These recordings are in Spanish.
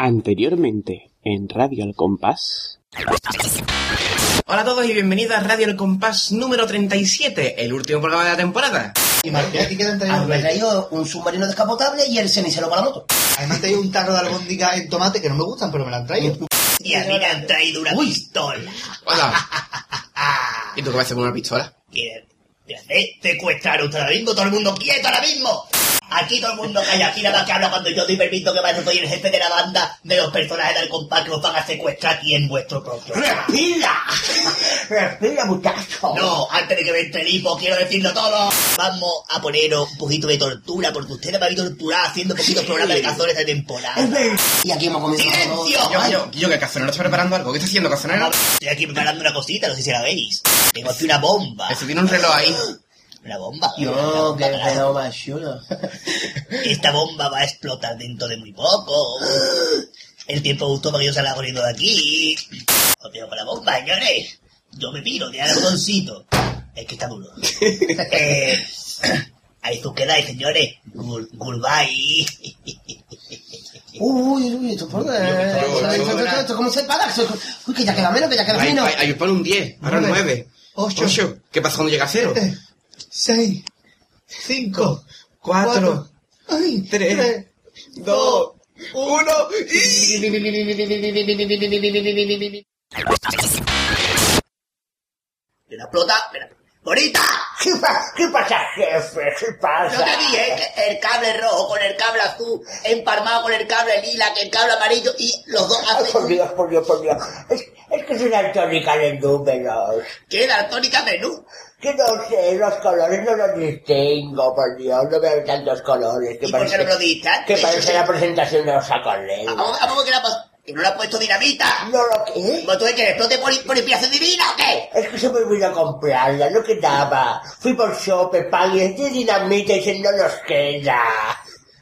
Anteriormente, en Radio El Compás. Hola a todos y bienvenidos a Radio El Compás número 37, el último programa de la temporada. Y Martín, aquí quedan traídos me he traído un submarino descapotable y el cenicero para la moto. Además, he traído un tarro de albóndiga en tomate que no me gustan, pero me lo han traído. Y a mí me han traído una pistola. Hola. ¿Y tú qué vas a hacer con una pistola? ¿Qué? Secuestrar usted ahora mismo, todo el mundo quieto ahora mismo. Aquí todo el mundo calla, aquí nada más que habla cuando yo doy permiso que vaya soy el jefe de la banda de los personajes del compás que os van a secuestrar aquí en vuestro propio. ¡Respira! ¡Respira, muchacho! No, antes de que me entre el hipo, quiero decirlo todo. Vamos a poneros un poquito de tortura, porque ustedes me habéis torturado haciendo poquitos programas de cazadores de temporada. Y aquí hemos comenzado. ¡Silencio! Yo, yo, yo, que cazonero está preparando algo. ¿Qué está haciendo, cazonero? Estoy aquí preparando una cosita, no sé si la veis. Tengo aquí una bomba. Eso tiene un reloj ahí. Una bomba. Yo, Una bomba, qué más chulo. Esta bomba va a explotar dentro de muy poco. El tiempo justo para que yo salga corriendo de aquí. Os dejo con la bomba, señores. Yo me piro, tirar el botoncito. Es que está duro. eh, ahí tú quedáis, señores. Gur- Goodbye. Uy, uy, esto por esto, ¿cómo se? Esto- Uy, que ya queda menos, que ya queda menos. ahí, ahí pone un 10, ahora Nueve, 9. ocho, 8. ¿Qué pasa cuando llega a cero? Seis, cinco, 4, ay, 3, 2, 1 ¿Me la explota? ¡Bonita! ¿Qué pasa, ¿Qué pasa, jefe? ¿Qué pasa? te dije que el cable rojo con el cable azul, empalmado con el cable lila, que el cable amarillo y los dos Ay, por. Dios, por Dios, por Dios. Es, es que soy daltónica de números. ¿Qué daltónica menú? Que no sé, los colores no los distingo, por Dios. No veo tantos colores. Que ¿Y por qué no lo parece, antes? que parece la presentación de los sacoleros. Vamos, vamos, que, la que no le ha puesto dinamita. No lo que ¿Vos tú quieres? ¿Explote por, por inspiración divina o qué? Es que se me olvidó comprarla, no quedaba. Fui por Shope, pagué este dinamita y se no nos queda.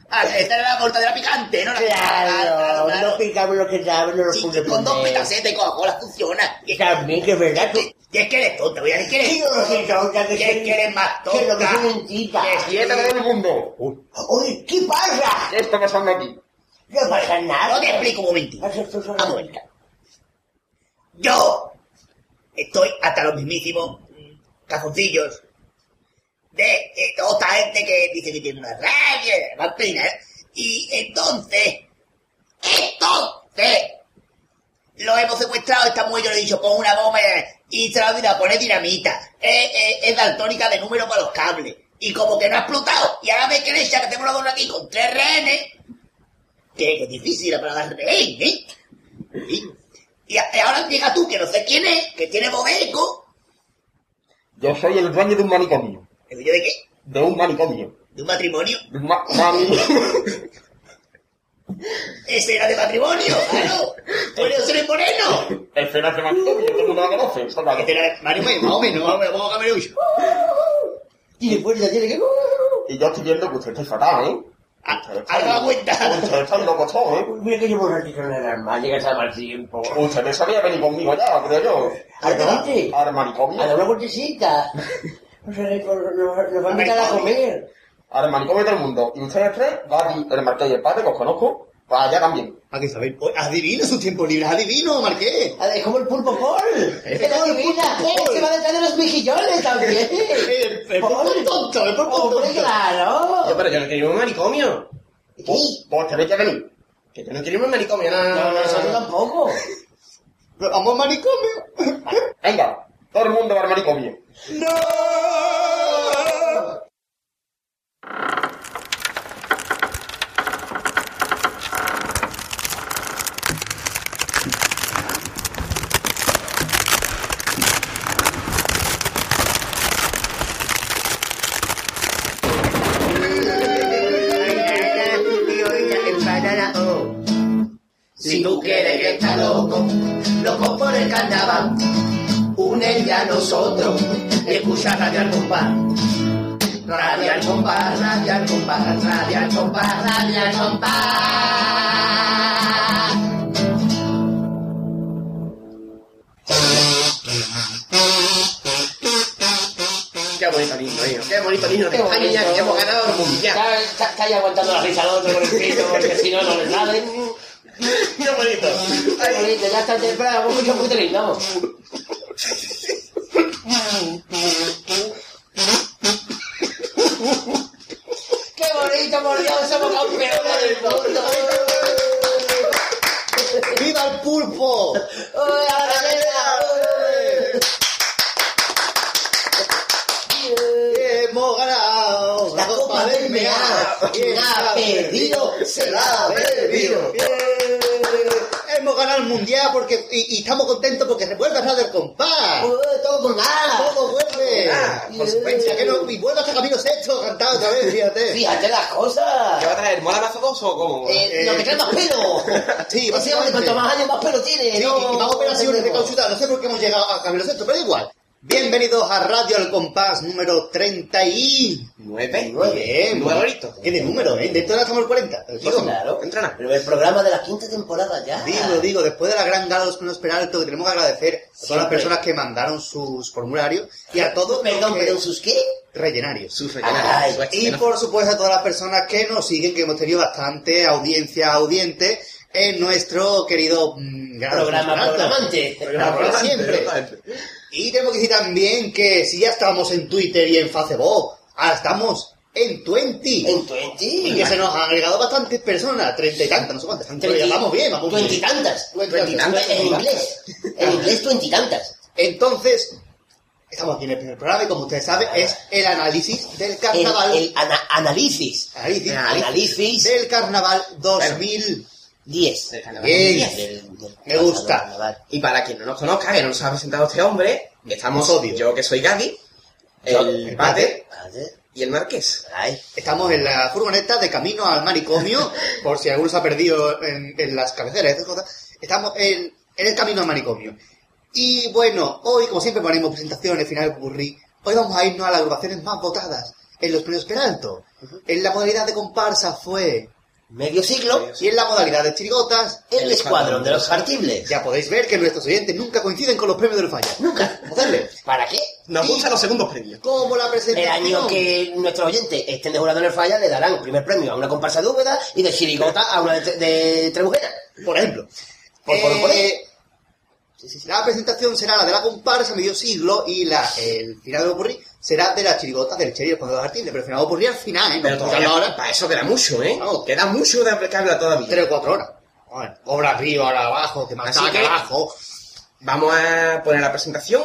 Ah, esta era la mortadela picante, ¿no? La- Claro, no picamos lo que daba, no lo Sí, pude con dos petacetas y Coca-Cola funciona. Y También que es verdad que... y es que eres tonta, voy a decir que Sí, eres no tonta, que que, soy- que eres más Que lo que tonta. soy mentira. Que ¡Quieta el mundo! Uy, ¿qué pasa? ¿Qué está pasando aquí? No pasa nada. No te explico un momentito. Vamos a ver. Yo estoy hasta los mismísimos cazoncillos de eh, toda esta gente que dice que tiene una radio, más pena, ¿eh? Y entonces, entonces, lo hemos secuestrado, esta mujer yo le he dicho, pon una bomba y se la olvidado poner dinamita. Es, es, es daltónica de número para los cables. Y como que no ha explotado, y ahora me queréis que tengo la bomba aquí con tres rehenes, que, que es difícil para dar rehén, ¿eh? Y, y y ahora llega tú, que no sé quién es, que tiene bobeco. Yo soy el dueño de un manicomio. Digo, ¿yo de qué? De un manicomio. ¿De un matrimonio? De un ma-. Ese era de matrimonio, claro. Moreno. Ese era de manicomio, todo el mundo lo conoce. Era de matrimonio, más o menos, más o menos, vamos a cambiar mucho. Tiene fuerza, tiene que... Y yo estoy viendo que usted está fatal, ¿eh? Ah, Ahora la cuenta. Usted está loco todo, ¿eh? Mira que llevo un ratito en el armario, que está mal tiempo. Usted no sabía venir conmigo ya, creo yo. ¿A dónde? Al manicomio. A dar una vueltecita. Nos, nos, nos va a invitar a comer. Al manicomio del mundo. Y ustedes tres, Gaby, el Marqués y el Padre, que os conozco, para allá también. ¿A qué sabéis? Adivino sus tiempos libres, adivino, Marqués. Ah, Es como el pulpo Paul. Es como el pulpo Paul. Se va detrás de los mejillones también. El, el pulpo tonto, el pulpo tonto. claro. pero yo no quería un manicomio. Sí. Vos tenéis que venir. Que yo no quería un manicomio, no, No, no, nosotros tampoco. Pero Vamos al manicomio. Venga, todo el mundo va al manicomio. Si nosotros y escucha Radio al compás. Radio al compás, radio al compás, radio al compás, radio al compás. Qué bonito niño, hijo. Qué bonito niño Qué que hemos ganado el mundial. Está, ahí aguantando la risa al otro con el porque si no, no le sale. ¡Qué bonito! Qué bonito, ya está temprano, mucho putelín, vamos. ¡Qué bonito, por Dios! ¡Somos campeones del mundo! ¡Viva el pulpo! ¡Uy, a la galera! Hemos ganado La copa del Mea. Quien ha perdido, se la ha bebido. Hemos ganado el mundial porque y, y estamos contentos porque se vuelve a Radio El Compás. ¡Uy, todo con nada! Todo vuelve. Ah, por supuesto. Que no, y vuelve hasta Camino Sexto cantado otra vez, fíjate. Fíjate las cosas. ¿Qué va a traer? ¿Mola dos o cómo? Eh, lo que trae más pelo. Sí, básicamente. cuanto más años, más pelo tiene. Sí, no, y más operaciones de cauchuta. No sé por qué hemos llegado a Camino Sexto, pero igual. Bienvenidos a Radio El Compás número 30 y... ¿Nueve? Bien, Nueve horitos. ¿Qué de número, eh? De todas estamos el 40. te lo digo. Claro. Entra. Pero el programa de la quinta temporada ya. Digo, digo, después de la gran gala de los Peralto, que tenemos que agradecer a todas las Siempre. personas que mandaron sus formularios y a todos Perdón, los que- pero sus qué? rellenarios. Sus Ay. Y por supuesto a todas las personas que nos siguen, que hemos tenido bastante audiencia audiente en nuestro querido mm, gran Programa programante. Programa siempre. Y tenemos que decir también que si ya estamos en Twitter y en Facebook, ahora estamos en 20. En 20. Y que se nos han agregado bastantes personas, treinta y tantas, no sé cuántas. Pero vamos bien, vamos bien. Veintitantas. Veintitantas. En inglés. En inglés, veintitantas. Entonces, estamos aquí en el primer programa y como ustedes saben, es el análisis del El, carnaval. el ana- análisis. análisis, Análisis. del carnaval 2000. 10. Bien. Me gusta. Y para quien no nos conozca, que no nos ha presentado este hombre, estamos odio. yo que soy Gaby, Yo, el el Pate Vale. y el Marqués. Ay. Estamos en la furgoneta de camino al manicomio, por si alguno se ha perdido en, en las cabeceras y esas cosas. Estamos en, en el camino al manicomio. Y bueno, hoy, como siempre, ponemos presentaciones, final burri. Hoy vamos a irnos a las agrupaciones más votadas en los premios Peralto. En la modalidad de comparsa fue. Medio siglo. Y en la modalidad de chirigotas, El escuadrón de los fartibles. ya podéis ver que nuestros oyentes nunca coinciden con los premios de los fallas. Nunca. ¿Para qué? Nos gustan los segundos premios. Como la El presentación. año que nuestros oyentes estén de jurado en el falla le darán primer premio a una comparsa de Úbeda y de chirigota a una de, de Trebujena. Por ejemplo. Por- por- por Eh, La presentación será la de la comparsa medio siglo y la, el final de Opurri será de la chirigota del Cherry de los Artiles. Pero el final de Opurri al final, ¿eh? Pero todavía, ahora para eso queda mucho, ¿eh? Queda mucho de que hablar todavía. tres o cuatro horas. Bueno, obra arriba, ahora abajo, que más que- abajo. Vamos a poner la presentación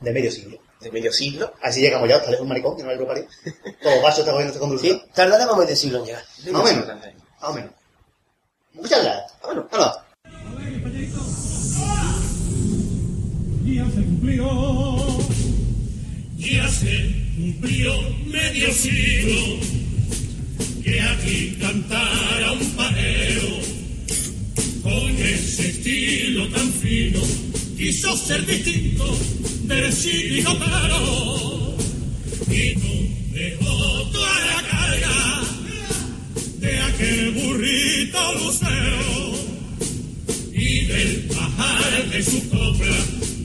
De medio siglo. de medio siglo. Así llegamos ya, hasta lejos un maricón, que no hay grupo parido. Todo vaso está cogiendo con Sí, tardaremos medio siglo en llegar. Más o menos. Más o menos. Escuchadla. Vámonos. Vámonos. Ya se cumplió, ya se cumplió medio siglo que aquí cantara un pareo con ese estilo tan fino quiso ser distinto del chirigotero y no dejó toda la carga de aquel burrito lucero y del bajar de su copla,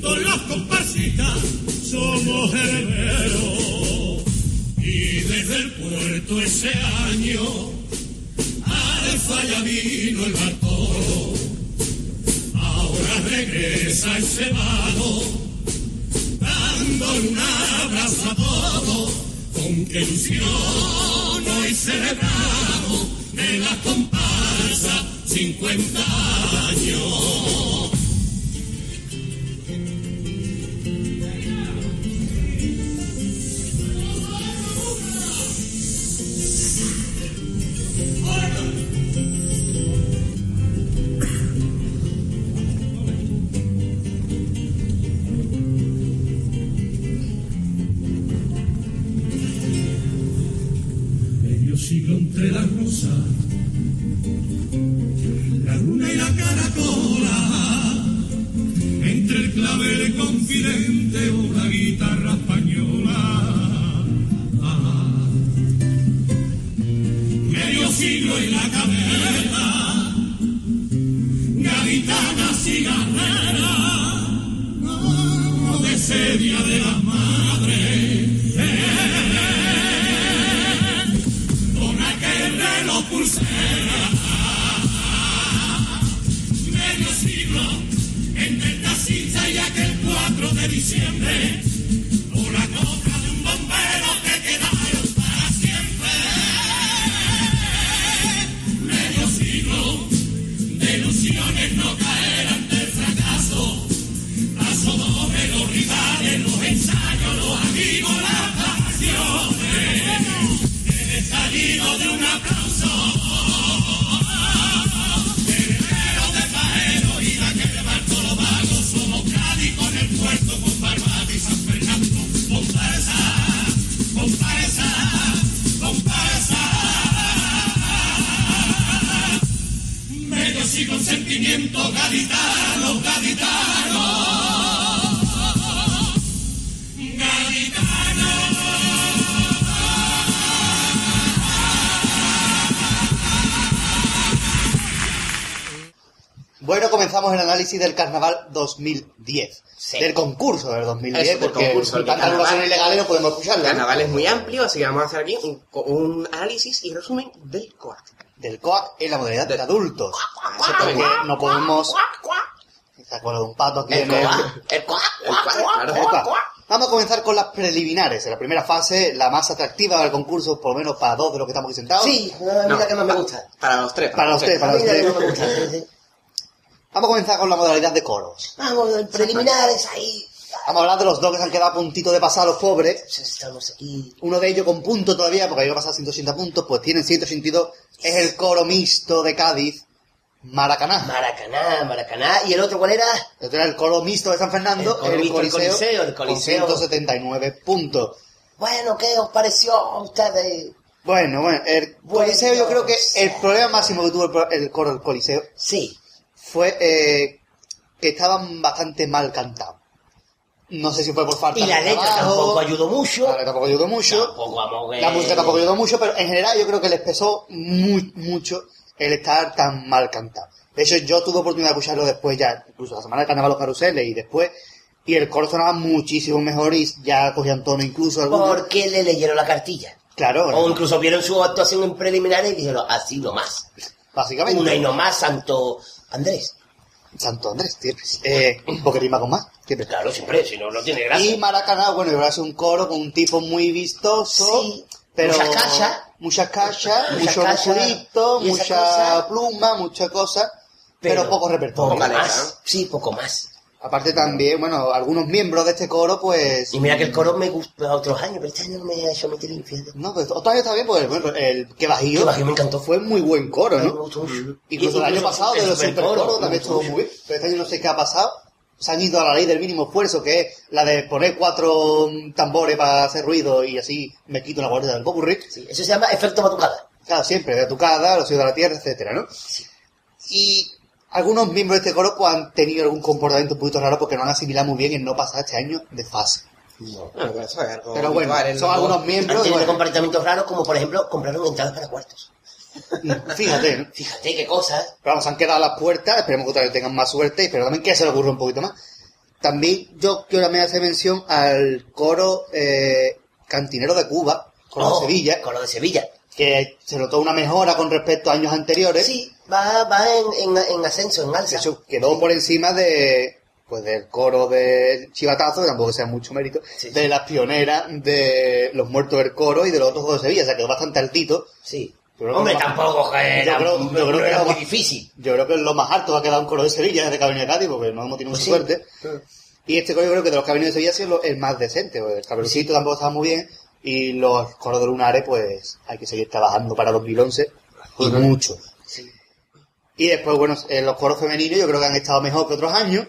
todos los comparsitas somos herederos. Y desde el puerto ese año, al falla vino el barco. Ahora regresa ese vago, dándole un abrazo a todos, con qué ilusión hoy celebramos en la comparsa 50 años. Entre las rosas, del carnaval 2010. Sí. Del concurso del 2010, Eso, del porque concurso, si el tantas carnaval. anulaciones ilegales no podemos El escucharla. ¿no? carnaval es muy amplio, así que vamos a hacer aquí un, un análisis y resumen del COAC. Del COAC en la modalidad de Del- adultos. Exactamente. Porque no podemos... ¿Se acuerda de un pato aquí El en el... el coa, El COAC. Epa. Vamos a comenzar con las preliminares. En la primera fase, la más atractiva del concurso, por lo menos para dos de los que estamos aquí sentados. Sí, a mí la que más me gusta. Para los tres. Para los tres, para los tres. más me gusta. sí, sí. Vamos a comenzar con la modalidad de coros. Vamos, el preliminares ahí. Vamos a hablar de los dos que se han quedado a puntito de pasar los pobres. Pues Estamos aquí. Uno de ellos con punto todavía, porque había pasado 180 puntos, pues tienen 182. Es el coro mixto de Cádiz, Maracaná. Maracaná, Maracaná. ¿Y el otro cuál era? El otro era el coro mixto de San Fernando, El coro el, mixto, el Coliseo, Coliseo, el Coliseo. con 179 puntos. Bueno, ¿qué os pareció a ustedes? Bueno, bueno, el Bueno, Coliseo yo creo que pues, el problema máximo que tuvo el, el coro del Coliseo Sí. Fue eh, que estaban bastante mal cantados. No sé si fue por falta Y la de letra trabajo, tampoco ayudó mucho. La letra tampoco ayudó mucho. Tampoco La música tampoco ayudó mucho, pero en general yo creo que les pesó muy, mucho el estar tan mal cantado. De hecho, yo tuve oportunidad de escucharlo después ya, incluso la semana del carnaval los caruseles y después, y el coro sonaba muchísimo mejor y ya cogían tono incluso algunos. Porque le leyeron la cartilla. Claro, O incluso vieron su actuación en preliminares y dijeron, así nomás. básicamente. Una y nomás, Santo Andrés. Santo Andrés, siempre. Eh, porque rima con más, siempre. Claro, siempre, si no, no tiene Y gracia. Maracaná, bueno, iba a ser un coro con un tipo muy vistoso. Sí, pero muchas cachas. Muchas cachas, Muchas mucho y mucha cosa. pluma, mucha cosa, pero, poco repertorio. Poco más. Sí, poco más. Aparte también, bueno, algunos miembros de este coro, pues... Y mira que el coro me gusta otros años, pero este año no me ha hecho meter fíjate. No, pues otro año está bien, pues bueno, el que bajío, Que Bajío me encantó. fue muy buen coro, ¿no? mucho. Incluso el año pasado de los super coros también estuvo muy bien, pero este año no sé qué ha pasado. Se han ido a la ley del mínimo esfuerzo, que es la de poner cuatro mm, tambores para hacer ruido y así me quito la guardia del popurrí. Sí, eso se llama efecto batucada. Claro, siempre, de Tucada, los hijos de la tierra, etcétera, ¿no? Y algunos miembros de este coro pues, han tenido algún comportamiento un poquito raro porque no han asimilado muy bien el no pasar este año de fase. Bueno, pero eso es algo Pero bueno, en son algunos miembros Han tenido bueno, comportamientos raros, como por ejemplo, compraron entradas para cuartos. fíjate, ¿no? Fíjate qué cosas. Pero vamos, han quedado a las puertas, esperemos que otra vez tengan más suerte, pero también que se le ocurra un poquito más. También yo quiero también hacer mención al coro eh, cantinero de Cuba, coro Oh, de Sevilla, Con lo de Sevilla. que se notó una mejora con respecto a años anteriores. Sí, va, va en, en, en ascenso, en De alza. quedó por encima de pues del coro de Chivatazo, que tampoco sea mucho mérito, Sí, sí. de las pioneras de los muertos del coro y de los otros dos de Sevilla, o sea, quedó bastante altito. Sí. Hombre, que- tampoco que era, yo creo- yo creo que era muy más- difícil. Yo creo que lo más alto va a quedar un coro de Sevilla desde que ha venido Cádiz, porque no hemos tenido Pues mucha sí. suerte. Y este coro yo creo que de los que ha venido de Sevilla ha sido el más decente, porque el Caperucito tampoco estaba muy bien, y los coros de Lunares, pues hay que seguir trabajando para 2011, y mucho. Y después, bueno, eh, los coros femeninos yo creo que han estado mejor que otros años.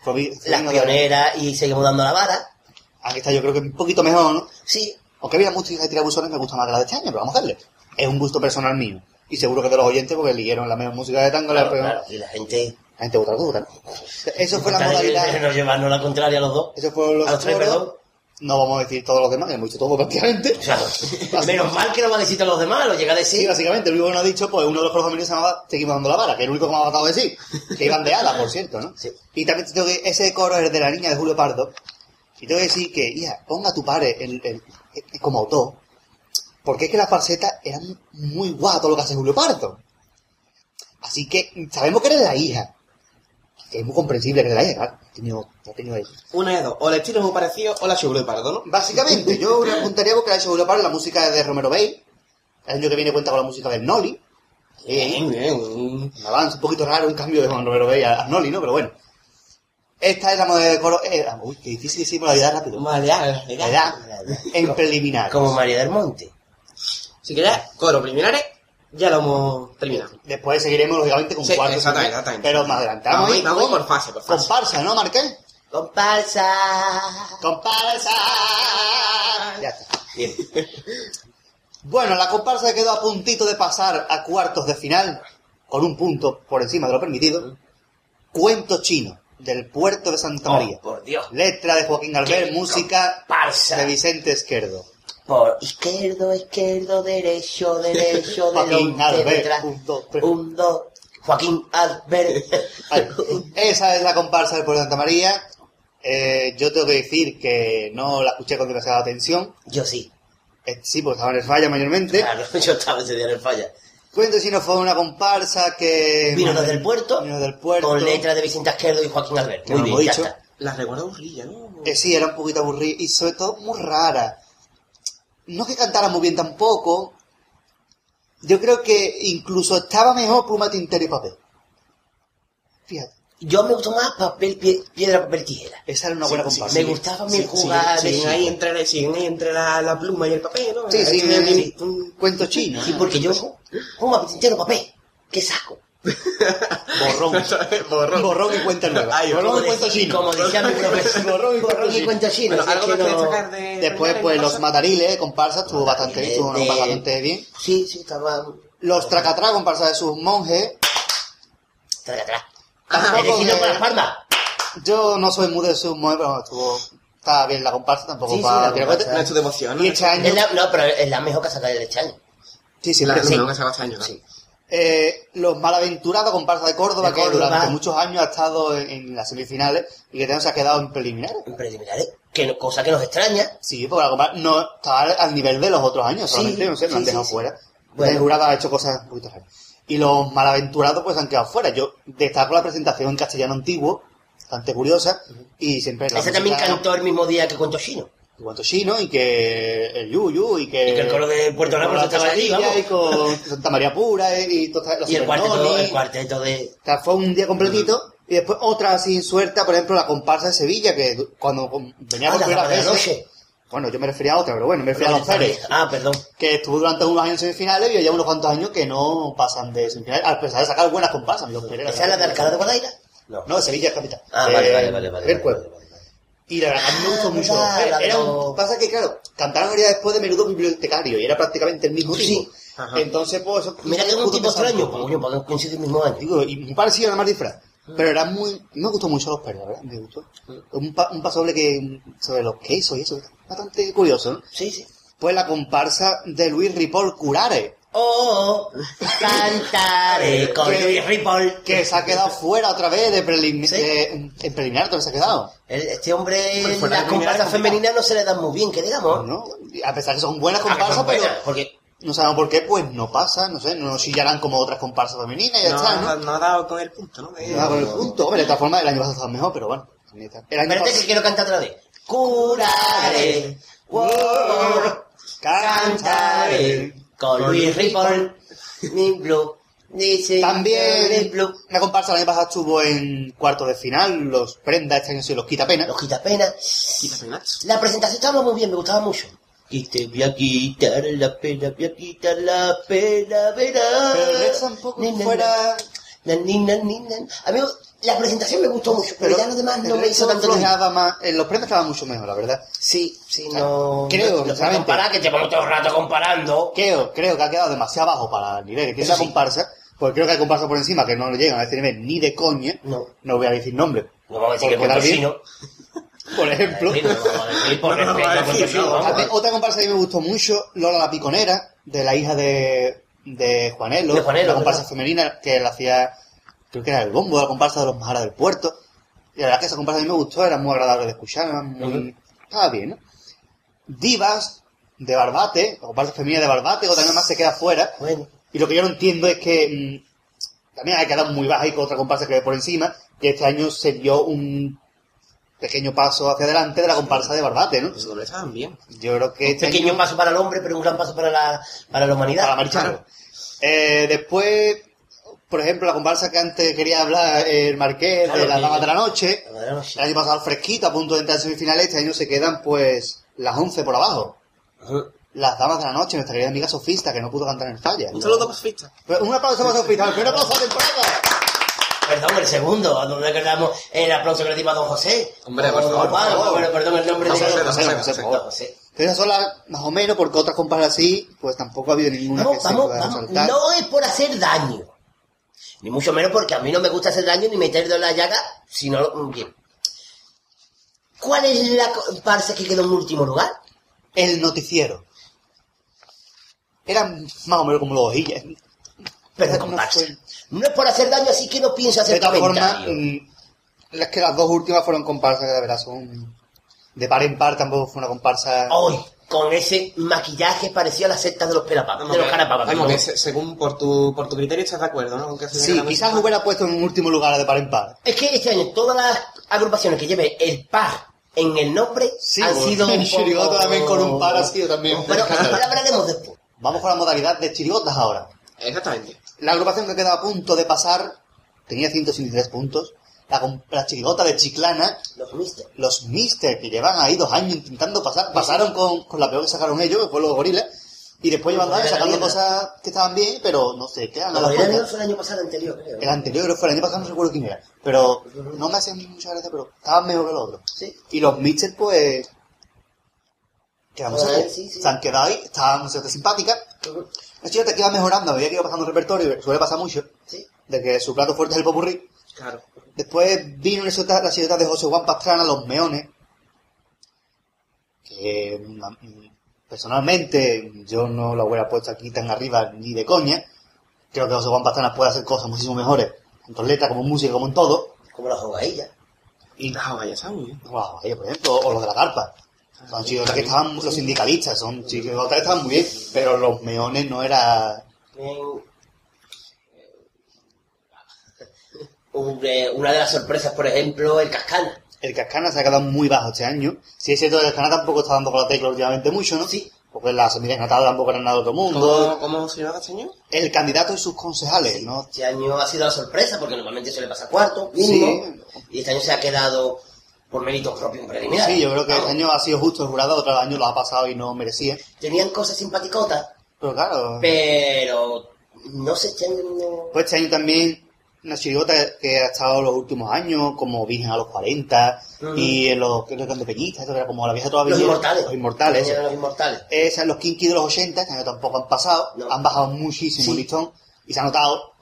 Fue fue Las pioneras y seguimos dando la vara. Han estado yo creo que un poquito mejor, ¿no? Sí. Aunque había música de tirabuzones me gusta más que la de este año, pero vamos a hacerle. Es un gusto personal mío. Y seguro que de los oyentes, porque eligieron la mejor música de tango, la, Claro. Y la gente... la gente vota dura, ¿no? Eso fue la modalidad. de no llevarnos la contraria a los dos. Eso fueron los A los tres, perdón. No vamos a decir todos los demás, que hemos dicho todo prácticamente. O sea, menos mal que no va a decir todos los demás, lo llega a Sí, decir. básicamente, el único que nos ha dicho, pues uno de los femeninos se llamaba Seguimos dando la vara, que es el único que me ha matado de sí. Que iban de ala, por cierto, ¿no? Sí. Y también te tengo que, ese coro es de la niña de Julio Pardo. Y tengo que decir que, hija, ponga a tu padre el, el- el- como autor, porque es que las falsetas eran muy guapas todo lo que hace Julio Pardo. Así que sabemos que eres la hija. que es muy comprensible que le haya, claro. Ha tenido, ha tenido ahí. Una de dos. O el estilo es muy parecido o la seguro de pardo, ¿no? Básicamente, yo le apuntaría porque la Leopardo la música es de Romero Bay. El año que viene cuenta con la música del Noli. Bien, bien. Un... Avance un poquito raro, un cambio de Juan Romero Bay a, a Noli, ¿no? Pero bueno. Esta es la moda de coro. eh, uy, qué difícil decirlo la vida rápido. Edad en preliminar. Como María del Monte. Si quieres, coro preliminares, ya lo hemos terminado. Después seguiremos, lógicamente, con Sí, cuartos. exactamente, exactamente. Pero más adelantamos. Vamos, vamos por fase, por fase. Comparsa, ¿no, Marqués? Comparsa. Comparsa. Ya está. Bien. Bueno, la comparsa quedó a puntito de pasar a cuartos de final, con un punto por encima de lo permitido. Cuento chino, del puerto de Santa María. Oh, por Dios. Letra de Joaquín Albert, música comparsa. de Vicente Esquerdo. Por izquierdo, izquierdo, derecho, derecho, Joaquín delante, Albert, detrás. un, dos, tres. Un, dos. Joaquín Albert. Esa es la comparsa del puerto de Santa María. Eh, yo tengo que decir que no la escuché con demasiada atención. Yo sí. Eh, sí, porque estaba en el falla mayormente. Claro, yo estaba ese día en el falla. Cuento si no fue una comparsa que... Vino desde el puerto. Vino del puerto. Con letras de Vicente Azquerdo y Joaquín Albert. Muy bien ya dicho. está. La recuerdo aburrida, ¿no? Eh, sí, era un poquito aburrida y sobre todo muy rara. No que cantara muy bien tampoco. Yo creo que incluso estaba mejor pluma, tintero y papel. Fíjate, Yo me gustó más papel, pie- piedra, papel, tijera. esa era una buena comparsa. Me gustaba mi Sí, jugar de ahí entre, entre la, la pluma y el papel, ¿no? Sí, sí, un- un- Cuento chino. Sí, porque yo pongo tintero, papel. ¿Qué saco? Borrón. Borrón. Borrón y cuenta nueva. Ay, Borrón y de- chino. Como decía mi profesor. Borrón y Borrón y chino. cuento chino. Bueno, algo no- de... Después, pues, ¿qué los matariles, comparsa, estuvo bastante bien, estuvo De- bastante bien. Sí, sí, estaba... Los tracatrá, comparsa de sus monjes. Tampoco de- las palmas. Yo no soy muy de sus monjes, pero estuvo... Estaba bien la comparsa, tampoco Sí, sí, para la tirar comparsa. cohetes. No es tu devoción, ¿no? Y este año... Es la- no, pero es la mejor que ha sacado de este año. Sí, sí, La la- que sí. que sacado este año. Sí. Eh, los malaventurados comparsa de Córdoba, De que Córdoba. durante muchos años ha estado en, en las semifinales y que también se ha quedado en preliminares. En preliminares. Que cosa que nos extraña. Sí, porque la comparsa no está al nivel de los otros años, Sí, solamente, no sé, sí, han dejado sí, sí. fuera. Bueno. El jurado ha hecho cosas un poquito raras. Y los malaventurados pues han quedado fuera. Yo destaco la presentación en castellano antiguo, bastante curiosa, y siempre Ese también cantó el mismo día que Cuento Chino. Cuanto chino y que el Yuyu y que Y que el coro de Puerto Real estaba allí, vamos. y con Santa María Pura y, y las Y el cuarteto, el cuarteto de... Fue un día completito. Y después otra sin suerte, por ejemplo, la comparsa de Sevilla, que cuando venía Ah, por la primera vez. noche. Bueno, yo me refería a otra, pero bueno, me refería a los Pérez, Ah, perdón. que estuvo durante unos años en semifinales y ya unos cuantos años que no pasan de semifinales, a pesar de sacar buenas comparsas. ¿Esa es la de Alcalá de Guadaira? No. No, Sevilla es capital. Ah, vale, vale, vale. vale, Y la verdad, a mí me gustó Ah, mucho. verdad, Era, la de era un- pasa que, claro, cantaron día después de Menudo Bibliotecario y era prácticamente el mismo Sí. tipo. Ajá. Entonces, pues eso... Mira que es un tipo extraño, poco. coño, porque coincide el mismo año. Digo, y muy parecido nada más disfraz. Pero era muy... Me gustó mucho los perros, la verdad, me gustó. Un, pa- un pasoble que... sobre los quesos y eso. Bastante curioso, ¿no? Sí, sí. Pues la comparsa de Luis Ripoll Curare, Oh, cantaré con Que- Luis Ripoll. que se ha quedado fuera otra vez de, prelim Sí. de- en preliminar, vez se ha quedado. El- Este hombre, las comparsas femeninas no se le dan muy bien, que digamos. ¿no? Y A pesar de que son buenas Ah, comparsas, pero porque no sabemos por qué, pues no pasa, no sé, no nos chillarán como otras comparsas femeninas y ya No, está, no, ¿no? no ha dado con el punto, ¿no? No da con el punto. Hombre, de todas formas, el año pasado estaba mejor, pero bueno. El año Espérate que quiero cantar otra vez. Curaré, wow, cantaré con Luis Ripoll, mi blue, dice También la comparsa el año pasado estuvo en cuarto de final, los prenda este año se los quita pena. Los. Quita penas. La presentación estaba muy bien, me gustaba mucho. Y te voy a quitar la pena, voy a quitar la pena, verás. Pero resto tampoco fuera... na, ni, na, ni, na. A mí la presentación me gustó mucho, pero, ya lo demás no me hizo tanto más. En los prendas estaba mucho mejor, la verdad. Sí, sí, no. Creo, no, no, comparar, que llevamos todo el rato comparando. Creo, creo que ha quedado demasiado bajo para el nivel que tiene la sí. comparsa, porque creo que hay comparsas por encima que no llegan a este nivel ni de coña. No. No voy a decir nombre. No vamos a decir que Por bien. Por ejemplo. Otra comparsa que me gustó mucho, Lola la Piconera, de la hija de, de Juanelo, De Juanelo, la comparsa ¿verdad? femenina que la hacía, creo que era el bombo, la comparsa de los Majaras del Puerto. Y la verdad que esa comparsa a mí me gustó, era muy agradable de escuchar, era muy, estaba bien, ¿no? Divas, de Barbate, la comparsa femenina de Barbate, otra vez más se queda fuera. Bueno, Y lo que yo no entiendo es que mm, también hay quedado muy baja y con otra comparsa que ve por encima, Y este año se dio un pequeño paso hacia adelante de la comparsa de Barbate, ¿no? Los dobles estaban bien. Yo creo que Un este pequeño año- paso para el hombre, pero un gran paso para la, para la humanidad. para Maricharro. Eh, después, por ejemplo, la comparsa que antes quería hablar el Marqués Claro, de las que- Damas de la Noche. La no. El año pasado al fresquito, a punto de entrar en semifinales, este año se quedan pues las 11 por abajo. Las Damas de la Noche, nuestra querida amiga Sofista, que no pudo cantar en el falla. Un saludo pacifista. Pero un aplauso para Sofista, el primer aplauso la temporada. Perdón, el segundo, donde recordamos el aplauso que le dimos a don José. Hombre, por favor, bueno, perdón el nombre José, de José, José, José, José, Don. Pero esas son las más o menos, porque otras comparsas así, pues tampoco ha habido ninguna Vamos, que se vamos, pueda vamos. resaltar. No es por hacer daño. Ni mucho menos porque a mí no me gusta hacer daño ni meter en la llaga, sino bien. ¿Cuál es la comparsa que quedó en último lugar? El noticiero. Eran más o menos como los hojillas. Pero No comparsa. No es por hacer daño, así que no pienso hacer De todas formas, mm, es que las dos últimas fueron comparsas que de verdad son... De par en par tampoco fue una comparsa... Hoy, con ese maquillaje parecido a la secta de los pelapapas, de los carapapas. que se- según por tu, por tu criterio estás de acuerdo, ¿no? Que Sí, quizás hubiera puesto en un último lugar de par en par. Es que este año todas las agrupaciones que lleven el par en el nombre Sí, han sido un poco- también con un par ha sido también. Pero ahora hablaremos después. Vamos con la modalidad de chirigotas ahora. Exactamente. La agrupación que quedaba a punto de pasar tenía 163 puntos. La, la chirigota de Chiclana, Los mister. los Mister, que llevan ahí dos años intentando pasar, pasaron con, con la peor que sacaron ellos, que fue los gorilas, y después llevan dos años sacando cosas que estaban bien, pero no sé, quedan a la puerta. fue el año pasado anterior, creo. El anterior creo fue el año pasado, no recuerdo quién era, pero no me hacen mucha gracia, pero estaban mejor que los otros. Sí. Y los Mister, pues, que vamos a Ah, ver, sí, sí. se han quedado ahí, estaban bastante simpáticas. La chica que iba mejorando, a medida que iba pasando el repertorio, suele pasar mucho, Sí. de que su plato fuerte es el popurrí. Claro. Después vino la chirigota de José Juan Pastrana, Los Meones, que mm, personalmente yo no la hubiera puesto aquí tan arriba ni de coña. Creo que José Juan Pastrana puede hacer cosas muchísimo mejores, tanto en letra como en música, como en todo. Como la jugadilla. Y vaya, está muy bien. Wow, ahí, por ejemplo, o los de la carpa. Son chirigotas que estaban, los sindicalistas, son chirigotas que estaban muy bien, pero los meones no era... En- Un- eh, Una de las sorpresas, por ejemplo, el Cascana. El Cascana se ha quedado muy bajo este año. Si es cierto que el Cascana tampoco está dando con la tecla últimamente mucho, ¿no? Sí. Porque las semillas natadas tampoco eran nada de otro mundo. ¿Cómo, cómo se llama este señor? El candidato y sus concejales, ¿no? Este año ha sido la sorpresa, porque normalmente suele pasar cuarto, mínimo. Sí. Y este año se ha quedado por méritos propios preliminares. Sí, yo creo que este año ha sido justo el jurado, otro año lo ha pasado y no merecía. Tenían cosas simpaticotas, Pero claro, pero no sé, este año pues este año también una chirigota que ha estado los últimos años, como Virgen a los 40, Ujú. y en los que de Peñita, esto que era como la vieja todavía. Los inmortales. Los inmortales. Los inmortales. Esas, los Kinky de los 80, este año tampoco han pasado, No. han bajado muchísimo Sí. el listón y se ha notado.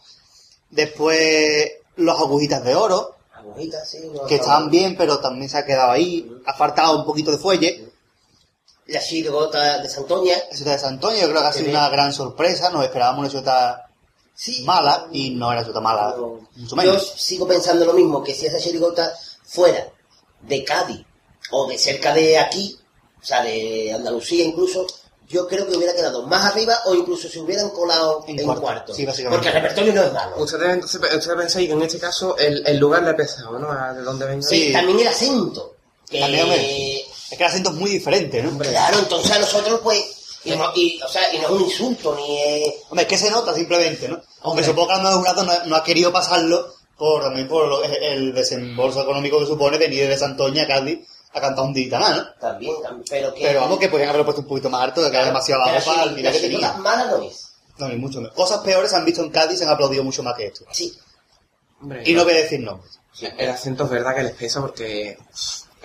Después, los agujitas de oro, Agujitas, sí. no- que estaban bien, pero también se ha quedado ahí, ha faltado un poquito de fuelle. La chirigota de Santoña. La ciudad de San Antonio, yo creo que ha sido una gran sorpresa, nos esperábamos una ciudad Sí. mala y no era ciudad mala, No. mucho Yo sigo pensando lo mismo, que si esa chirigota fuera de Cádiz o de cerca de aquí, o sea, de Andalucía incluso, yo creo que hubiera quedado más arriba o incluso se hubieran colado En en, cuarto. cuarto. Sí, básicamente. Porque el repertorio no es malo. Ustedes, entonces, ustedes pensáis que en este caso el, el lugar le ha pesado, ¿no? A de dónde venga. Sí. También el acento. Que, También. Es que el acento es muy diferente, ¿no? Claro, entonces a nosotros pues... Y no, y, o sea, y no es un insulto, ni es... Hombre, es que se nota simplemente, ¿no? Aunque supongo que el nuevo jurado no, no ha querido pasarlo por también por lo- el desembolso económico que supone venir de Santoña a Cádiz a cantar un dita más, ¿no? También, también, pero que... Pero vamos que podrían haberlo puesto un poquito más alto, que queda demasiado abajo para el nivel que tenía. mala no es. No, ni mucho menos. Cosas peores se han visto en Cádiz y se han aplaudido mucho más que esto. Sí. Hombre, Y no voy a decir nombres. El acento es verdad que les pesa porque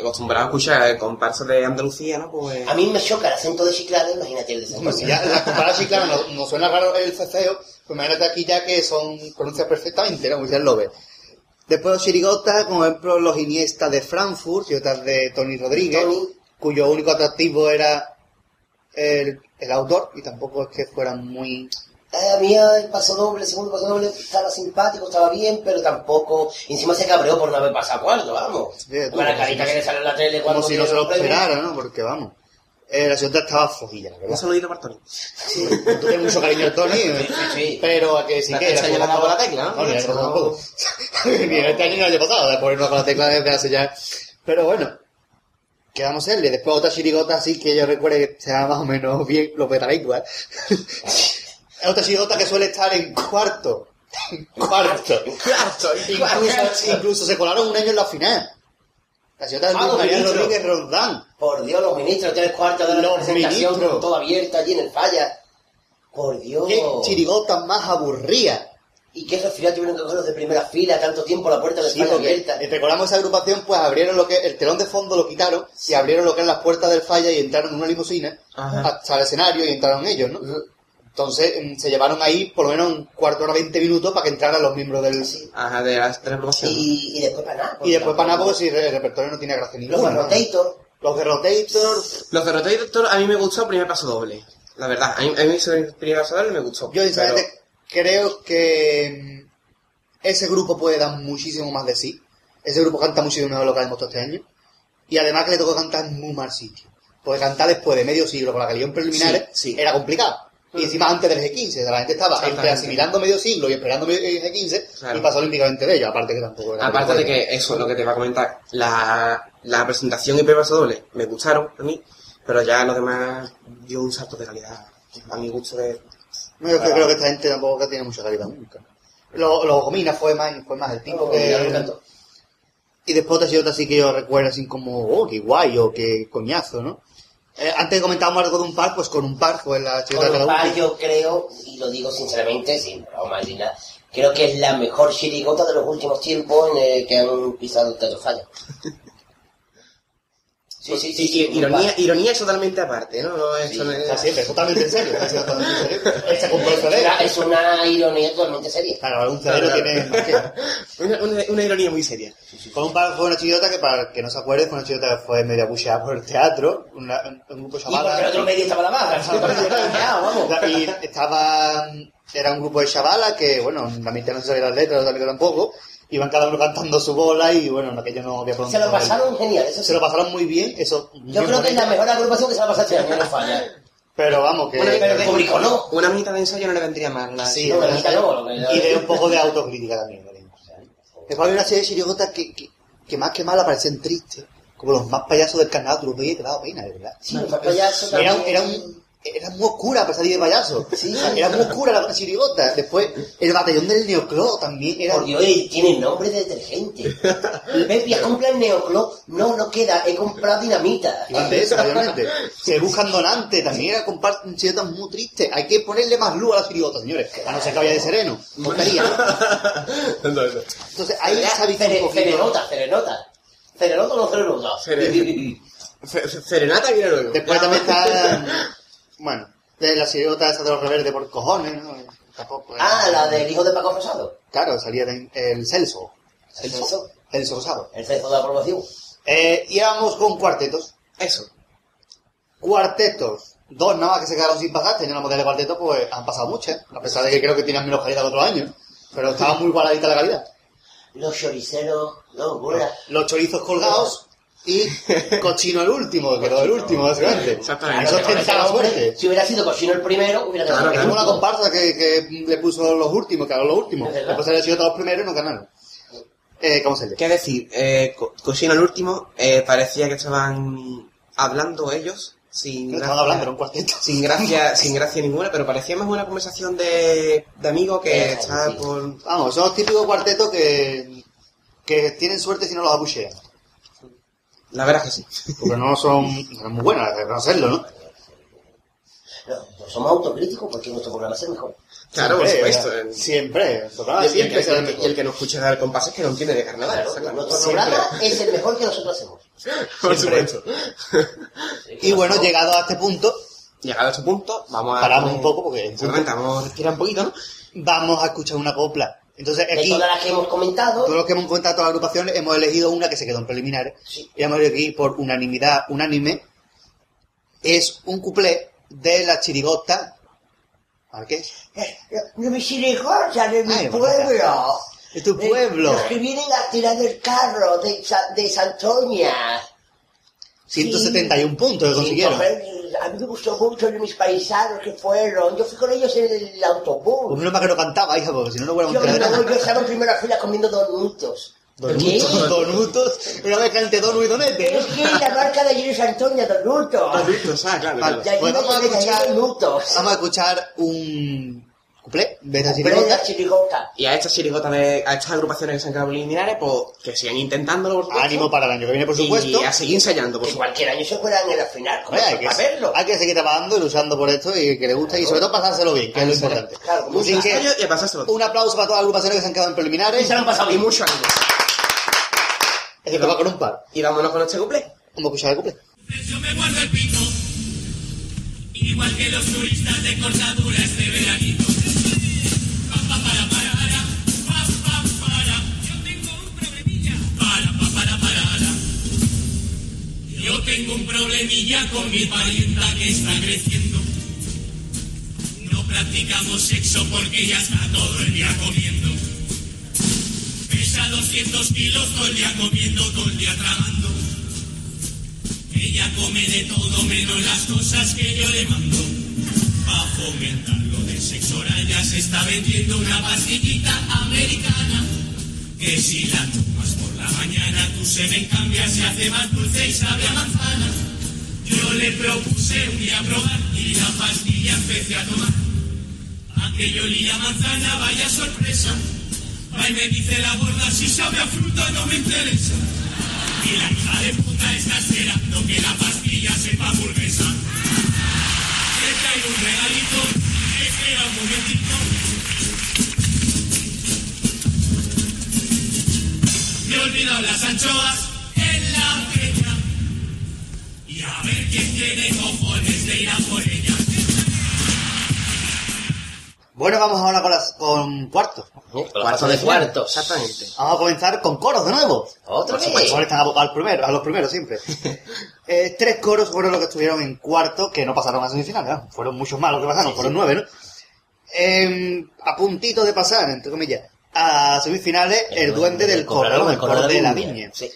acostumbrado a escuchar comparsas de Andalucía, ¿no? Pues... A mí me choca el acento de Chiclana, imagínate el de si Santoña. ya la chiclana no, no suena raro el ceceo, pues imagínate aquí ya que son pronuncias perfectamente, ¿no? Como dice el Lobe. Después los chirigotas, como ejemplo los Iniesta de Frankfurt, chirigotas de Tony Rodríguez, Tony. cuyo único atractivo era el, el autor, y tampoco es que fueran muy... Eh, A mí el paso doble, el segundo paso doble, estaba simpático, estaba bien, pero tampoco... y Encima se cabreó por no haber pasado cuarto, vamos. Sí, tú, Con la como carita si que no- le sale en la tele cuando... Como si no se lo esperara, ¿no? Porque vamos. Eh, la chirigota estaba flojilla, la Un verdad. saludito para Tony. Sí, tú tienes mucho cariño al Tony, eh, sí. pero a que sí La que... este año le ha dado la tecla, ¿no? No, ni este año el año pasado, de ponernos con la tecla desde hace ya... Pero bueno, ¿qué vamos a hacerle? Después otra chirigota así que yo recuerde que sea más o menos bien lo igual. Es otra chirigota que suele estar en cuarto. En cuarto. Cuarto, Incluso, incluso se colaron un año en la final. La chirigota de Ah, los María. Rodríguez Roldán. Por Dios, los ministros, tres cuartos de la Los presentación, ministros. todo abierta allí en el falla. Por Dios. Qué chirigota más aburrida. Y que esos final tuvieron que cogerlos de primera fila, tanto tiempo la puerta del Sí, falla abierta. eh, recordamos esa agrupación, pues abrieron lo que el telón de fondo lo quitaron y abrieron lo que es las puertas del falla y entraron en una limusina Ajá. hasta el escenario y entraron ellos, ¿no? Entonces mm, se llevaron ahí por lo menos un cuarto hora, 20 minutos para que entraran los miembros del... Ajá, de la, de la promoción. Y, y después para nada. Y después para nada porque si el repertorio no tiene gracia Los ninguna. ¿no? Rotator. Los de Rotator, Los de Rotator a mí me gustó el primer paso doble. La verdad, a mí, a mí el primer paso doble me gustó. yo pero- sinceramente creo que mm, ese grupo puede dar muchísimo más de sí. Ese grupo canta muchísimo mejor de lo que ha demostrado este año. Y además que le tocó cantar en muy mal sitio. Porque cantar después de medio siglo con la calidad en preliminares Sí, sí. era complicado. Y encima antes del G15, la gente estaba entre asimilando medio siglo y esperando el G15 Claro. y pasó olímpicamente de ellos, aparte que tampoco era Aparte de que eso, lo que te va a comentar, la, la presentación y paso doble me gustaron a mí, pero ya lo demás dio un salto de calidad. A mi gusto de... No, yo creo que esta gente tampoco tiene mucha calidad nunca. Los lo Gomina fue más, fue más el tipo No, que... me encantó. Y después otra chirigota así que yo recuerdo así como, oh, qué guay, o qué coñazo, ¿no? Eh, antes comentábamos algo de un par, pues con un par fue la chirigota Con de un cada par uno. yo creo, y lo digo sinceramente, sin broma ni nada, creo que es la mejor chirigota de los últimos tiempos en el que han pisado el teatro falla. Sí, sí, sí. Y- sí, y- un ironía, ironía es totalmente aparte, ¿no? no es, Sí, no es- sea, siempre, totalmente en serio. siendo totalmente en serio. Es CD. una, es una ironía totalmente seria. Claro, un CD no tiene más que... una, una, una ironía muy seria. Con un fue una chirigota que, para que no se acuerde, fue una chirigota que fue medio abucheada por el teatro, una- un, un grupo Y porque llamado... el otro medio estaba la vamos. Y estaba... Era un grupo de chavalas que, bueno, la mitad no se sabía las letras, la mitad tampoco. Iban cada uno cantando su bola y, bueno, en aquello no había por Se lo pasaron genial, eso Se lo pasaron muy bien, eso... Yo creo que es la mejor agrupación que se va a pasar este año, no falla. Pero vamos, que... Bueno, Pero el público no. Una mitad de ensayo no le vendría mal. La, Sí, No, mitad Y de un poco de autocrítica también. ¿vale? Después había una serie de chirigotas que, que, que más que mal parecían tristes. Como los más payasos del carnaval, tú los veías y te daba pena, de verdad. Sí, los payasos Era, un, era muy oscura para salir de payaso. Sí. Era muy oscura la chirigota. Después, el batallón del Neoclo también era... Por Dios, tiene nombre de detergente. Pepi, ¿has comprado el Neoclo? No, no queda, he comprado dinamita. De eso, obviamente. Se buscan donantes, también era compar chirigotas muy tristes. Hay que ponerle más luz a la chirigota, señores. A no ser que vaya de sereno. Tontería, ¿no? Entonces, ahí se ha visto un poquito... Cerenota, cerenota. ¿Cerenota o no cerenota? Serenata viene luego. Después también está, bueno, de la chirigota esa de los rebeldes por cojones, ¿no? Tampoco era- Ah, la del hijo de Paco Rosado. Claro, salía en- el Celso. El Celso. Celso Rosado. El ceso de aprobación. Eh, y vamos con cuartetos. Eso. Cuartetos. Dos nada más que se quedaron sin pasar, tenían la modelo de cuarteto, pues han pasado muchas, a pesar de que creo que tenían menos calidad que otros años. Pero estaba muy igualadita la calidad. Los choriceros, no, buena. Los chorizos colgados y cochino el último, que quedó el último, básicamente. Exactamente. Eso Claro, tentaba hombre, suerte. Si hubiera sido cochino el primero, hubiera quedado Claro, Tenemos una último. comparsa que, que le puso los últimos, que los últimos. Es. Después le sido todos los primeros y no ganaron. Eh, ¿Cómo se? ¿Qué decir? Eh, Co- Cosino el último, eh, parecía que estaban hablando ellos, sin No gracia, estaban hablando, era un cuarteto. sin gracia, sin gracia ninguna, pero parecía más una conversación de, de amigos que Eh, está sí. por... Vamos, son los típicos cuartetos que, que tienen suerte si no los abuchean. La verdad es que sí. Porque no son, no son muy buenos, hay que reconocerlo, ¿no? No, no somos autocríticos porque nuestro programa es el mejor. Claro, por Siempre, supuesto. Siempre. Programa Y el, siempre y el- será el y el mejor. que nos escucha dar compás es que no entiende de carnaval. Claro, nuestro Siempre. programa es el mejor que nosotros hacemos. Por Siempre. supuesto. Y bueno, llegado a este punto, Llegado a este punto, vamos a... paramos un poco porque vamos a respirar un poquito, ¿no? vamos a escuchar una copla. Entonces De aquí, todas las que hemos comentado, todos los que hemos contado todas las agrupaciones, hemos elegido una que se quedó en preliminares. Sí. Y hemos elegido aquí por unanimidad, unánime, es un cuplé de la chirigota. ¿A qué de mi chirigota, de mi Ay, pueblo. De tu pueblo. Los que vienen a tirar del carro de, de Santoña. 171 puntos que Sí, consiguieron. coger- a mí me gustó mucho de mis paisanos que fueron. Yo fui con ellos en el Pues autobús. menos mal que no cantaba, hija, porque si no, no enterado de no, yo estaba en primera fila comiendo donutos. Donutos, donutos, una vez entre Donu y Donete. Es que la marca de es Antonio Donutos. Adultos, ah, claro, Vale. claro. Pues vamos a escuchar- donutos. Vamos a escuchar un cuplé de esta chirigota. Y a estas chirigotas de, a estas agrupaciones que se han quedado preliminares, pues que sigan intentándolo, por supuesto. Ánimo para el año que viene, por supuesto. Y a seguir ensayando, por Que supuesto. cualquier año se fueran en la final. Como Oye, hay, para que, verlo. hay que seguir trabajando y luchando por esto y que le guste y sobre todo pasárselo bien, que es lo importante. Claro, como Así que y a pasárselo. un aplauso para todas las agrupaciones que se han quedado en preliminares. Y se lo han pasado Y bien. mucho ánimo. Es que te va con un par. Y vámonos con este cumple. Vamos a escuchar el cuplé. Yo me guardo el pito, igual que los turistas de cortadura este veranito. Tengo un problemilla con mi parienta que está creciendo. No practicamos sexo porque ella está todo el día comiendo. Pesa 200 kilos todo el día comiendo, todo el día tragando. Ella come de todo menos las cosas que yo le mando. Pa' fomentar lo del sexo oral ya se está vendiendo una pastillita americana. Que si la la mañana tu semen cambia, se hace más dulce y sabe a manzana. Yo le propuse un día probar y la pastilla empecé a tomar. Aquello olía manzana, vaya sorpresa. Va y me dice la gorda, si sabe a fruta no me interesa. Y la hija de puta está esperando que la pastilla sepa hamburguesa. Te traigo un regalito, espera un momentito. Olvidado las anchoas en la fecha. Y a ver quién tiene cojones de ir a por ellas. Bueno, vamos ahora con, las, con cuartos. Cuarto de cuartos. Exactamente. Vamos a comenzar con coros de nuevo. Otra Por vez. están a, al primero, a los primeros siempre. Eh, tres coros fueron los que estuvieron en cuarto, que no pasaron a semifinales. ¿no? Fueron muchos más los que pasaron, fueron nueve, ¿no? Eh, a puntito de pasar, entre comillas, a semifinales, el, duende del cobrador, el coro de la viña. Sí.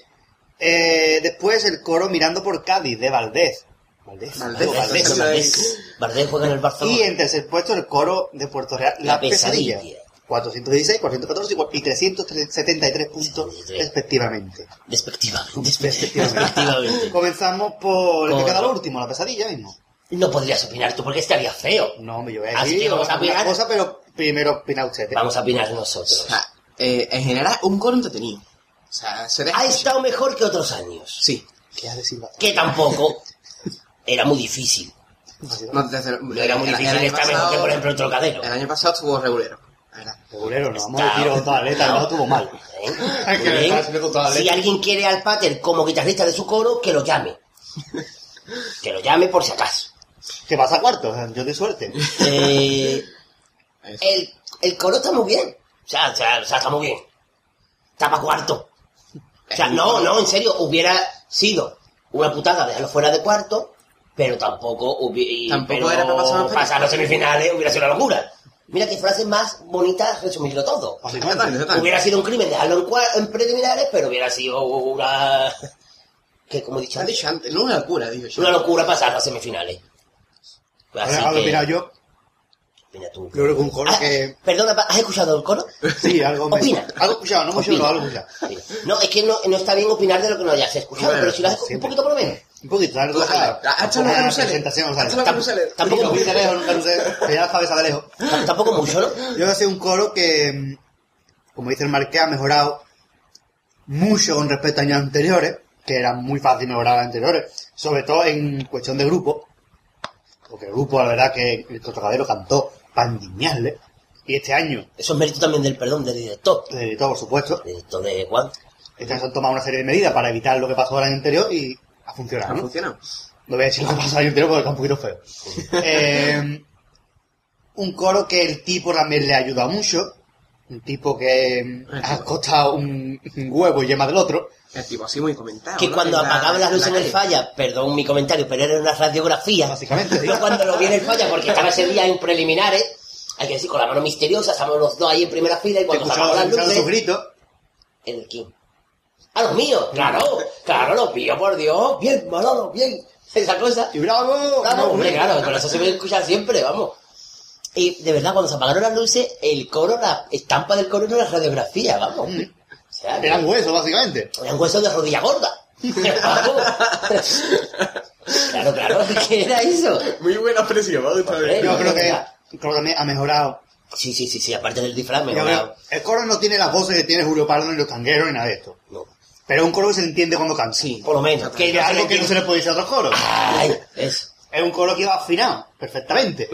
Eh, después el coro mirando por Cádiz, de Valdés. Valdés. Valdés, Valdés. Valdés. Juega en el Barcelona. Y en tercer puesto el coro de Puerto Real, La, La pesadilla. Pesadilla. 416, 414 y 373 puntos 73. respectivamente. Despectivamente. Respectivamente. Despectivamente. Comenzamos por el que queda lo último, la pesadilla mismo. No podrías opinar tú porque estaría feo. No, me yo voy a Así decir que vamos a una opinar. cosa, pero primero opina usted. ¿eh? Vamos a opinar O nosotros. sea, eh, en general, un coro entretenido. O sea, se deja... Ha estado mejor que otros años. Sí. ¿Qué has de decir? Que tampoco era muy difícil. No, desde- Era muy el- el difícil año estar mejor que, por ejemplo, el trocadero. El año pasado estuvo regulero. la verdad. Regulero, no vamos Está- a toda la letra, no estuvo mal. ¿Eh? Hay que Muy bien. toda la Si letra. alguien quiere al Pater como guitarrista de su coro, que lo llame. Que lo llame por si acaso. Que pasa a cuarto, yo de suerte. Eh, el, el coro está muy bien. O sea, o sea, o sea, está muy bien. Está para cuarto. O sea, no, no, en serio, hubiera sido una putada dejarlo fuera de cuarto, pero tampoco hubiera... Tampoco era para pasar pasar a las semifinales, hubiera sido una locura. Mira qué frase más bonita resumirlo todo. Exactamente. Hubiera sido un crimen dejarlo en, en preliminares, pero hubiera sido una... que como he dicho antes, no una locura, digo yo. una locura pasar a las semifinales. Así Ahora que, mira yo, opina tú. yo creo que un coro Ah, que... Perdona, ¿has escuchado el coro? Sí, algo me... Opina. Algo escuchado, no mucho, pero algo escuchado. No, es que no, no está bien opinar de lo que no hayas escuchado, Bueno, pero si lo has escuchado un poquito por lo menos. Un poquito, no sale. presentación, ¿sabes? Échalo que no Tampoco- muy de lejos, sé, que ya de lejos. tam- tampoco mucho, ¿no? Yo a hacer un coro que, como dice el Marqués, ha mejorado mucho con respecto a años anteriores, que era muy fácil mejorar los anteriores, sobre todo en cuestión de grupo, porque el grupo, la verdad, que el tocadero cantó para indignarle, y este año, Eso es mérito también del perdón del director. el editor, por supuesto, Del director de Juan. este año se han tomado una serie de medidas para evitar lo que pasó el año anterior y ha funcionado, Ha ¿no? funcionado. No voy a decir lo que pasó el año anterior porque está un poquito feo. Eh, un coro que el tipo también le ha ayudado mucho. Un tipo que ha costado un, un huevo y yema del otro. El tipo así muy comentado. Que ¿no? cuando la- apagaban las luces en el falla, perdón mi comentario, pero era una radiografía. Básicamente. Yo cuando lo vi en el falla, porque estaba ese día en preliminares, hay que decir, con la mano misteriosa, estamos los dos ahí en primera fila y cuando apagaban las escuchado sus luces... gritos. En el King. A los míos, claro, claro, los míos, por Dios. Bien, Manolo, bien. Esa cosa. ¡Y bravo! Claro, No, hombre, claro, con eso se puede escuchar siempre, vamos. Y de verdad, cuando se apagaron las luces, el coro, la estampa del coro era la radiografía, vamos. Mm. Sea, Eran huesos, básicamente. eran huesos de rodilla gorda. Claro, claro, ¿qué era eso? Muy buena expresión. Hombre, Yo no, creo no, que coro también ha mejorado. Sí, sí, sí, sí, aparte del disfraz, me creo- el coro no tiene las voces que tiene Julio Pardo ni los tangueros ni nada de esto. No, Pero es un coro que se entiende cuando canta. sí, por lo menos. Que no es algo que no se le puede decir a otros coros. Ay, eso. Es un coro que va afinado perfectamente.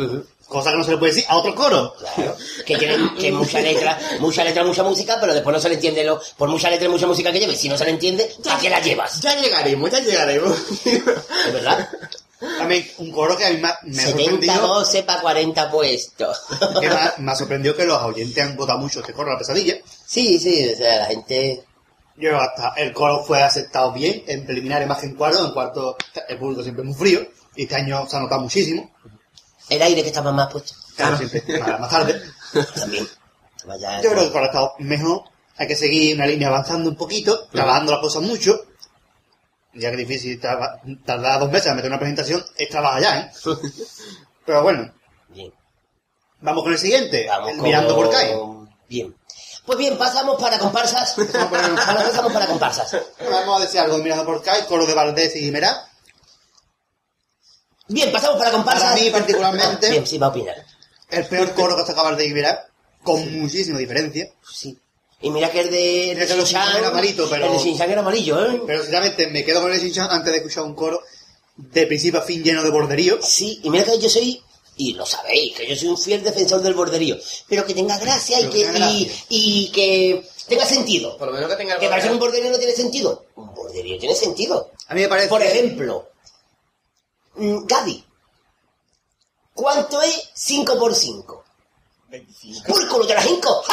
Cosa que no se le puede decir a otro coro. Claro, que tiene que mucha letra, mucha letra, mucha música, pero después no se le entiende lo, por mucha letra y mucha música que lleve, si no se le entiende, ¿a qué la llevas? Ya llegaremos, ya llegaremos. ¿Es verdad? También un coro que a mí me, me ha 70 sorprendido. 12 para 40 puestos. Que me, ha- me ha sorprendido que los oyentes han votado mucho este coro, la pesadilla. Sí, sí, o sea, la gente... Yo hasta el coro fue aceptado bien, en preliminares más que en cuarto, en cuarto el público siempre es muy frío, y este año se ha notado muchísimo, El aire que estaba más puesto. claro, siempre, más, más tarde. También. Estaba ya- Yo creo que el coro ha estado mejor, hay que seguir una línea avanzando un poquito, trabajando las cosas mucho, ya que es difícil traba- tardar dos meses a meter una presentación, es trabajar ya, ¿eh? Pero bueno, Bien. vamos con el siguiente, Vamos el con- mirando por Kai. Bien. Pues bien, pasamos para comparsas. Ahora pasamos para comparsas. Bueno, vamos a decir algo de mirando por Kai, coro de Valdés y Jimerá. Bien, pasamos para comparsas. Para mí, particularmente- Bien, sí, va a opinar. El peor coro que sacado Valdés y Jimerá, con muchísima diferencia. Sí. Y mira que el de... De Shin-Chan era malito, pero- El de Shin-Chan era amarillo, ¿eh? Pero sinceramente me quedo con el Shinchan antes de escuchar un coro de principio a fin lleno de borderío. Sí, y mira que yo soy, y lo sabéis, que yo soy un fiel defensor del borderío, pero que tenga gracia y Pero que, que tenga y, gracia. y que tenga sentido. Por lo menos que tenga Que parece que un borderío no tiene sentido. Un borderío tiene sentido. A mí me parece... Por ejemplo, Gaby, ¿cuánto es 5 por 5? 25. ¡Por culo de la 5!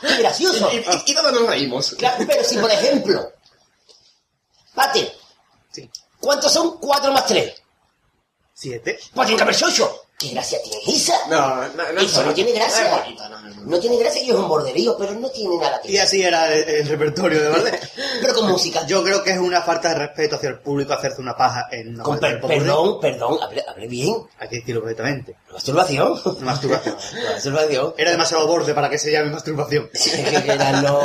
¡Qué gracioso! Y, y, y todos nos reímos. Claro, pero si, por ejemplo, Pater, Sí. ¿cuántos son 4 más 3? Siete. Pues tiene que haber 8. ¿Qué gracia tiene esa? No, no, no. Eso no tiene gracia. No es bonito, no, no, no. No tiene gracia que es un borderío, pero no tiene nada que Y así era el, el repertorio de Valdés. Pero con música. Yo creo que es una falta de respeto hacia el público hacerse una paja en una Con per- perdón, perdón, hable, hable bien. Hay que decirlo perfectamente. Masturbación. Masturbación. Masturbación. Era demasiado borde para que se llame masturbación. No,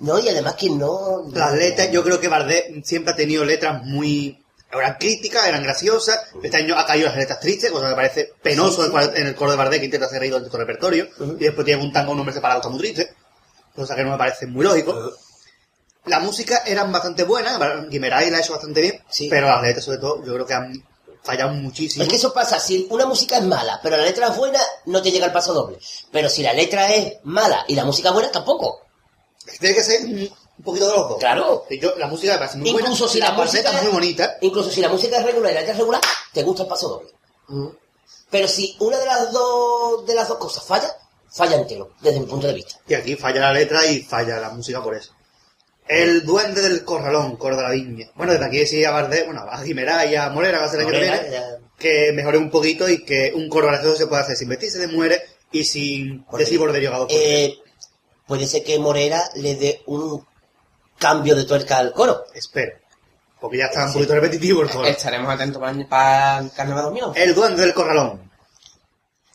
no, y además que no. Las letras, yo creo que Valdés siempre ha tenido letras muy... Eran críticas, eran graciosas. Este año ha caído las letras tristes, cosa que me parece penoso en el coro de Valdés que intenta hacer reír durante todo el repertorio. Y después tiene un tango, un nombre separado, está muy triste. Cosa que no me parece muy lógico. La música eran bastante buena, Guimeray la ha hecho bastante bien, Sí. pero las letras sobre todo yo creo que han fallado muchísimo. Es que eso pasa, si una música es mala, pero la letra es buena, no te llega el paso doble. Pero si la letra es mala y la música es buena, tampoco. Tiene que ser un poquito de los dos. Claro. Yo, la música me parece muy Incluso buena, si la la música- es muy bonita. Incluso si la música es regular y la letra es regular, te gusta el paso doble. Pero si una de las dos de las dos cosas falla, falla entero, desde mi punto de vista. Y aquí falla la letra y falla la música por eso. El duende del corralón, coro de la viña. Bueno, desde aquí decía a Bardé, bueno, a Jimera y a Morera, va a ser el año que viene, ya- que mejore un poquito y que un coro gracioso se pueda hacer sin vestirse de muere y sin decir borderío cada dos por tres. Eh, puede ser que Morera le dé un cambio de tuerca al coro. Espero. Porque ya está un poquito repetitivo el coro. Estaremos atentos para, para el Carnaval 2011. El duende del corralón.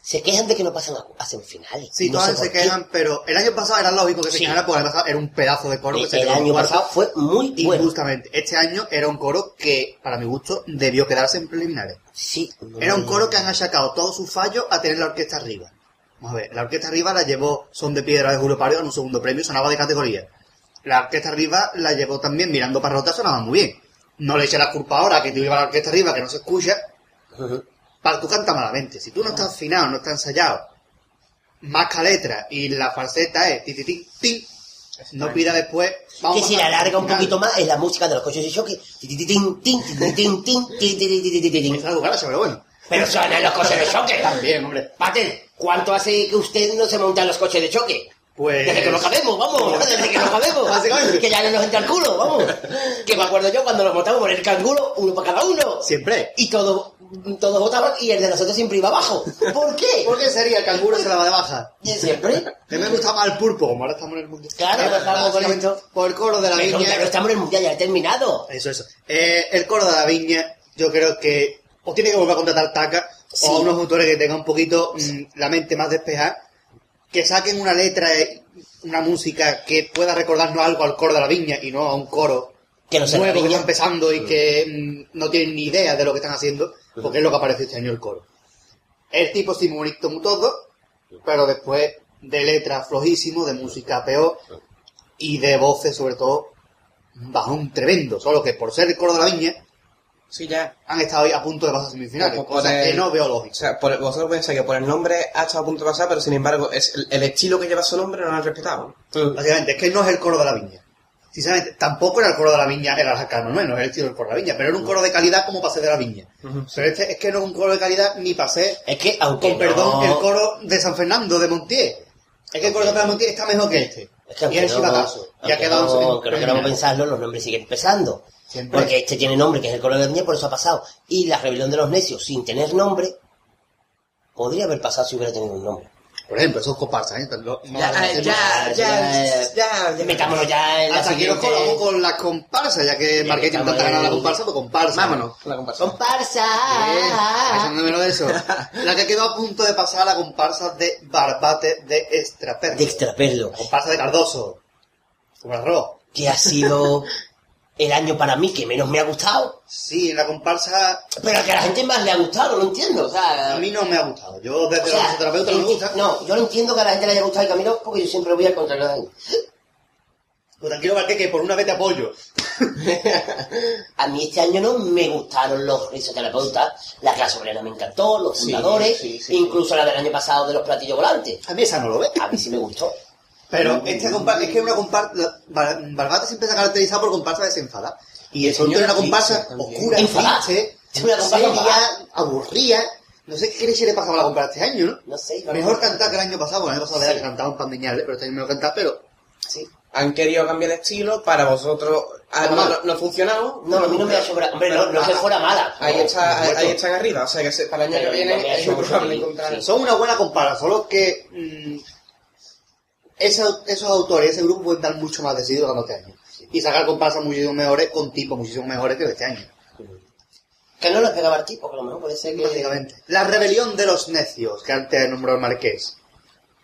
Se quejan de que no pasan a, a semifinales. Sí, No todas se qué. quejan, pero el año pasado era lógico que se Sí. quejara porque el año pasado era un pedazo de coro que se El año pasado fue muy bueno. Injustamente. Este año era un coro que, para mi gusto, debió quedarse en preliminares. Sí. no- Era un coro que han achacado todos sus fallos a tener la orquesta arriba. Vamos a ver, la orquesta arriba la llevó Son de Piedra de Julio Pario en un segundo premio, sonaba de categoría. La orquesta arriba la llevó también Mirando para Rota, sonaba muy bien. No le eché la culpa ahora que tú llevas la orquesta arriba, que no se escucha, para tú canta malamente. Si tú no estás afinado, no estás ensayado, masca letra y la falseta es ti ti ti ti, no pida después. Que si la a- alarga un poquito más es la música de los coches de choque. Ti, ti, ti, tin, tin, ti, ti, tin, tin, ti, ti, ti, ti, ti, ti, tin. Es algo carajo, pero bueno. Pero suenan los coches de choque. También, hombre. Pater, ¿cuánto hace que usted no se monta en los coches de choque? Pues... Desde que nos cabemos, vamos, desde que nos cabemos. Básicamente. Que ya no nos entra el culo, vamos. Que me acuerdo yo cuando nos montamos por el canguro, uno para cada uno. Siempre. Y todos, todos votaban y el de nosotros siempre iba abajo. ¿Por qué? ¿Por qué sería el canguro se la va de baja? Y siempre. Que me gusta más el pulpo, como ahora estamos en el mundial. Claro, estamos con esto. Por el coro de la Pero viña. no estamos en el mundial, ya he terminado. Eso, eso. Eh, el coro de la viña, yo creo que o tiene que volver a contratar taca, Sí. o a unos autores que tengan un poquito mm, la mente más despejada, que saquen una letra, una música que pueda recordarnos algo al coro de la viña y no a un coro Que no nuevo que está empezando y que mm, no tienen ni idea de lo que están haciendo, porque es lo que aparece este año el coro. El tipo sí muy bonito muy todo, pero después de letras flojísimo, de música peor y de voces sobre todo bajón tremendo, solo que por ser el coro de la viña Sí, ya. han estado ahí a punto de pasar semifinales, Por- cosa que el- no veo O lógico. sea, por- vosotros pensáis que por el nombre ha estado a punto de pasar, pero sin embargo, es el, el estilo que lleva su nombre no lo han respetado. Básicamente, es que no es el coro de la viña. Sinceramente, tampoco era el coro de la viña, era Jacano, no, no es el estilo del coro de la viña, pero era un coro de calidad como ser de la viña. Pero este es que no es un coro de calidad ni ser, Es que, aunque con perdón, el coro de San Fernando de Montier. Es que el coro de San Fernando de Montier está mejor que este. Es que y el no, chivatazo. Y ha quedado no, en- no queramos pensarlo, los nombres siguen pesando. Siempre. Porque este tiene nombre, que es el color de la por eso ha pasado. Y la rebelión de los necios, sin tener nombre, podría haber pasado si hubiera tenido un nombre. Por ejemplo, esos comparsas, ¿eh? No- no- Ya, eh, ya, ya, ya, ya. Metámonos ya en la Hasta siguiente... colamos con las comparsas, ya que Ya marketing tanta ganas la comparsa, pues comparsa. Vámonos, con la comparsa. ¡Comparsa! Bien, eso menos de eso. La que quedó a punto de pasar a la comparsa de Barbate de Extraperlo. De extraperlo. La comparsa de Cardoso. Como el arroz. Que ha sido el año para mí que menos me ha gustado. Sí, la comparsa Pero que a la gente más le ha gustado, no entiendo. O sea, a mí no me ha gustado. Yo desde o sea, los fisioterapeutas no me enti- gusta. no, yo no entiendo que a la gente le haya gustado el camino porque yo siempre voy al contrario de gente. Pues tranquilo, Marqués, que por una vez te apoyo. A mí este año no me gustaron los risoterapeutas, la clase obrera me encantó, los Sí, fundadores, sí, sí. incluso la del año pasado de los platillos volantes. A mí esa no lo ve. A mí sí me gustó. Pero esta comparsa, es que una comparsa, Barbate siempre se ha caracterizado por comparsa desenfadada. Y eso es una comparsa oscura, triste, Es una comparsa seria, aburrida. No sé qué leche le pasaba a la comparsa este año, ¿no? No sé. Mejor cantar que el año pasado, bueno, el año pasado era que cantaba un pandeñal, pero este año mejor cantar, pero Sí. Han querido cambiar el estilo, para vosotros ah, No, no, no. funcionado. No, a mí no me ha sobrado. Hombre, no, no es que fuera mala. Ahí, está, ahí, están arriba, o sea que para el año que viene ha es muy hecho probable sí, encontrar. sí. son una buena comparsa, solo que mm, esos, esos autores, ese grupo pueden dar mucho más de sí durante este año. Y sacar comparsas muchísimo mejores con tipos muchísimo mejores que este año. Que no les pegaba el tipo, que a lo mejor puede ser que... Básicamente. La rebelión de los necios, que antes nombró el marqués.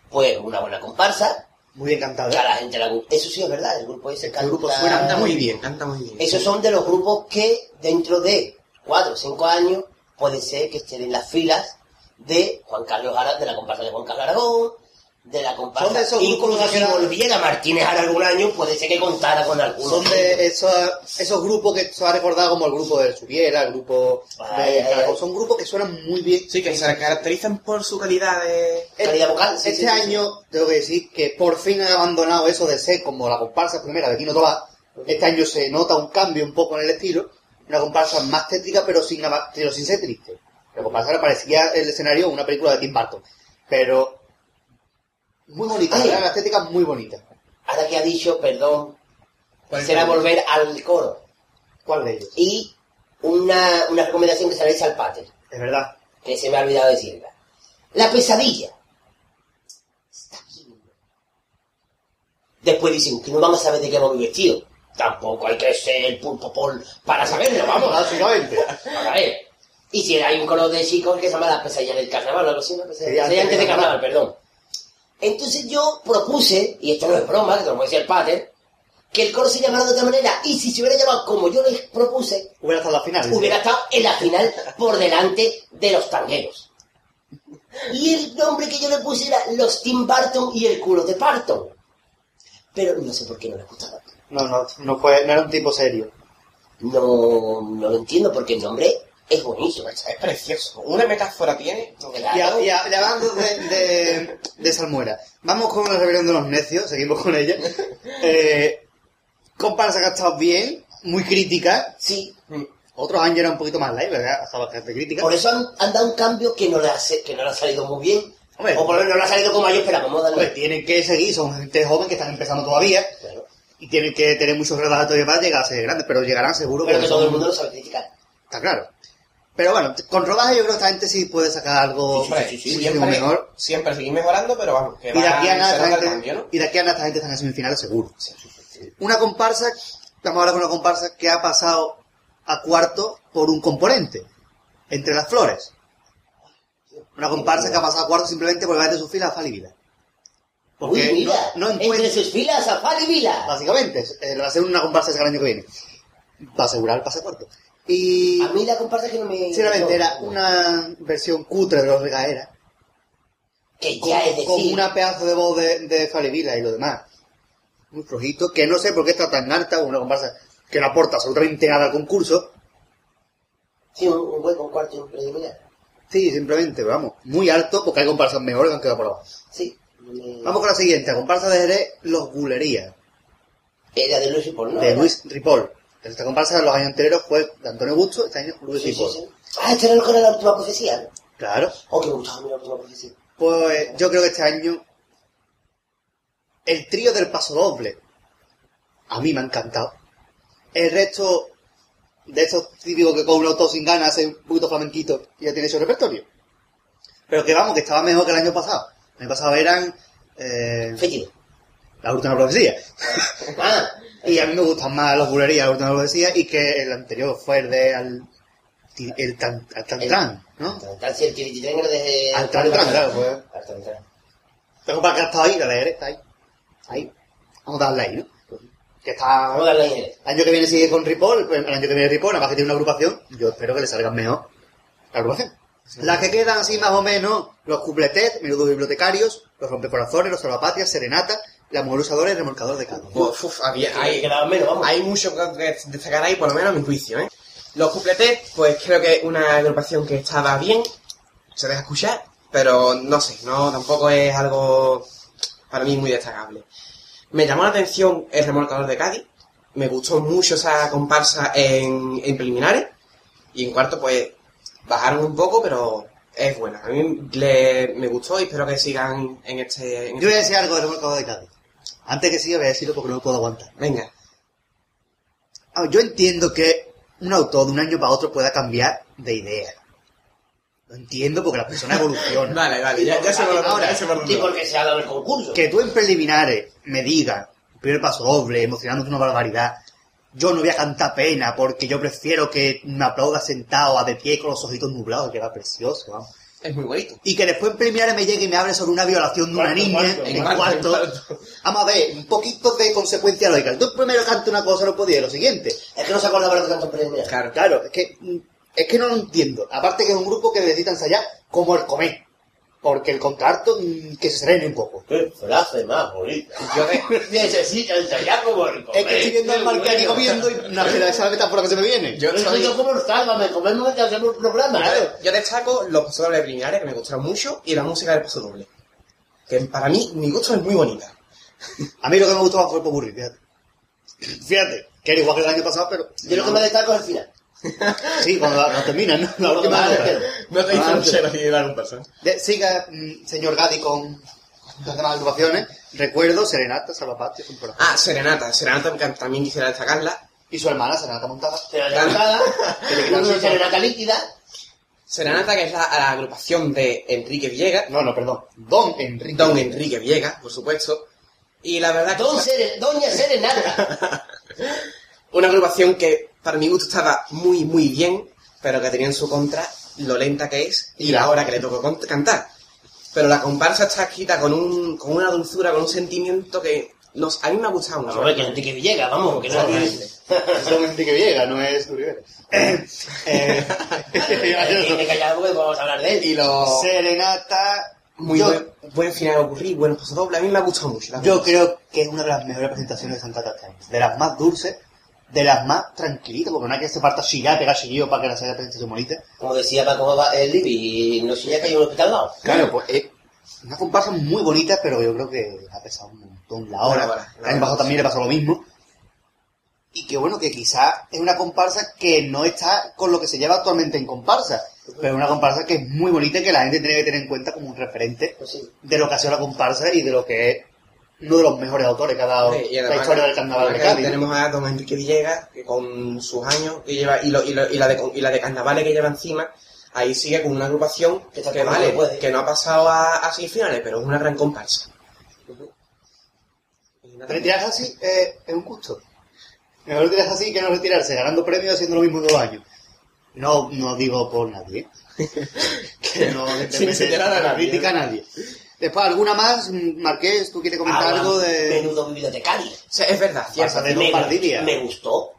Pues una buena comparsa, Muy bien cantada. que a la gente le gusta. Eso sí es verdad, el grupo ese El canta... grupo suena Canta muy bien, canta muy bien. Esos son de los grupos que dentro de cuatro o cinco años puede ser que estén en las filas de Juan Carlos Ara, de la comparsa de Juan Carlos Aragón, de la comparsa... Son de esos grupos Incluso que si volviera Martínez Ara algún año, puede ser que contara con algunos. Son de esos, esos grupos que se ha recordado como el grupo de Subiera, el grupo Ay, de Caracol. Son grupos que suenan muy bien. Sí, que se caracterizan por su calidad de... Calidad vocal, sí, este sí, sí, año tengo que decir que por fin han abandonado eso de ser como la comparsa primera de Quino Tobar. Este año se nota un cambio un poco en el estilo. Una comparsa más tétrica pero sin, pero sin ser triste. La comparsa ahora parecía el escenario de una película de Tim Burton. Pero muy bonita, Ay. una estética muy bonita. Ahora que ha dicho, perdón, ¿Cuál quisiera volver al coro. ¿Cuál de ellos? Y una, una recomendación que se le dice al pater, Es verdad. que se me ha olvidado decirla. La pesadilla. Está bien. Después dicen que no vamos a saber de qué vamos vestido. Tampoco hay que ser el pulpo pol para saberlo, vamos. Básicamente. A ver. Y si hay un coro de chicos que se llama la pesadilla del carnaval o algo así, una pesadilla, antes antes de de carnaval, perdón. Entonces yo propuse, y esto no es broma, que te lo decía el pater, que el coro se llamara de otra manera, y si se hubiera llamado como yo les propuse, Hubiera estado la final. hubiera estado en la final por delante de los tangueros. Y el nombre que yo le puse era Los Tim Burton y el culo de Parton. Pero no sé por qué no les gustaba. No, no, no, fue, no era un tipo serio. No, no lo entiendo porque el nombre es bonito. Es precioso. Una metáfora tiene. Y, a- y a- y hablando de, de, de Salmuera, vamos con la rebelión de los necios, seguimos con ella. Eh, comparsa que ha estado bien, muy crítica. Sí, Otros años era un poquito más light, ¿verdad? Hasta bastante crítica. por eso han, han dado un cambio que no le ha, que no le ha salido muy bien, Hombre, O por lo menos no le ha salido como yo esperábamos, Daniel. tienen que seguir, son gente joven que están empezando todavía Claro. y tienen que tener muchos relatos para llegar a ser grandes, pero llegarán seguro Pero que todo el mundo lo sabe criticar. Está claro. Pero bueno, con rodaje yo creo que esta gente sí puede sacar algo Hombre, muchísimo siempre, mejor. siempre seguir mejorando, pero vamos, que Y de aquí a va nada gente, cambio, ¿no? y de aquí a nada esta gente está en semifinales seguro. Una comparsa, vamos ahora con una comparsa que ha pasado a cuarto por un componente, entre las flores. Una comparsa que ha pasado a cuarto simplemente por de sus filas a Fali Vila. Porque Uy, mira, no, no entre sus filas a Fali Vila. básicamente, eh, va a ser una comparsa ese el año que viene. Va a asegurar el pase a cuarto. Y A mí la comparsa que no me... sinceramente era una versión cutre de los regaeras. Que con, ya es decir... con una pedazo de voz de, de Falivila y lo demás. Muy flojito, que no sé por qué está tan alta, una comparsa que no aporta absolutamente nada al concurso. Sí, un, un hueco, un cuarto y un preliminar. Sí, simplemente, vamos, muy alto, porque hay comparsas mejores que han quedado por abajo. Sí. me- Vamos con la siguiente, la comparsa de Jerez, Los Gulerías, Era de Luis Paul, ¿no? de Luis Ripoll. Esta comparsa de los años anteriores fue de Antonio Busto, este año Luis Sí, sí. Ah, este era lo que era la última profecía. ¿no? Claro. Oh, que me gustaba la última profecía. Pues yo creo que este año el trío del paso doble a mí me ha encantado. El resto de estos típicos que un auto sin ganas hace un poquito flamenquito y ya tiene su repertorio. Pero que vamos, que estaba mejor que el año pasado. El año pasado eran eh, la última profecía. Ah, Y a mí me gustan más los bulerías, la última profecía, y que el anterior fue el de al, el tan, al Tantran, ¿no? el Chirichitren era de... Al Tantran, claro, pues. Al Tantran. Tengo para que ha estado ahí, la leeré, está ahí. Ahí. Vamos a darle ahí, ¿no? Que está... Vamos a darle ahí. El año que viene sigue con Ripoll, pues, el año que viene Ripoll, nada más que tiene una agrupación, yo espero que le salgan mejor la agrupación. Las que quedan así más o menos, los cupletés, menudos bibliotecarios, los rompecorazones, los salvapatrias, serenata, la mujer usadora y el remolcador de Cádiz. Uf, uf, había, Hay menos, vamos. mucho que destacar ahí, por lo menos a mi juicio, ¿eh? Los cupletés, pues creo que es una agrupación que estaba bien, se deja escuchar, pero no sé, no tampoco es algo para mí muy destacable. Me llamó la atención el remolcador de Cádiz, me gustó mucho esa comparsa en, en preliminares, y en cuarto pues bajaron un poco, pero es buena. A mí le- me gustó y espero que sigan en este... en Yo voy a decir algo del remolcador de Cádiz. Antes que siga voy a decirlo porque no lo puedo aguantar. Venga. Ah, Yo entiendo que un autor de un año para otro pueda cambiar de idea. Lo entiendo porque la persona evoluciona. Vale, vale, ya, ya se me Ahora, Y porque se ha dado el concurso. Que tú en preliminares me digas, primer paso doble, una barbaridad, yo no voy a cantar pena porque yo prefiero que me aplauda sentado a de pie con los ojitos nublados, que era precioso, vamos. Es muy bonito. Y que después en preliminares me llegue y me hable sobre una violación de una niña cuarto, en cuarto, cuarto. cuarto. Vamos a ver, un poquito de consecuencia lógica. Tú primero canta una cosa, no podías, lo siguiente. Es que no se acordaba de lo que cantó preliminar. Claro. Claro, es que, es que no lo entiendo. Aparte que es un grupo que necesita ensayar como el comer. Porque el contrato, mm, que se serene un poco. Qué frase más bonita. Yo Necesito ensayar como el Es que estoy viendo al marqués aquí comiendo y no, esa es la metáfora que se me viene. yo Yo soy yo como el sálvame, comemos que hacemos un programa. Claro. yo destaco los pasos dobles preliminares que me gustaron mucho y la música del paso doble. Que para mí, mi gusto es muy bonita. A mí lo que me gustó más fue el popurrí, fíjate. Fíjate, que era igual que el año pasado, pero... Yo lo que me destaco es el final. Sí, cuando la, la terminan, ¿no? La última pero- No te hizo Ah, mucho ni dar un. De- siga, mm, señor Gadi, con las demás agrupaciones. Recuerdo, Serenata, Salvapatria, corazón. Ah, Serenata. Serenata que también quisiera destacarla. Y su hermana, Serenata Montada. Serenata, una serenata líquida. Serenata, que es la, la agrupación de Enrique Villegas. No, no, perdón. Don Enrique. Don Enrique Villegas, por supuesto. Y la verdad que... Don Sere- Doña Serenata. Una agrupación que para mi gusto estaba muy, muy bien, pero que tenía en su contra lo lenta que es y la hora que le tocó cantar. Pero la comparsa está escrita con, un, con una dulzura, con un sentimiento que nos, a mí me ha gustado mucho. Ver que Enrique Villegas, vamos, que no. Es Don Enrique Villegas, no es Uribe. Eh, vamos a hablar de él. Y lo... Serenata. Muy yo, buen, buen final ocurrir, buenos pasodobles, a mí me ha gustado mucho. la yo creo que es una de las mejores presentaciones de Santa Cata. De las más dulces, de las más tranquilitas, porque no hay que se parta chillar, pegar chillillo para que la sea presentación bonita. Como decía Paco va el Libby, no sé ya que hay un hospital al lado. Claro, pues es una comparsa muy bonita, pero yo creo que ha pesado un montón la hora. Año hora, pasado también le pasó lo mismo. Y que bueno, que quizás es una comparsa que no está con lo que se lleva actualmente en comparsa. Pero es una comparsa que es muy bonita y que la gente tiene que tener en cuenta como un referente Pues sí. de lo que ha sido la comparsa y de lo que es uno de los mejores autores que ha dado Sí, la historia del carnaval de Cádiz. Tenemos a don Enrique Villegas, que con sus años que lleva, y, lo- y, lo- y la de, y la de carnavales que lleva encima, ahí sigue con una agrupación Que está vale, que puede. que no ha pasado a, a seis finales, pero es una gran comparsa. Retirarse así eh, es un gusto. Mejor retirarse así que no retirarse, ganando premios haciendo lo mismo dos años. No, no digo por nadie, ¿eh? que no a la crítica a nadie. Después, ¿alguna más? Mm, Marqués, ¿tú quieres comentar Habla algo de...? Menudo bibliotecario. sea, es verdad, cierto. Pasa de me, me gustó.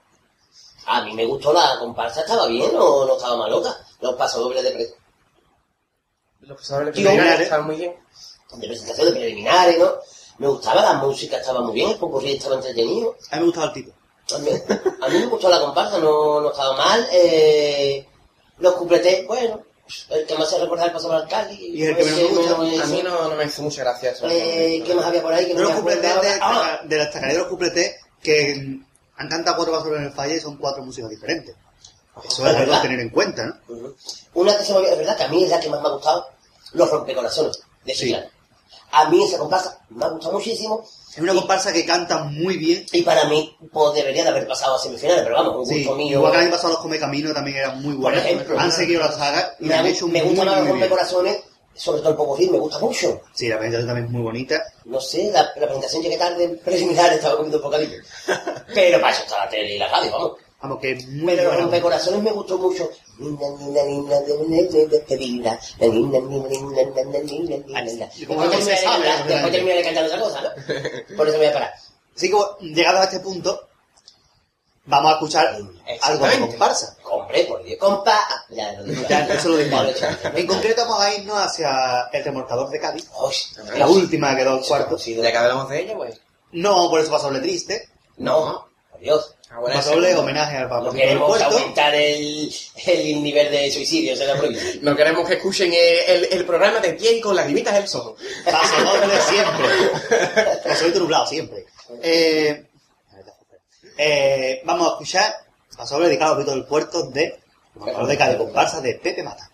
A mí me gustó la comparsa, estaba bien o no estaba malota. Los pasodobles de, pre- Los pasadores Tío, preliminares estaban muy bien. de presentación de preliminares, ¿no? Me gustaba, la música estaba muy bien, el popurrí estaba entretenido. A mí me gustaba el tipo. A mí, a mí me gustó la comparsa, no, no estaba mal. Eh, los cupletés, bueno, el que más se recuerda el paso al alcalde. Y el que menos me gusta. A mí no, no me hizo mucha gracia eso. Eh, ¿Qué más había por ahí? Que no Los me acuerdo cupletés de? Ah, de la estacanía de los cupletés que han cantado cuatro pasos en el falle y son cuatro músicas diferentes. Eso es algo a tener en cuenta, ¿no? Una que se me olvidó, es verdad que a mí es la que más me ha gustado, los rompecorazones de Sí. A mí esa comparsa me ha gustado muchísimo Es una comparsa que canta muy bien. y para mí pues, debería de haber pasado a semifinales, pero vamos, un Sí, gusto mío. igual que el año pasado los Come Camino también eran muy buenos. ejemplo, han seguido la saga y me, han ha- hecho me muy, gustan los muy bien. rompecorazones, sobre todo el popurrí, me gusta mucho. Sí, la presentación también es muy bonita. No sé, la, la presentación llegué tarde, preliminar, estaba comiendo un bocadillo. Pero para eso está la tele y la radio, vamos. Vamos, que es muy Pero rompecorazones me gustó mucho. Sabe, Después terminé de cantar otra cosa, ¿no? Por eso me voy a parar. Así que, llegados a este punto, vamos a escuchar algo de comparsa. Hombre, por Dios, compa. Ya. Ya, eso lo digo. En concreto vamos a irnos hacia el remolcador de Cádiz. La última que quedó en cuarto. Ya que hablamos de ella, pues. No por eso pasoble triste. No, por Dios. Ahora Pasoble ese- homenaje al No papá del queremos aumentar el, el nivel de provincia. No queremos que escuchen el, el- el programa de pie y con lagrimitas en los ojos. Pasodoble siempre. Pasoble nublado siempre. Eh, eh, vamos a escuchar Pasoble dedicado a Pito del Puerto de de Cádiz, comparsa de Pepe Mata.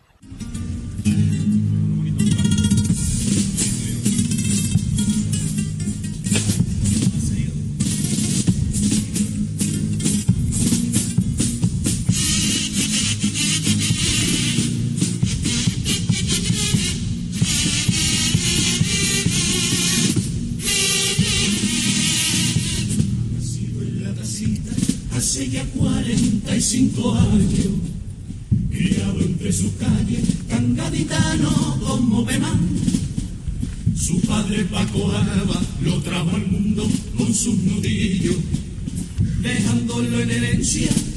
Valencia.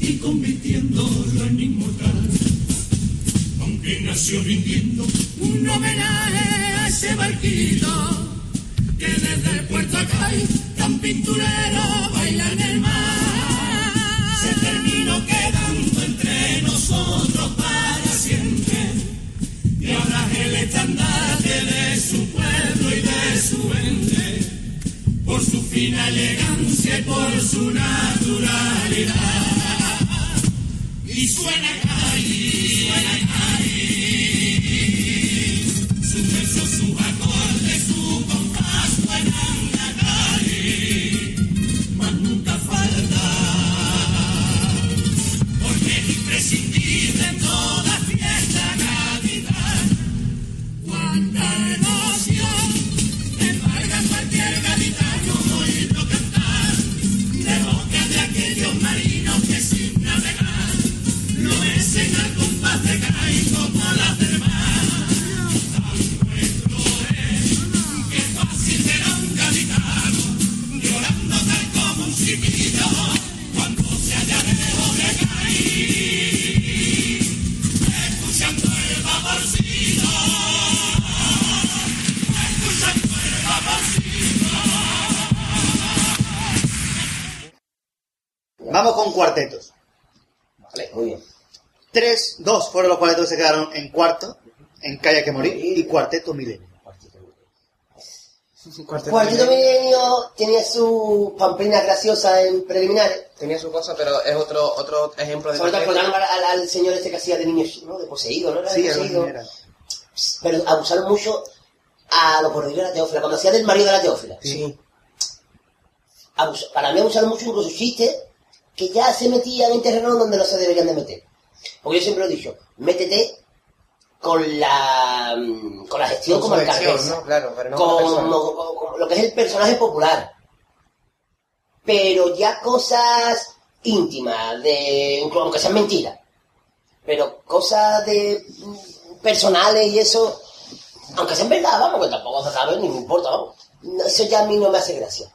Fueron los cuartetos que se quedaron en cuarto, en Calle que morir, y cuarteto milenio. Cuarteto Cuarteto Milenio Milenio tenía su pamplina graciosa en preliminares. tenía su cosa, pero es otro otro ejemplo de Sobre todo al, al- señor este que hacía de niño, ¿no? De poseído, ¿no? Era de Sí, algo poseído. así era. Pero abusaron mucho a los corredores de la Teófila. Cuando hacía del marido de la Teófila. Sí. Abus- para mí abusaron mucho incluso chistes que ya se metían en terreno donde no se deberían de meter. Porque yo siempre lo he dicho, métete con la mm, con la gestión Con como alcaldesa. ¿no? Claro, pero no con lo que es el personaje popular. Pero ya cosas íntimas, de aunque sean mentiras. Pero cosas de mm, personales y eso, aunque sean verdad, vamos, que tampoco se sabe ni me importa, vamos. No, Eso ya a mí no me hace gracia.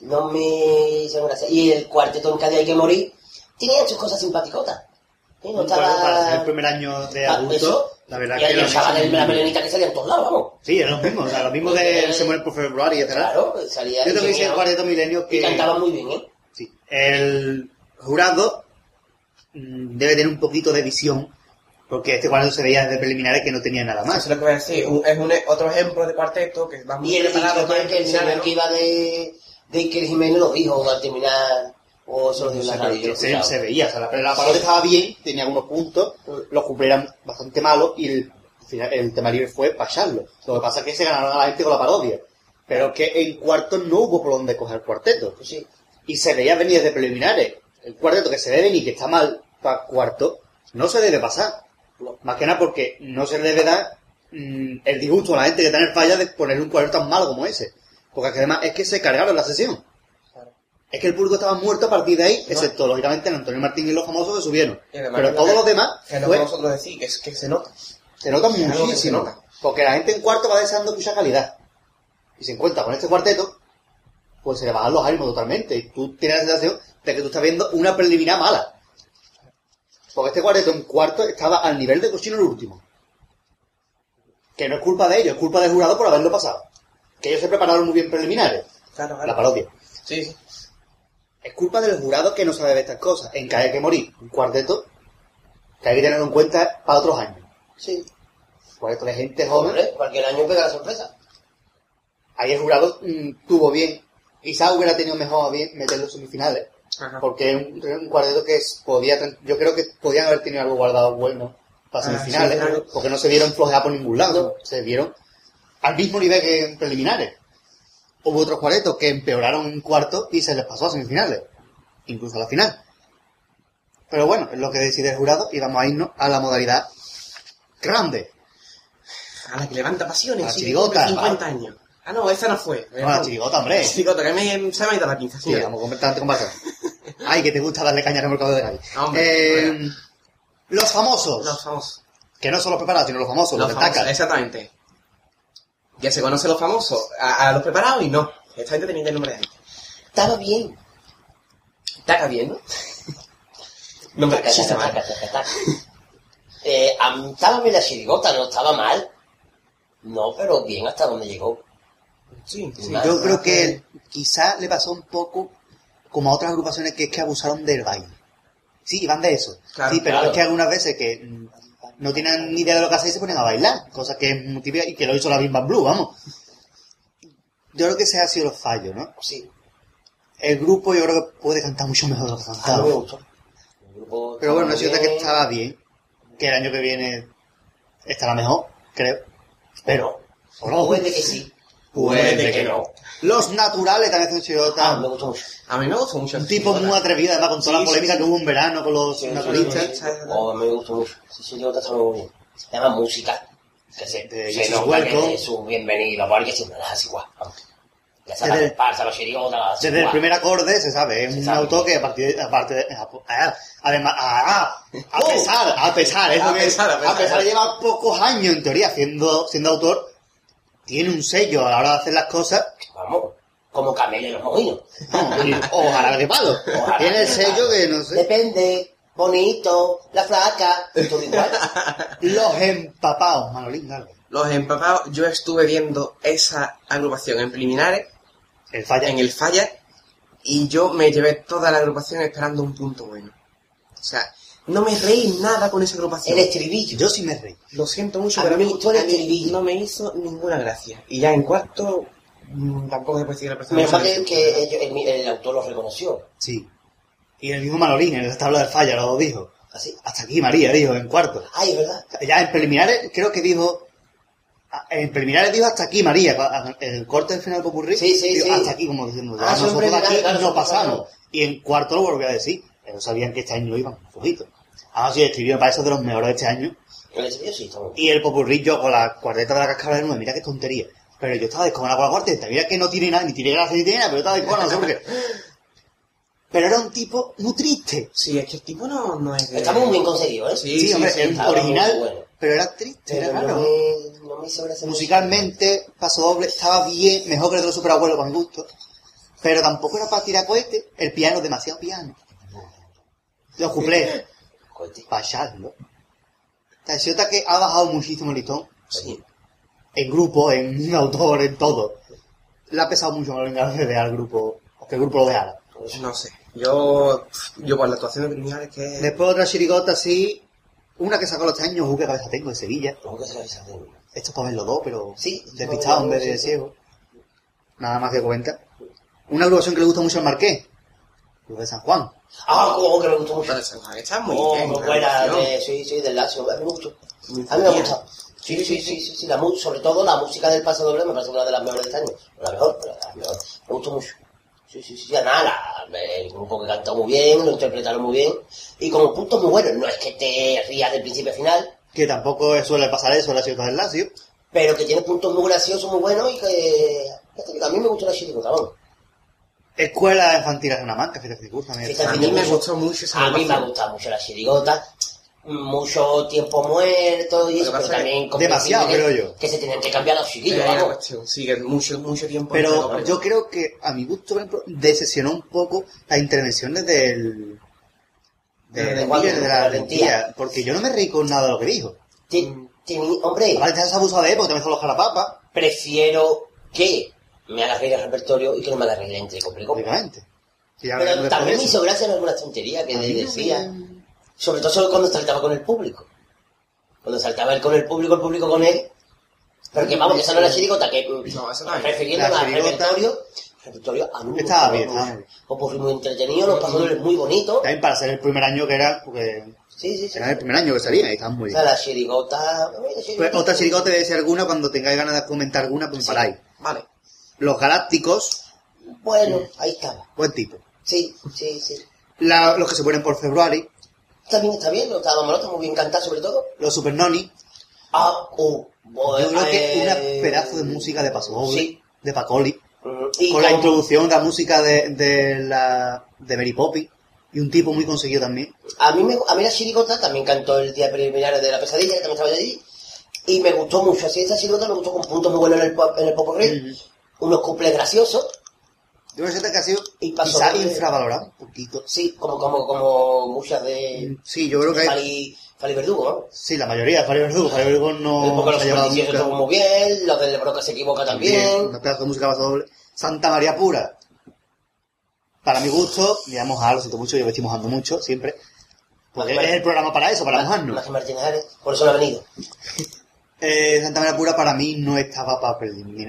No me hace gracia. Y el cuarteto en Cádiz hay que morir, tenía sus cosas simpaticotas. Para ser estaba... el primer año de Ah, adulto, eso. la verdad y que hay lo el han chaval hecho de la melenita que salía en todos lados, vamos. Sí, es lo mismo, o sea, lo mismo de se muere por februario, etc. Claro, salía... Yo tengo que decir el cuarteto milenio que... Y cantaba muy bien, ¿eh? Sí. El jurado mm, debe tener un poquito de visión, porque este cuarteto se veía desde preliminares que no tenía nada Eso es más. lo que voy a decir. Un- es un, otro ejemplo de cuarteto que va muy Y el, y preparado para que el que iba de, de Iker Jiménez lo dijo al terminar, o eso en la se, veía, o sea, la, la parodia estaba bien, tenía algunos puntos, los cuplés eran bastante malos y el, el tema libre fue pasarlo. Lo que pasa es que se ganaron a la gente con la parodia. Pero que en cuarto no hubo por dónde coger cuarteto. Pues sí. Y se veía venir desde preliminares. El cuarteto que se ve venir, que está mal para cuarto, no se debe pasar. Más que nada porque no se le debe dar mm, el disgusto a la gente que está en el falla de poner un cuarteto tan malo como ese. Porque además es que se cargaron la sesión. Es que el público estaba muerto a partir de ahí, excepto, lógicamente, en Antonio Martín y los famosos que subieron. Pero que lo todos que- los demás Que no fue- podemos nosotros decir, que es que se nota. se nota algo que se muchísimo. nota. Porque la gente en cuarto va deseando mucha calidad. Y se encuentra con este cuarteto, pues se le bajan los ánimos totalmente. Y tú tienes la sensación de que tú estás viendo una preliminar mala. Porque este cuarteto en cuarto estaba al nivel de cochino el último. Que no es culpa de ellos, es culpa del jurado por haberlo pasado. Que ellos se prepararon muy bien preliminares. Claro, claro. La parodia. Sí, sí. Es culpa del jurado que no sabe de estas cosas. En que hay que morir. Un cuarteto que hay que tenerlo en cuenta para otros años. Sí. Cuarteto de gente joven. Hombre, cualquier año pega la sorpresa. Ahí el jurado mm, tuvo bien. Quizás hubiera tenido mejor bien meterlo en semifinales. Ajá. Porque es un, un cuarteto que es- podía, yo creo que podían haber tenido algo guardado bueno para Ah, semifinales. sí, claro. Porque no se vieron flojear por ningún lado. Se vieron al mismo nivel que en preliminares. Hubo otros cuartetos que empeoraron en cuarto y se les pasó a semifinales. Incluso a la final. Pero bueno, es lo que decide el jurado y vamos a irnos a la modalidad grande. A la que levanta pasiones. A la sí, chirigota, cumple 50 años. Ah, no, esa no fue. No, la chirigota, hombre. Chirigota, que me, se me ha ido la pinza, Sí, señor. vamos completamente con base. Ay, que te gusta darle caña al mercado de Cádiz. Hombre, Eh, los famosos. Los famosos. Que no son los preparados, sino los famosos, los, Los famosos, exactamente. Ya se conoce los famosos. A, a los preparados y no. Esta gente tenía el nombre de antes. Estaba bien. Taca bien, ¿no? Taca, chiste taca, mal. taca, taca, taca. Eh, estaba bien la chirigota, no estaba mal. No, pero bien hasta donde llegó. Sí, sí. Yo creo que quizá le pasó un poco como a otras agrupaciones que es que abusaron del baile. Sí, van de eso. Claro, sí, pero claro. es que algunas veces que mm, no tienen ni idea de lo que hacer y se ponen a bailar. Cosa que es muy típica y que lo hizo la Bim Bam Blue, vamos. Yo creo que ese ha sido los fallos, ¿no? Sí, El grupo yo creo que puede cantar mucho mejor de lo que cantaba. El grupo Pero bueno, es cierto que estaba bien. Que el año que viene estará mejor, creo. Pero. Puede que sí. Puede que no. Los naturales también son Ah, me gustó mucho. A mí me gustó mucho. Un tipo muy atrevido, además, con toda la polémica que hubo en verano con los naturalistas. Oh, me gustó mucho. Sí, sí, yo estaba muy bien. Además, música. Que se, que Welcome. es su bienvenido, porque siempre las igual. Desde el- comparsa, los hace Desde el primer acorde se sabe, es un autor que a partir de, aparte de, además, a pesar, a pesar, es A lo que- pesar, a pesar. lleva pocos años en teoría siendo, siendo autor, tiene un sello a la hora de hacer las cosas, Vamos, como Camelio y los mojinos. ojalá de palo, Ojalá. tiene el sello que no sé, Depende, bonito, la flaca, todo igual. los empapados, Manolín, dale. Los empapados, yo estuve viendo esa agrupación en preliminares, el falla, en el falla, y yo me llevé toda la agrupación esperando un punto bueno. O sea, no me reí nada con esa agrupación. El estribillo. yo sí me reí, Lo siento mucho, A pero a mí me el a no me hizo ninguna gracia. Y ya en cuarto, mm, tampoco se puede decir la persona mal no que, ellos- el, el autor lo reconoció. Sí. Y el mismo Manolín, en la tabla del falla, lo dijo. Así. Hasta aquí María, dijo, en cuarto. Ay, verdad. Ya en preliminares creo que dijo... En preliminares dijo hasta aquí María, el corte del final de Popurrí. Sí, sí, dijo, sí. Hasta aquí, como diciendo, Ah, nosotros de aquí claro, no pasamos. Y en cuarto lo volvió a decir. Ellos sabían que este año lo iban flojito. Ahora sí, escribió para eso de los mejores de este año. El sí. Y el popurrí yo con la cuarteta de la cascabel de nueve, mira qué tontería. Pero yo estaba descojonado con la cuarteta, mira que no tiene nada, ni tiene gracia ni tiene nada, pero estaba descojonado, no sé por qué. Pero era un tipo muy triste. Sí, es que el tipo no, no es de... Está muy bien conseguido, ¿eh? Sí, Sí, hombre, sí, es original, bueno. pero era triste, era raro. no me, no me hizo gracia. Musicalmente, paso doble, estaba bien, mejor que el de los superabuelos mi gusto. Pero tampoco era para tirar cohetes, el piano, demasiado piano. Los cuplés, Cohete. para echarlo. O sea, se nota que ha bajado muchísimo el listón. Sí. en grupo, en autor, en todo. Le ha pesado mucho más de al grupo, o que el grupo lo dejara. No sé. Yo, yo por la actuación de criminales que... Después otra chirigota así, una que sacó los este años, uh, qué cabeza tengo, de Sevilla. ¿Cómo que se de uno? Esto es para verlo dos, pero Sí, despistado en vez de sí. ciego. Nada más que comentar. Una agrupación que le gusta mucho al Marqués, los de San Juan. Ah, como que me gustó mucho. Pero San Juan está muy Oh, bien. buena, actuación. de, sí, sí, del Lazio, a mí me gustó. A mí me gustado. Sí, sí, sí, sí, sí, la sobre todo la música del paso doble me parece una de las mejores de este año. No La mejor, pero la mejor. Me gustó mucho. Sí, sí, sí, ya nada, la- el grupo que cantó muy bien, lo interpretaron muy bien. Y como puntos muy buenos, no es que te rías del principio al final, Que tampoco suele pasar eso en las ciudades del Lazio. pero que tiene puntos muy graciosos, muy buenos y que... A mí me gustó la chiricota, vamos. Escuela Infantil de Salamanca, fíjate que gusta. mira. Fíjate. A mí me gustó mucho esa A mí me ha gustado mucho la chirigota, mucho tiempo muerto y eso, pero es también... demasiado, creo yo. Que se tienen que cambiar los Es chiquillos, vamos. cuestión. Sí, mucho, mucho tiempo. Pero yo creo que, a mi gusto, por ejemplo, decepcionó un poco las intervenciones del... De, De de, Juan- de la. Valentía, porque yo no me reí con nada de lo que dijo. Hombre, La Valentía se ha abusado de él porque también son los jalapapas, prefiero que me reír el repertorio y que no me haga reír entre lógicamente. Sí, Pero también me eso. hizo gracia en algunas tonterías que no decía. Sobre todo solo cuando saltaba con el público. Cuando saltaba él con el público, el público con él. Porque vamos, esa no es la chirigota, que No, esa también. refiriéndome La al repertorio, repertorio a mí Estaba bien, estaba bien. Popurrí muy entretenido, los pasadores muy bonitos. También para ser el primer año que era, porque Sí, sí, sí. era el primer año que salía y estaban muy O sea, bien. la chirigota... la Pues otra chirigota te decir alguna cuando tengáis ganas de comentar alguna, pues paráis. Vale. Los Galácticos, Bueno, ahí estaba. buen tipo. Sí, sí, sí. La- los que se ponen por February, También está bien, no estaba malo, está muy bien cantado sobre todo. los Super Noni. Ah, uh, Yo creo que eh, una pedazo de música de Paso Sí. de Pacoli, Mm, Y con la introducción de la música de, de la de Mary Poppins y un tipo muy conseguido también. A mí, me, a mí la chirigota también cantó el día preliminar de la pesadilla, que también estaba yo allí. Y me gustó mucho, así esta chirigota me gustó con puntos muy buenos en el, pop- en el popurrí. Unos cuples graciosos. Yo creo que ha sido Y Paso quizá infravalorado un poquito. Sí, como, como, como muchas de Sí, yo creo que Fali, Fali Verdugo, ¿no? sí, la mayoría, Fabio Verdugo, Fabio Verdugo no poco se los nunca. estuvo muy bien, los del Broca se equivoca también. Una pedazo de música Paso Doble. Santa María Pura. Para mi gusto, digamos, ah, lo siento mucho, yo me estoy mojando mucho, siempre. Porque es el programa para eso, para mojarnos. Ares, por eso no ha venido. Eh, Santa María Pura para mí no estaba para,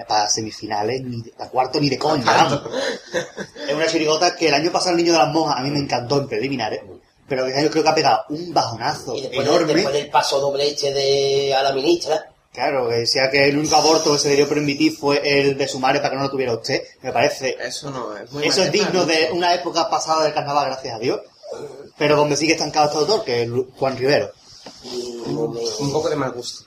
para semifinales, ni de- para cuarto ni de coña. vamos. es una chirigota que el año pasado el Niño de las Monjas a mí me encantó en preliminares, pero este año creo que ha pegado un bajonazo Y después, de- enorme. después del paso doble este de a la ministra, Claro, que decía que el único aborto que se debió permitir fue el de sumario para que no lo tuviera usted. Me parece, Eso no es muy eso es digno de una época pasada del carnaval, gracias a Dios. Pero donde sigue estancado este autor, que es Juan Rivero. Un poco de mal gusto.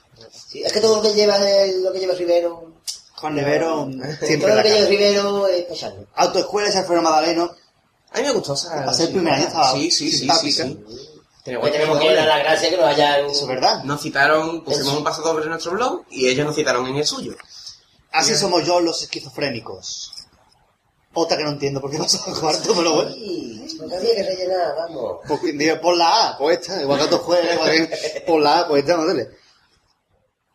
Sí, es que todo lo que lleva el- lo que lleva Rivero, Juan Rivero todo siempre lo la que lleva. Rivero es pesado. Autoescuela y Alfredo Madaleno, A mí me gustó esa... Para ser el primer año estaba Sí, sí, sí, sí, Pues buen tenemos que dar la gracia que nos hayan... eso es verdad. Nos citaron, pusimos un paso doble en nuestro blog y ellos nos citaron en el suyo. Así somos yo los esquizofrénicos. Otra que no entiendo por qué pasó al cuarto, pero bueno. Sí, porque había que rellenar, vamos. Digo, por la A, pues esta, igual que otros jueves, por la A, pues esta, no duele.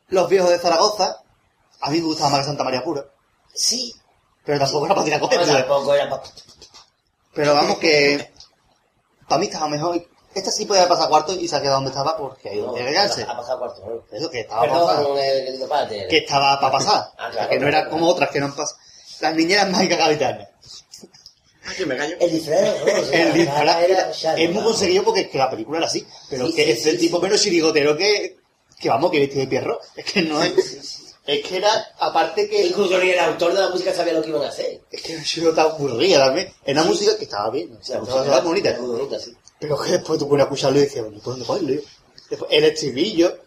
Los viejos de Zaragoza, a mí me gustaba más que Santa María Pura, Sí, pero tampoco era para tirar pero cohetes. tampoco era para... Pero vamos que, para mí estaba mejor. Esta sí podía pasar cuarto y se ha quedado donde estaba porque ahí donde quedarse. Ha pasado cuarto, ¿no? Eso que estaba para pasar. Perdón, eh, querido padre. Que estaba para pasar. Ah, O sea, claro, que no era claro. como otras que no han pasado. Las niñeras mágicas gaditanas. Aquí me callo. El disfraz El disfraz era- es muy conseguido porque es que la película era así. Pero Sí, que sí, es el sí, tipo sí. menos chirigotero que, que vamos, que vestido de pierro. Es que no es. Es que era, aparte que. Incluso ni el autor de la música sabía lo que iban a hacer. Es que era una chirigota aburrida también. Era una música que estaba bien. O sea, estaba, estaba bonita. era muy bonita, sí. Pero que después tú pones a escucharlo y decías, bueno, ¿por dónde cogerlo? Después, el estribillo,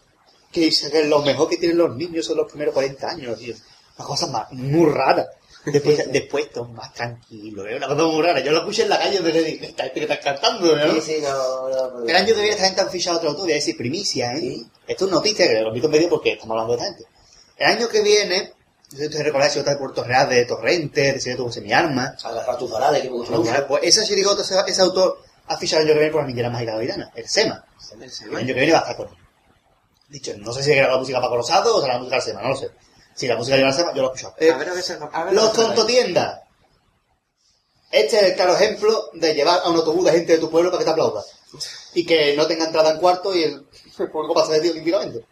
que dice que lo mejor que tienen los niños son los primeros 40 años, tío. Una cosa más, muy rara. Después, después todo más tranquilo, es una cosa muy rara. Yo lo escuché en la calle me dije, esta gente que está cantando, ¿no? Sí, sí, no, no, El año que viene esta gente han fichado otro autor, voy a decir primicia, ¿eh? Sí. Esto es noticia, que lo meto en medio porque estamos hablando de esta gente. El año que viene, yo sé que ustedes recordáis otra de Puerto Real, de Torrente, de Secreto José Mi Arma. Agarrar tus varales, que me mucho. Pues esa chirigota, ese, ese autor ha fichado el año que viene por la niñera mágica gavilana, el SEMA. El año que viene va a estar con él. Dicho, no sé si era la música para Rosado o será la música del SEMA, no lo sé. Si la música del SEMA, yo lo he escuchado. Eh, A ver, a ver, a ver. los tontotiendas. Este es el claro ejemplo de llevar a un autobús de gente de tu pueblo para que te aplauda. Y que no tenga entrada en cuarto y el público pasa de ti olímpicamente.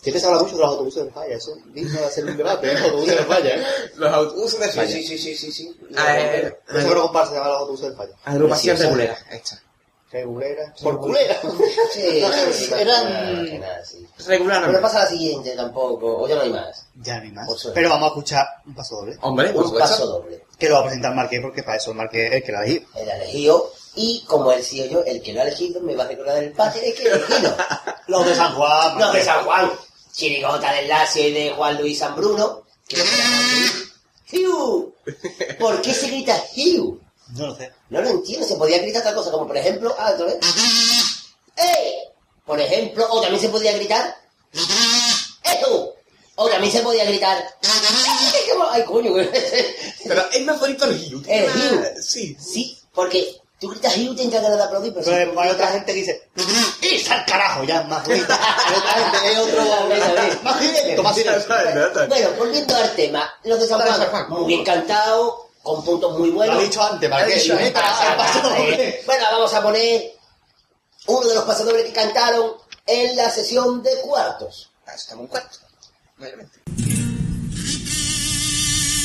Siempre se habla mucho de los autobuses de falla, eso es digno de hacer un debate, ¿eh? Los autobuses de falla, ¿eh? Los autobuses de Sí, falla. sí, sí, sí, sí, sí. A ver, No sé cómo comparsa se llama los autobuses de falla. Agrupación regulera. Esta. Regulera. Por culera. Sí, No, sí, sí, eran- que. Regular Pero nombre. pasa la siguiente tampoco, o ya no hay más. Ya ni más. Por suerte. Pero vamos a escuchar un paso doble. Hombre, Un supuesto. paso doble. Que lo va a presentar Marqués porque para eso Marqués es el que la elegí. El elegido, y como él sí o yo, el que lo ha elegido, me va a recordar el padre que he elegido. Los de San Juan. Los de San Juan, Chirigota del Lacio y de Juan Luis San Bruno. que. ¿Por qué se grita Hugh? No lo sé. No lo entiendo, se podía gritar otra cosa, como por ejemplo, ah, otra vez. ¡Ey! Por ejemplo, o también se podía gritar. ¡Ejo! O también se podía gritar. ¡Ay, coño! güey! Pero es más bonito el Hugh. El Hugh. Sí. Sí, porque tú gritas Hugh, te entra ganas de aplaudir, pero Pero si tú hay otra gente que dice, ¡Esa al carajo! Ya es más bonito. Es otro... Más directo. Bueno, volviendo al tema, los de San Juan, muy bien cantado, con puntos muy Lo buenos. he dicho antes, Lo he dicho meta Pasa el paso nada, doble. ¿eh? Bueno, vamos a poner uno de los pasadores que cantaron en la sesión de cuartos. Ah, Estamos en cuarto. Obviamente.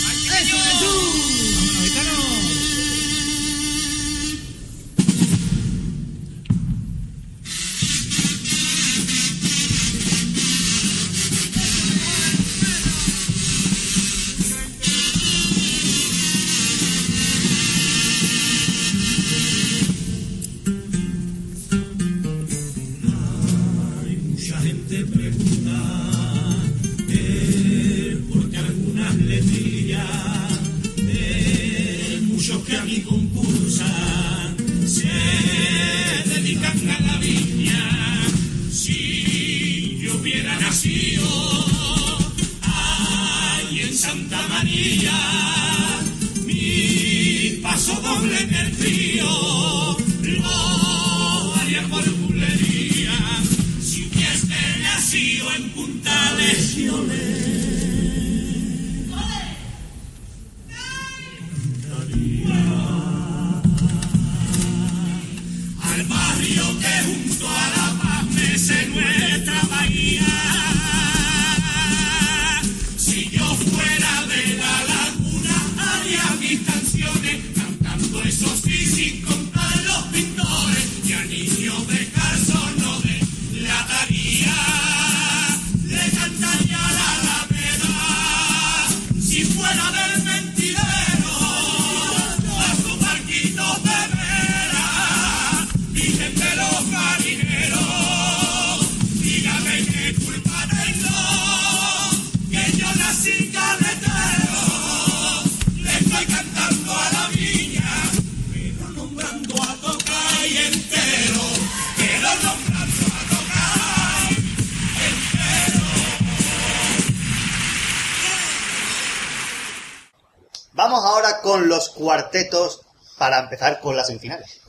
Mucha en el río lo haría por bulería. Si hubiese nacido en Punta Lesiones, Vamos ahora con los cuartetos para empezar con las semifinales.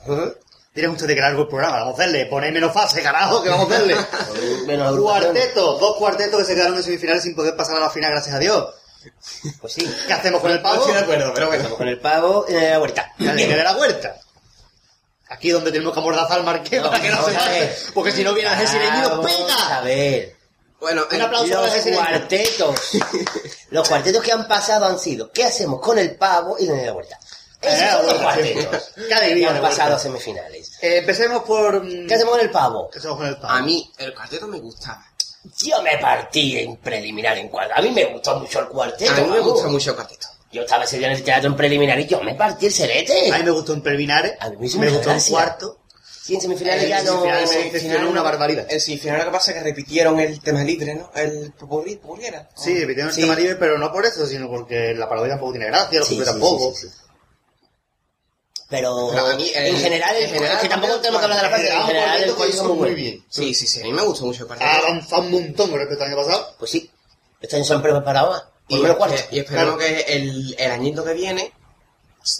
Dirán ustedes que largo el programa, vamos a hacerle, poner menos fase, carajo, que vamos a hacerle. Menos cuartetos, dos cuartetos que se quedaron en semifinales sin poder pasar a la final, gracias a Dios. Pues sí. ¿Qué hacemos con el pavo? Estoy de acuerdo, pero bueno. Con el pavo en la. Dale, que dé la vuelta. Aquí donde tenemos que amordazar al marqués para que no se a ver. Porque si no viene y nos Vamos pega. A ver. Bueno, Un aplauso Los cuartetos. Los cuartetos que han pasado han sido ¿Qué hacemos con el pavo y de la vuelta? Esos Eh, son los cuartetos. Qué alegría han pasado a semifinales. Eh, empecemos por... mm, ¿Qué hacemos con el pavo? ¿Qué hacemos con el pavo? a mí el cuarteto me gustaba. Yo me partí en preliminar en cuarto. A mí me gustó mucho el cuarteto. A mí me gusta mucho el cuarteto. Yo estaba ese día en el teatro en preliminar y yo me partí el serete. A mí me gustó en preliminares, A mí me gustó en cuarto. Sí, en semifinales En ya no... semifinales decepcionó semifinal- una barbaridad. En semifinal lo que pasa es que repitieron el tema libre, ¿no? El popurrí, era. Sí, repitieron el tema libre, pero no por eso, sino porque la parodia tampoco tiene gracia, Sí, cumple sí, tampoco. Pero, Pero a mí, en el- general, en general, es que tampoco tenemos que hablar de la frase, en general, el es muy bien. Sí, sí, sí, a mí me gustó mucho el cuarteto. Ha avanzado un montón con respecto al año pasado. Pues sí, este año se han preparado. Por Y, lo menos cuarto. y esperemos que el, el añito que viene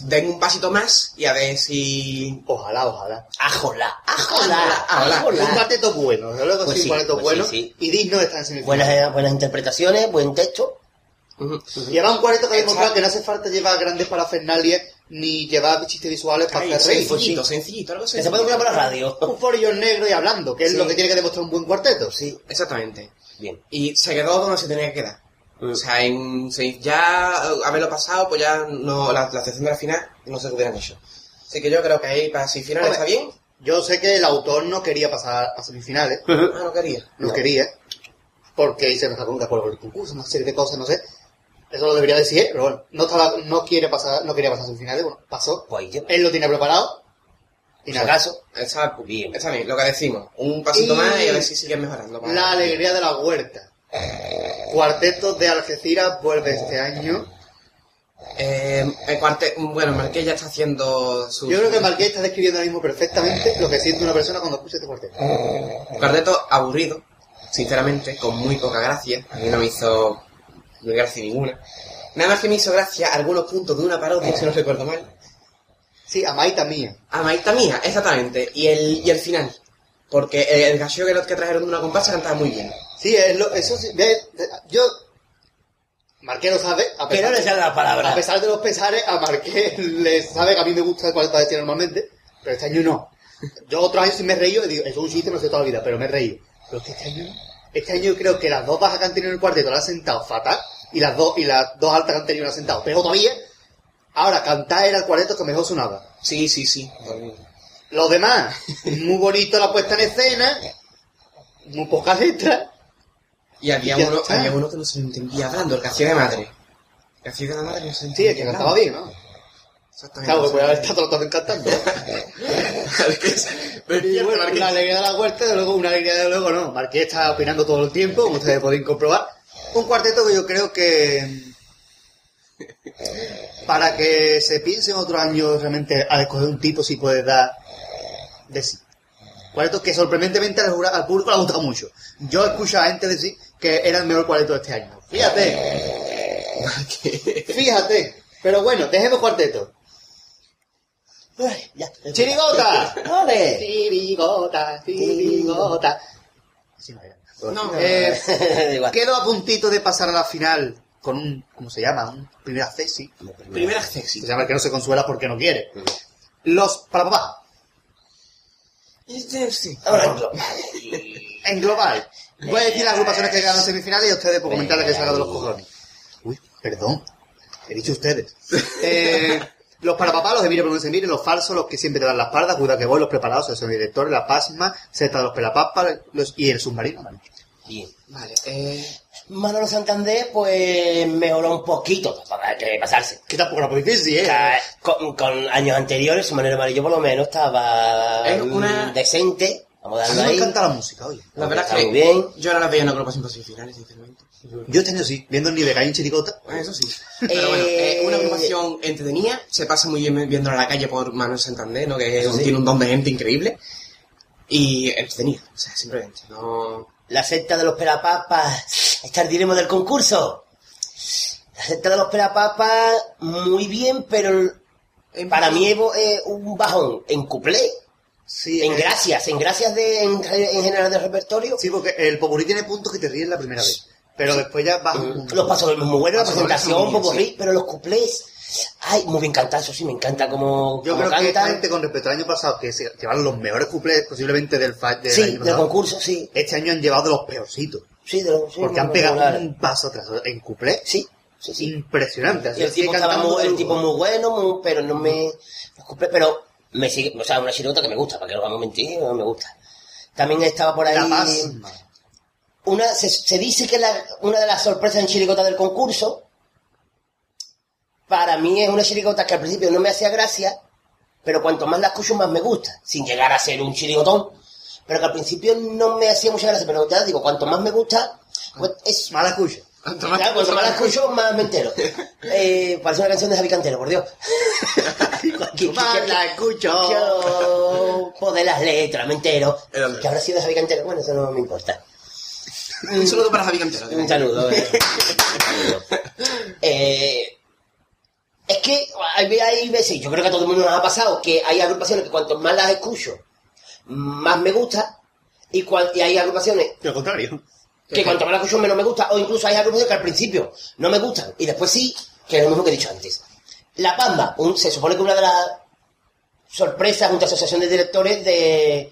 den un pasito más y a ver si... Ojalá, ojalá. Ajolá, ajolá, Ajolá. ajolá. Un cuarteto bueno, desde luego Pues sí, un cuarteto pues bueno. sí, sí. Y digno de estar en. Buenas, eh, buenas interpretaciones, buen texto. Y además un cuarteto que ha demostrado que no hace falta llevar grandes parafernalias ni llevar chistes visuales para hacer reír. sencillito, sencillito, algo Que se puede poner por la radio. Un forillo negro y hablando, que es Sí. lo que tiene que demostrar un buen cuarteto. Sí, Exactamente. bien. Y se quedó donde se tenía que quedar. O sea, en, se- ya eh, haberlo pasado, pues ya no, la, la sección de la final no se hubieran hecho. Así que yo creo que ahí para si final Hombre. está bien. Yo sé que el autor no quería pasar a semifinales, Ah, no quería. no, No. quería, porque se nos sacó un acuerdo por el concurso, una serie de cosas, no sé. Eso lo debería decir, pero bueno, no, estaba, no, quiere pasar, no quería pasar a semifinales, bueno, pasó. Pues ya. Él lo tiene preparado. Y nada, acaso, Está Bien. Está bien, lo que decimos. Un pasito Y- más y a ver si siguen mejorando. la alegría de la huerta. Cuarteto de Algeciras vuelve este año. Eh, el cuarte... Bueno, Marqués ya está haciendo su... Yo creo que Marqués está describiendo ahora mismo perfectamente lo que siente una persona cuando escucha este cuarteto. Un cuarteto aburrido, sinceramente, con muy poca gracia. A mí no me hizo gracia ninguna. Nada más que me hizo gracia algunos puntos de una parodia, si no recuerdo mal. Sí, a Maita mía. A Maita Mía, exactamente. Y el, y el final. Porque el, el gallo que trajeron de una comparsa cantaba muy bien. Sí, es lo- eso sí. ve, yo. Marqués lo sabe. A que no pesar, le sale la palabra. a pesar de los pesares, a Marqués le sabe que a mí me gusta el cuarteto de normalmente, pero este año no. Yo otros años sí me he reído y digo, eso es un chiste, lo sé toda la vida, pero me he reído. Pero es que este año no. Este año creo que las dos bajas que han tenido en el cuarteto las han sentado fatal y las dos y las dos altas que han tenido las han sentado pero todavía. Ahora, cantar era el cuarteto que mejor sonaba. Sí, sí, sí. Los demás, muy bonito la puesta en escena, muy pocas letras. Y había uno, había uno que no se lo entendía hablando, el que hacía de madre. El que hacía de la madre no se lo Sí, entendía. es que cantaba bien, ¿no? Exactamente. Claro, que puede haber estado todo cantando. Es que es- pero es Y cierto, bueno, una alegría de la huerta, de luego una alegría de luego no. Marqués está opinando todo el tiempo, como ustedes pueden comprobar. Un cuarteto que yo creo que para que se piense en otro año realmente al escoger un tipo si puede dar de sí. Cuarteto que sorprendentemente al, al público le ha gustado mucho. Yo escucho a gente decir que era el mejor cuarteto de este año. Fíjate, fíjate. Pero bueno, dejemos cuarteto. Ay, ya. ¡Chirigota! ¡Ole! Chirigota, chirigota. Así no era. No. Eh, quedo a puntito de pasar a la final con un, ¿cómo se llama? Un primer acceso. Primera sexy. Se llama el que no se consuela porque no quiere. Los para papá. Sí. Ahora, En global. Voy a decir las agrupaciones que ganan semifinales y ustedes por comentar la que salga de los cojones. Uy, perdón. He dicho ustedes. Eh, los para papá, los de mire por donde se mire, los falsos, los que siempre te dan la espalda, cuida que voy, los preparados, el director, la pasma, Z de los pelapapas los, y el submarino. ¿vale? Bien. Vale, eh... Manolo Santander, pues mejoró un poquito, tampoco hay que pasarse. Que tampoco era muy difícil, O ¿eh? sea, con, con años anteriores, su manera amarillo por lo menos estaba Es mm, una- decente. Vamos a A mí me encanta la música, oye. La verdad Está es que muy bien. yo no las veía en una agrupación para semifinales, sinceramente. Yo este año sí, viendo el nivel hay en Chiricota. Bueno, Eso sí. Pero bueno, eh, una agrupación entretenida, se pasa muy bien viéndola a la calle por Manuel Santander, ¿no? Que Sí. tiene un don de gente increíble. Y entretenida, o sea, simplemente, no... La secta de los pelapapas. Estar diremos del concurso. La secta de los pelapapas, muy bien, pero para mí es eh, un bajón en cuplé. Sí, En eh, gracias, en gracias de, en, en general del repertorio. Sí, porque el popurrí tiene puntos que te ríen la primera vez. Pero después ya un punto. Los pasos muy buenos, la presentación, sí. pero los cuplés. Ay, muy bien cantado, eso sí, me encanta como, Yo como creo que esta cantan. gente con respecto al año pasado, que se llevaron los mejores cuplés posiblemente del, del Sí, año del pasado, concurso, sí. este año han llevado de los peorcitos. Sí, de los, sí, Porque han pegado un paso atrás en cuplé Sí, sí, sí. impresionante. Así el tipo muy, el tipo muy bueno, muy- pero no me... los Pero me sigue, o sea, una chirigota que me gusta, para que no vamos a mentir, no me gusta. También estaba por ahí... La. Una, se, se dice que la- una de las sorpresas en chirigota del concurso, para mí es una chirigota que al principio no me hacía gracia, pero cuanto más la escucho más me gusta, sin llegar a ser un chirigotón, pero que al principio no me hacía mucha gracia, pero ya digo, cuanto más me gusta, pues es... Mala escucha. Cuanto más- Claro, cuanto más la escucho, más me entero. Eh, parece una canción de Javi Cantero, por Dios. Cuanto más la escucho. Yo, las letras, me entero. Que habrá sido de Javi Cantero, bueno, eso no me importa. Un saludo para Javi Cantero. Un saludo. eh. Un saludo. Eh, es que hay, hay veces, yo creo que a todo el mundo nos ha pasado, que hay agrupaciones que cuanto más las escucho, más me gusta, y, cuan- y hay agrupaciones Lo contrario. Que cuanto más las escucho menos me gusta, o incluso hay agrupaciones que al principio no me gustan, y después sí, que es lo mismo que he dicho antes. La Pamba, un- se supone que una de las sorpresas junto a la Asociación de Directores de,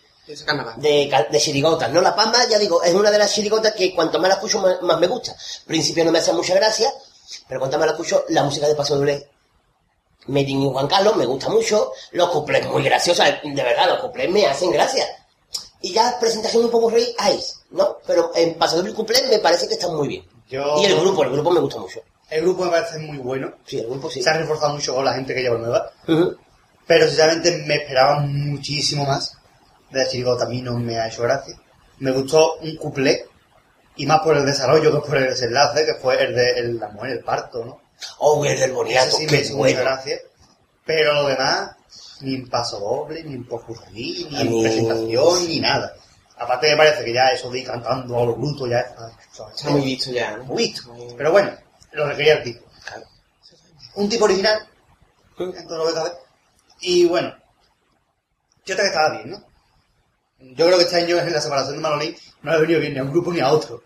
de, de chirigotas, ¿no? La Pamba, ya digo, es una de las chirigotas que cuanto más la escucho, más, más me gusta. Al principio no me hace mucha gracia, pero cuanto más la escucho, la música de Paso Doble, Made in Juan Carlos, me gusta mucho. Los cuplés muy graciosos, de verdad, los cuplés me hacen gracia. Y ya presentación un poco rey, hay, ¿no? Pero en Paso Doble y cuplés me parece que están muy bien. Yo- Y el grupo, el grupo me gusta mucho. El grupo me parece muy bueno. Sí, el grupo sí. Se ha reforzado mucho con la gente que lleva nueva. Ujú. Pero sinceramente me esperaba muchísimo más de chirigota. A mí no me ha hecho gracia. Me gustó un cuplé. Y más por el desarrollo que por el desenlace, que fue el de el, la mujer, el parto, ¿no? Oh, el del boniato, sí me qué hizo bueno. gracia. Pero lo demás, ni en paso doble, ni en popurrí, ni en presentación, ni nada. Aparte me parece que ya eso de ir cantando a los brutos ya está, Está muy visto ya, ¿no? muy visto. Pero bueno, lo que quería el tipo. Un tipo original, en todo lo que cabe. Y bueno, yo creo que estaba bien, ¿no? Yo creo que este año en la separación de Manolín no le ha venido bien ni a un grupo ni a otro.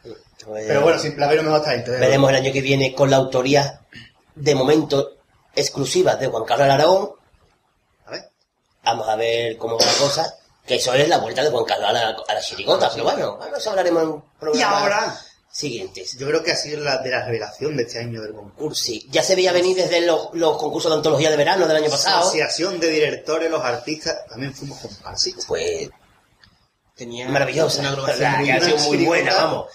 Pero bueno, sin la veo mejor gente. Veremos el año que viene con la autoría de momento exclusiva de Juan Carlos Aragón. Vamos a ver cómo va la cosa. Que eso es la vuelta de Juan Carlos a la, a la chirigota. Pero bueno, bueno, eso hablaremos en Y ahora, siguientes. yo creo que ha sido la de la revelación de este año del concurso. Sí, ya se veía venir desde los, los concursos de antología de verano del año pasado. Asociación de directores, los artistas, también fuimos comparsistas. Pues Tenía maravillosa. Una que ha sido buena, muy buena, vamos.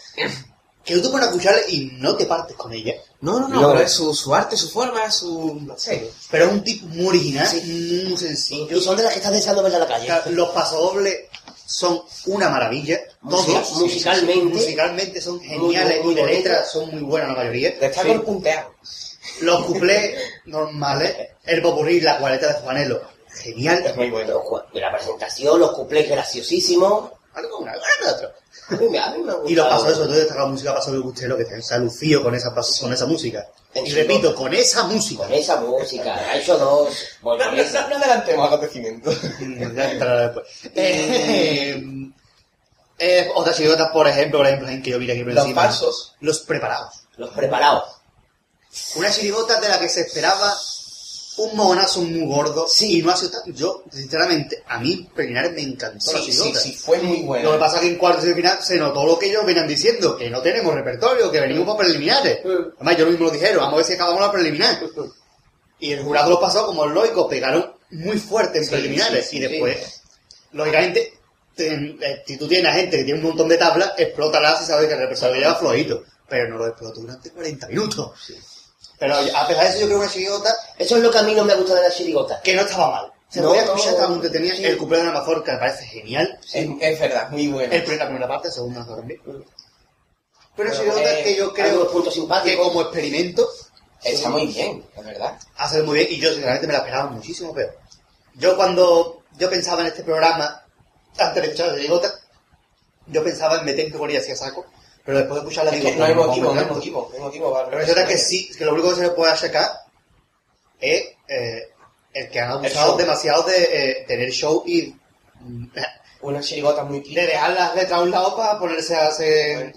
Que tú te pones a escucharla y no te partes con ella. No, no, no, No. pero es su, su arte, su forma, su... no sé. Pero es un tipo muy original, Sí. muy sencillo. y son de las que estás deseando ver a la calle. Los pasodobles son una maravilla. Todos. Sí, musicalmente. Musicalmente son geniales. Muy, muy y de letras son muy buenas la mayoría. Está Sí. con punteado. Los cuplés normales. El popurrí, la cualeta de Juanelo. Genial. Es muy bueno. La presentación, los cuplés graciosísimos. Algo una gana otro. A mí me, Y los gustado. pasos, sobre todo la música paso de Gustelo, que se ha lucido con esa, con esa música. En Y repito, con esa música. Con esa música, ha hecho dos. Bueno, No, no, no, no adelantemos acontecimientos. Ya entrará después. Eh, eh, otras chirigotas, por ejemplo, por ejemplo, en que yo vi aquí por Los encima. falsos. Los preparados. Los preparados. Una chirigota de la que se esperaba un monazo muy gordo. Sí. Y no ha sido tan... Yo, sinceramente, a mí, preliminares me encantó la Sí, sí, chirigota. sí, fue muy Lo que bueno. pasa es que en cuartos de final se notó lo que ellos venían diciendo, que no tenemos repertorio, que venimos para preliminares. Además, yo lo mismo lo dijeron, vamos a ver si acabamos la preliminar. Y el jurado lo pasó como lógico, pegaron muy fuerte en Sí, preliminares. sí, sí, y después, lógicamente, ten- eh, si tú tienes a gente que tiene un montón de tablas, explótala si sabes que el repertorio lleva flojito. Pero no lo explotó durante 40 minutos. Pero a pesar de eso, yo creo que una chirigota Eso es lo que a mí no me gusta de la chirigota. que no estaba mal. Se No, podía no, escuchar, estaba muy entretenida. sí. El cumpleaños de la mazorca me parece genial. Es, es verdad, muy bueno. El la primera parte, segunda también. Pero Pero, chirigota eh, que yo creo que como experimento Está muy bien, es verdad. hace muy bien y yo sinceramente me la esperaba muchísimo peor. Yo cuando yo pensaba en este programa, antes de escuchar la chirigota, yo pensaba en meter en categoría así a saco, pero después de escucharla Es digo, que no hay ¿cómo motivo, no hay no motivo para... Pero es verdad que sí, que lo único que se le puede achacar es eh, el que han abusado demasiado de eh, tener show y Una chirigota muy de dejar las letras a un lado para ponerse a hacer...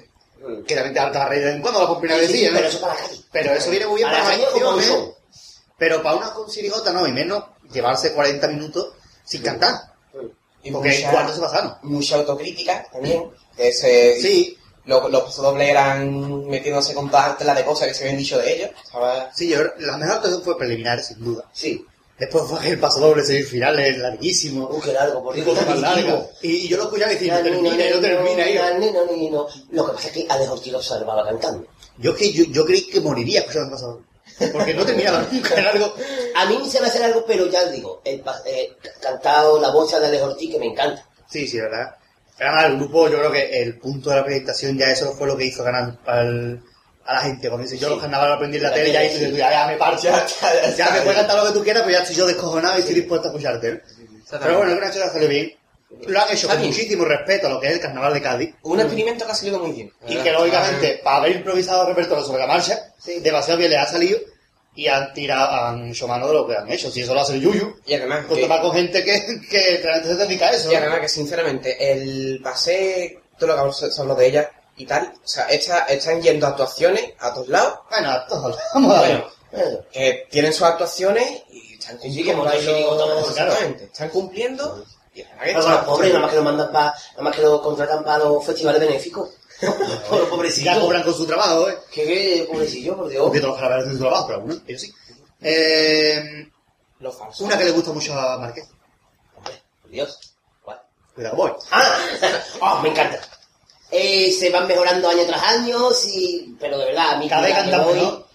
Que también te harta reír en cuando, la primera Sí, sí, ¿no? pero eso para calle. Pero eso viene muy bien Para para la show. Pero para una con chirigota no, y menos llevarse 40 minutos sin cantar. Y Porque mucha, cuarto se pasaron. mucha autocrítica también. Que se, Sí, Los, los pasodobles eran metiéndose con todas las de cosas que se habían dicho de ellos. Sí, yo la mejor actuación fue preliminar, sin duda. Sí. Después fue el paso doble, semifinales, larguísimo. Uh, qué largo, por Dios. Más repetitivo. Y, yo lo escuchaba y decía, no termina, y no termina. y nanino. Lo que pasa es que Alex Ortiz lo salvaba cantando. Yo, que, yo, yo creí que moriría escuchando el paso doble. Porque no terminaba nunca, era algo... A mí se me hace algo, pero ya digo, el eh, cantado la bocha de Alex Ortiz que me encanta. Sí, sí, ¿verdad? Además, el grupo, yo creo que el punto de la presentación ya eso fue lo que hizo ganar al- a la gente. Cuando dice, yo Sí. los carnavales aprendí en la La tele, ya, tele, dices, sí. ya, ya me parcho, ya, ya me puedes cantar lo que tú quieras, pero ya estoy yo descojonado y estoy dispuesto a escucharte. ¿eh? Pero bueno, el Gran Hecho salió bien. Lo han hecho con muchísimo respeto a lo que es el carnaval de Cádiz. Un experimento que ha salido muy bien. Y que lógicamente, para haber improvisado el repertorio sobre la marcha, demasiado bien les ha salido y han tirado, han hecho mano de lo que han hecho. Si eso lo hace el Yuyu, Y además, pues que, con gente que, que realmente se dedica a eso. y además que sinceramente, el pasé, todo lo que se habló de ella y tal, o sea, esta- están yendo actuaciones a todos lados. Bueno, a todos, vamos a ver. Bueno, Bueno, que tienen sus actuaciones y están Sí, cumpliendo. como los claro. Están cumpliendo. Y la verdad que pero está- los pobres, nada más que lo mandan para, nada más que lo contratan para los festivales benéficos. Por los pobrecitos. Ya cobran con su trabajo, ¿eh? Que qué pobrecillo, por Dios. Porque todos los hacen su trabajo, pero algunos, ellos sí. Eh, Los falsos. una que le gusta mucho a Marqués. Hombre, por Dios. ¿Cuál? Cuidado, voy. Ah, oh, me encanta. Eh, se van mejorando año tras año, sí, pero de verdad, a mí Cada vez voy- mejor.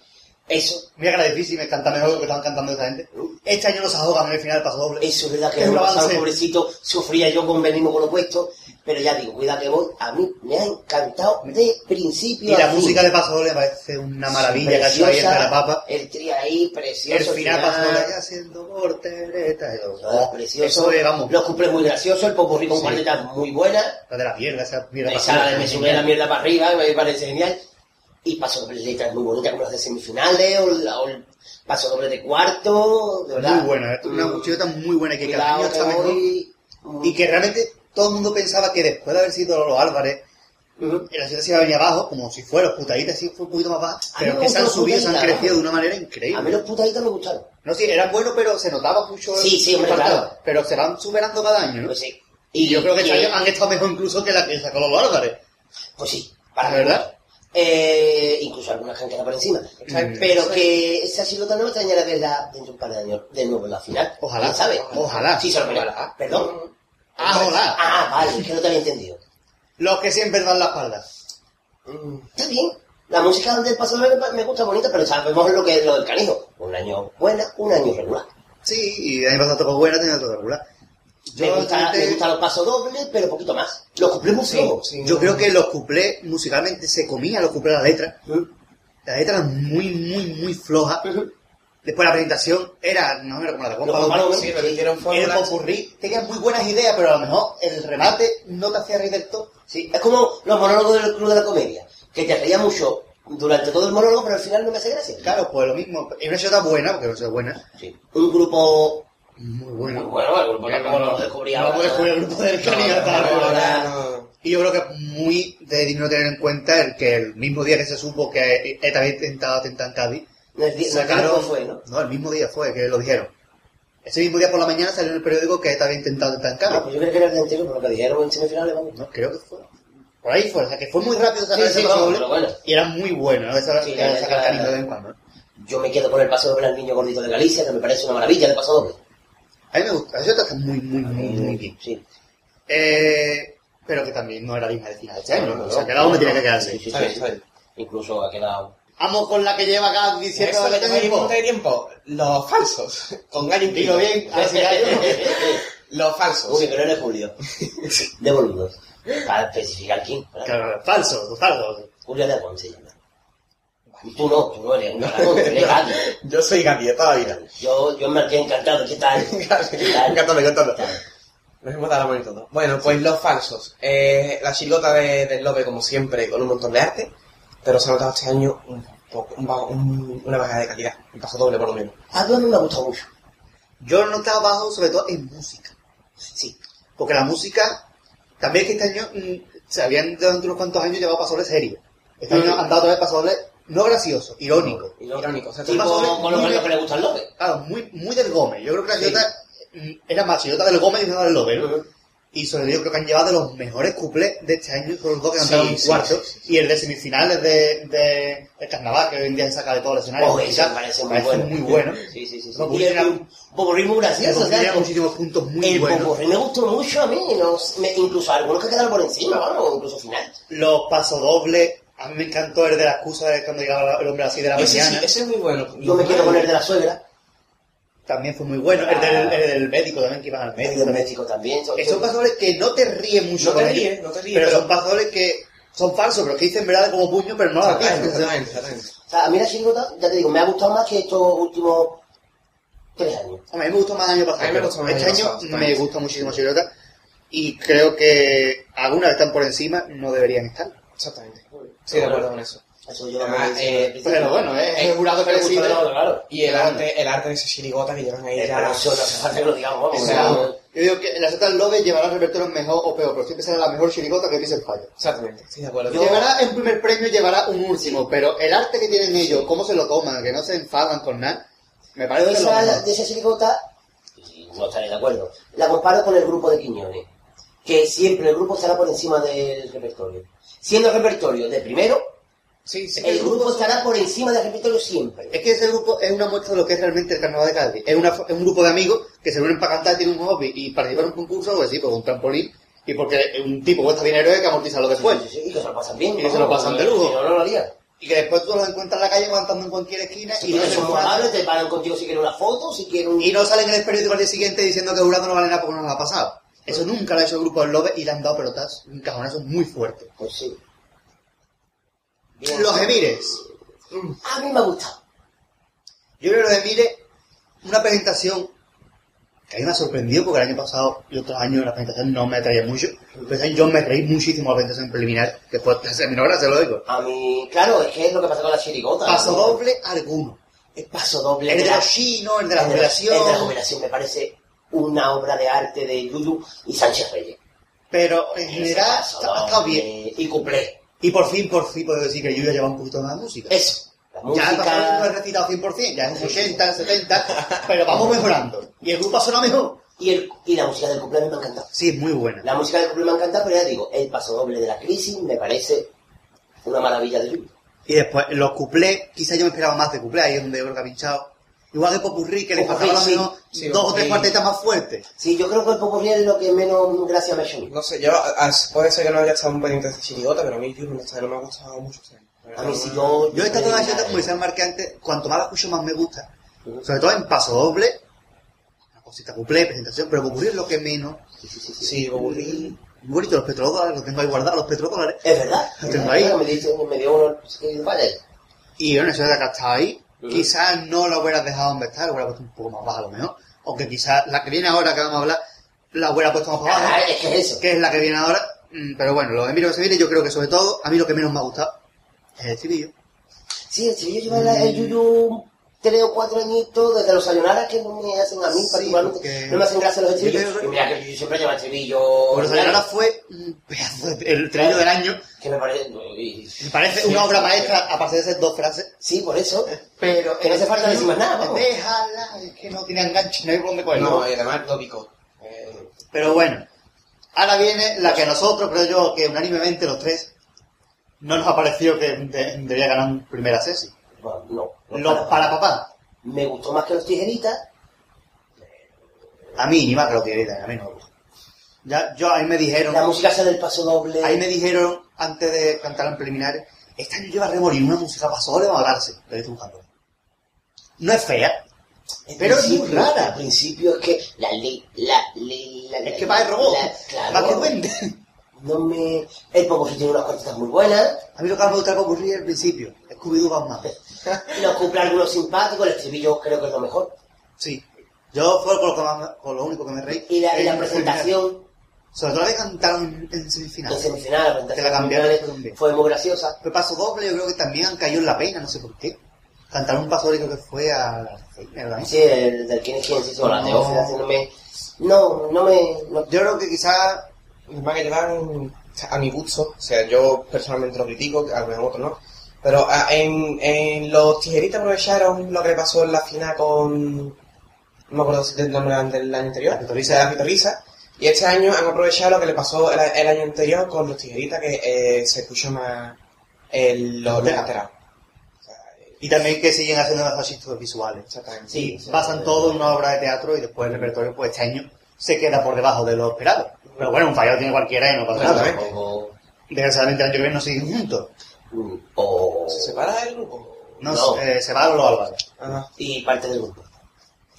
Eso, Mira que la difícil, me canta mejor lo que estaban cantando esta gente. Este año no se ahogan en el final del paso doble. eso es verdad que Es el pasado, pobrecito, sufría yo con venimos con lo puesto, pero ya digo, cuidado que voy, a mí me ha encantado de principio Y la a fin. música de paso doble parece una maravilla que ha hecho ahí la papa. El tri ahí, precioso. El final paso doble haciendo portereta. y lo- Ah, precioso. Eso es, vamos, Los cumples muy graciosos, el popurrí con Sí. muy buenas. la de la mierda, esa mierda Esa me sube la mierda para arriba, me parece genial. Y paso doble de letras muy bonita, como las de semifinales, o, la- o el paso doble de cuarto, de verdad. Muy buena, una Mm, chuleta muy buena que cada año está mejor. Y que realmente todo el mundo pensaba que después de haber sido los Álvarez, Ujú. la ciudad se iba a venir abajo, como si fuera los putaditas, sí fue un poquito más baja, pero que se han subido, se han putaditas, crecido de una manera A mí increíble. los putaditos me gustaron. No, sí, era bueno, pero se notaba mucho. el- Sí, sí, hombre, claro. Pero se van superando cada año, ¿no? Pues sí. Y yo creo que han estado mejor incluso que la que sacó los Álvarez. Pues sí, para ¿La verdad? Eh, incluso han quedado por encima. Mm. Pero que esa silueta no me extrañará verla dentro de un par de años de nuevo en la final. Ojalá. ¿Quién sabe? Ojalá. Sí, se lo. Ojalá. Perdón. Ah, ojalá. Ah, vale, es que no te había entendido. Los que siempre dan la espalda. Mm, Está bien. La música del me, me gusta bonita, pero sabemos lo que es lo del canijo. Un año buena, un año regular. Sí, y el año pasado tocó buena, tenía todo regular. Me, gusta, me gustan los pasos dobles, pero poquito más. Los cumplí muy Sí. Yo creo que los cuplés musicalmente se comían los cuplés la letra. La letra era muy, muy, muy floja. Después la presentación era, no era como la de Juan Sí, fórmulas. popurrí tenía muy buenas ideas, pero a lo mejor el remate no te hacía reír del todo. Sí, es como los monólogos del Club de la Comedia, que te reía mucho durante todo el monólogo, pero al final no me hace gracia. Claro, pues lo mismo. Es una chota buena, porque no es buena. Sí. Un grupo Muy muy buena. bueno, el grupo como lo descubrí No ahora. puedes jugar el grupo del No, no, no, no. Y yo creo que es muy de digno tener en cuenta el que el mismo día que se supo que ETA había intentado atentar en Cádiz, No, no, sacaron... fue, ¿no? No, el mismo día fue que lo dijeron. Ese mismo día por la mañana salió en el periódico que ETA había intentado atentar en Ah, Cádiz. pues yo creo que era el anterior, por lo que dijeron en semifinales, vamos. No, creo que fue. Por ahí fue, o sea que fue muy rápido sacar Sí, ese paso no, doble, pero bueno. Y era muy bueno, ¿no? Sí, la sacar cariño de vez en cuando. ¿no? Yo me quedo con el paso doble al niño gordito de Galicia, que me parece una maravilla de paso doble. A mí me gusta, eso está muy, muy, muy, muy bien. Sí. Eh, pero que también no era digna de final este año, ¿no? O sea, que uno tiene que quedarse. Sí, sí, Está sí, bien, sí. está bien. Incluso ha quedado... Vamos con la que lleva acá diciendo Eso que que tengo tengo de tiempo. Los falsos. Con gallo Digo bien, Los falsos. Uy, pero eres Julio. De boludos. Para especificar quién. ¿verdad? Claro, falso, falso. Julio de se llama. Tú no, tú no eres un eres. Yo soy Gaby de toda la vida. Yo, yo me quedé encantado. ¿Qué tal? ¿Qué tal? Encantado, encantado. Nos hemos dado la mano y todo. Bueno, pues los falsos. Eh, la chilota de, del Lobe, como siempre, con un montón de arte, pero se ha notado este año un poco, un ba- un- una bajada de calidad. Un paso doble, por lo menos. A mí me ha gustado mucho. Yo lo notaba bajo, sobre todo en música. Sí. Porque la música, también es que este año mm, se habían durante unos cuantos años llevado pasobles serios. Este año han dado otra vez pasobles no gracioso, irónico. Irónico. O sea, Tipo doble con los muy gallos que le gustan López. Claro, muy, muy del Gómez. Yo creo que la Sí. chilota mm, era más chilota del Gómez y no del Lobe, ¿no? Y sobre todo yo creo que han llevado de los mejores cuplés de este año, son los dos que cantaron Sí, en sí, cuarto. sí, sí, Y el de semifinales de, de, de carnaval, que hoy en día se saca de todo el escenario. Oh, eso parece muy bueno. muy bueno. Sí, sí, sí. sí. No, y el un popurrí muy El gracioso, muchísimos puntos muy el buenos. popurrí me gustó mucho a mí, no me- incluso algunos que quedaron por encima, vamos, incluso final. Los pasodobles, a mí me encantó el de la excusa de cuando llegaba el hombre así de la Ese, sí, mañana. ese es muy bueno. Yo me quiero poner de la suegra, También fue muy bueno. El del, el del médico también, que iban al el médico. del también. Son- Son pasodobles que no te ríen mucho No te ellos, ríes, no te ríes, Pero, pero- son pasodobles que son falsos, pero que dicen verdad como puño, pero no la dicen. exactamente, exactamente. O sea, a mí la chirigota, ya te digo, me ha gustado más que estos últimos tres años. A mí me gustó más el año pasado. A mí me gustó más el este año pasado, me gusta muchísimo Chirota y creo que algunas que están por encima no deberían estar. Exactamente. Sí, de acuerdo con eso. Eso yo Ah, lo eh, Pero bueno, es el jurado que decide. claro, claro. Y el Claro. arte, el arte de esa chirigota que llevan ahí Eh, ya. eso no hace lo digamos, vamos. O sea, yo digo que la Seta Love llevará repertorio mejor o peor, pero siempre será la mejor chirigota que pise el fallo. Exactamente, estoy de acuerdo. Llevará en primer premio, llevará un último, pero el arte que tienen ellos, cómo se lo toman, que no se enfadan con nada, me parece esa, de esa chirigota, y no estaré de acuerdo, la comparo con el grupo de Quiñones, que siempre el grupo estará por encima del repertorio. Siendo el repertorio de primero, Sí, sí. el grupo estará por encima del repertorio siempre. Es que ese grupo es una muestra de lo que es realmente el carnaval de Cádiz. Es, una, es un grupo de amigos que se unen para cantar, tienen un hobby y participar en un concurso, pues sí, pues un trampolín. Y porque un tipo cuesta dinero hay que amortizarlo después. Sí, sí, sí, y que se lo pasan bien. Y que se lo pasan de lujo. No, lo harían. Y que después tú los encuentras en la calle cantando en cualquier esquina y, Y no que son amables, te paran contigo si quieren una foto, si quieren un... y no salen en el periódico al día siguiente diciendo que el jurado no vale nada porque no nos ha pasado. Eso nunca lo ha hecho el grupo del Lobe y le han dado pelotas, un cajonazo muy fuerte. Pues sí. Bien. Los Emires. A mí me ha gustado. Yo creo que los Emires, una presentación que a mí me ha sorprendido porque el año pasado y otros años la presentación no me atraía mucho. Pero este año yo me reí muchísimo la presentación preliminar, que fue a menor se lo digo. A mí, claro, es que es lo que pasa con la chirigota. Paso ¿no? doble alguno. El paso doble. El de la- los chinos, el de la el de la- jubilación. El de la jubilación me parece una obra de arte de Yuyu y Sánchez Reyes. Pero en general ha estado bien. Y cumple. Y por fin, por fin puedo decir que yo ya lleva un poquito más de música. Eso. La Ya no he música. recitado 100%, ya es un 80, 70, pero vamos mejorando. Y el grupo suena mejor. Y, el, y la música del cumpleaños me ha encantado. Sí, es muy buena. La música del cumpleaños me ha encantado, pero ya digo, el paso doble de la crisis me parece una maravilla de Yuyu. Y después, los cuplés, quizás yo me esperaba más de cuplés, ahí es donde yo creo que ha pinchado. Igual que Popurrí, que le faltaba lo sí. Sí, dos o tres sí. cuartetas más fuertes. Sí, yo creo que el popurrí es lo que menos gracia me ha hecho. No sé, yo, a- puede ser que no haya estado un pendiente de chirigota, pero a mí Yuyu no, me ha gustado mucho. A mí no- yo... Yo esta toda la como decía el Marque antes, cuanto más la escucho más me gusta. Sobre todo en paso doble, una cosita cuplé, presentación, pero Popurrí es lo que menos. Sí, Popurrí. Muy bonito los petrodólares, los tengo ahí guardados, los petrodólares. Es verdad. Lo tengo ahí. Me, dice, me dio uno... que Vale. Y bueno, eso de acá está ahí. Quizás no lo hubieras dejado donde está, lo hubiera puesto un poco más baja a lo mejor. Aunque quizás la que viene ahora que vamos a hablar, la hubiera puesto más para Ah, es que es eso. que es la que viene ahora. Mm, Pero bueno, lo de Miro que se viene, yo creo que sobre todo, a mí lo que menos me ha gustado es el estribillo. Sí, el chivillo lleva la- el Yuyu tres o cuatro añitos desde los sayonara que no me hacen a mí Sí, particularmente. porque- No me hacen gracia los Yo estribillos. creo que- Y mira que Yuyu siempre lleva el estribillo... Pero Sayonara fue un pedazo de, el estribillo del año. Que me parece... y- Me parece una obra maestra, aparte de esas dos frases. Sí, por eso. Pero Que no hace falta decir más nada, vamos. Déjala, es que no tiene enganche, no hay por dónde cogerlo. No, y además tópico. Eh, Pero bueno, ahora viene la que a nosotros, creo yo, que unánimemente los tres, no nos ha parecido que de- debería ganar un primera sesi. Bueno, no. no Los para papá. Me gustó más que los tijeritas. A mí, ni más que los tijeritas, a mí no. Ya, yo, ahí me dijeron, La música esa del paso doble. ahí me dijeron, antes de cantar en preliminares, este año lleva Remolino una música para solo va a darse. Pero estoy buscando. No es fea, pero es muy rara. Al principio es que la li, la li, la Es que va el robot, la- va que claro. No me... El Popo tiene unas cuartetas muy buenas. A mí lo que más me gusta ocurrir al principio, Scooby-Doo Batman. Los cumple algunos simpáticos. El estribillo creo que es lo mejor. Sí. Yo fue con lo, que más- con lo único que me reí. Y la, y la En presentación Sobre todo la que cantaron en, en semifinal. en semifinal, la presentación Que la cambiaron fue muy graciosa. El paso doble yo creo que también han caído en la pena, no sé por qué. Cantaron un paso doble creo que fue a la ¿verdad? Sí, el del quién es quién, sí, o la No. Teófila, así no me... No, me... no- Yo creo que quizás más que llevan, a mi gusto, o sea, yo personalmente lo critico, a lo mejor otros no, pero ah, en, en los tijeritas aprovecharon lo que le pasó en la final con, no me acuerdo si del nombre del año anterior, la Pitorrisa, Y este año han aprovechado lo que le pasó el, el año anterior con los tijeritas, que eh, se escuchó más el, los. O sea, Y también que siguen haciendo fascistas visuales. exactamente. Sí, basan todo en una obra de teatro y después el repertorio, pues este año se queda por debajo de lo esperado. Pero bueno, un fallo tiene cualquiera y no pasa nada. Desgraciadamente el año que viene no siguen juntos. ¿Se separa el grupo? No, No. eh, se va los Álvarez. Ajá. Y parte del grupo.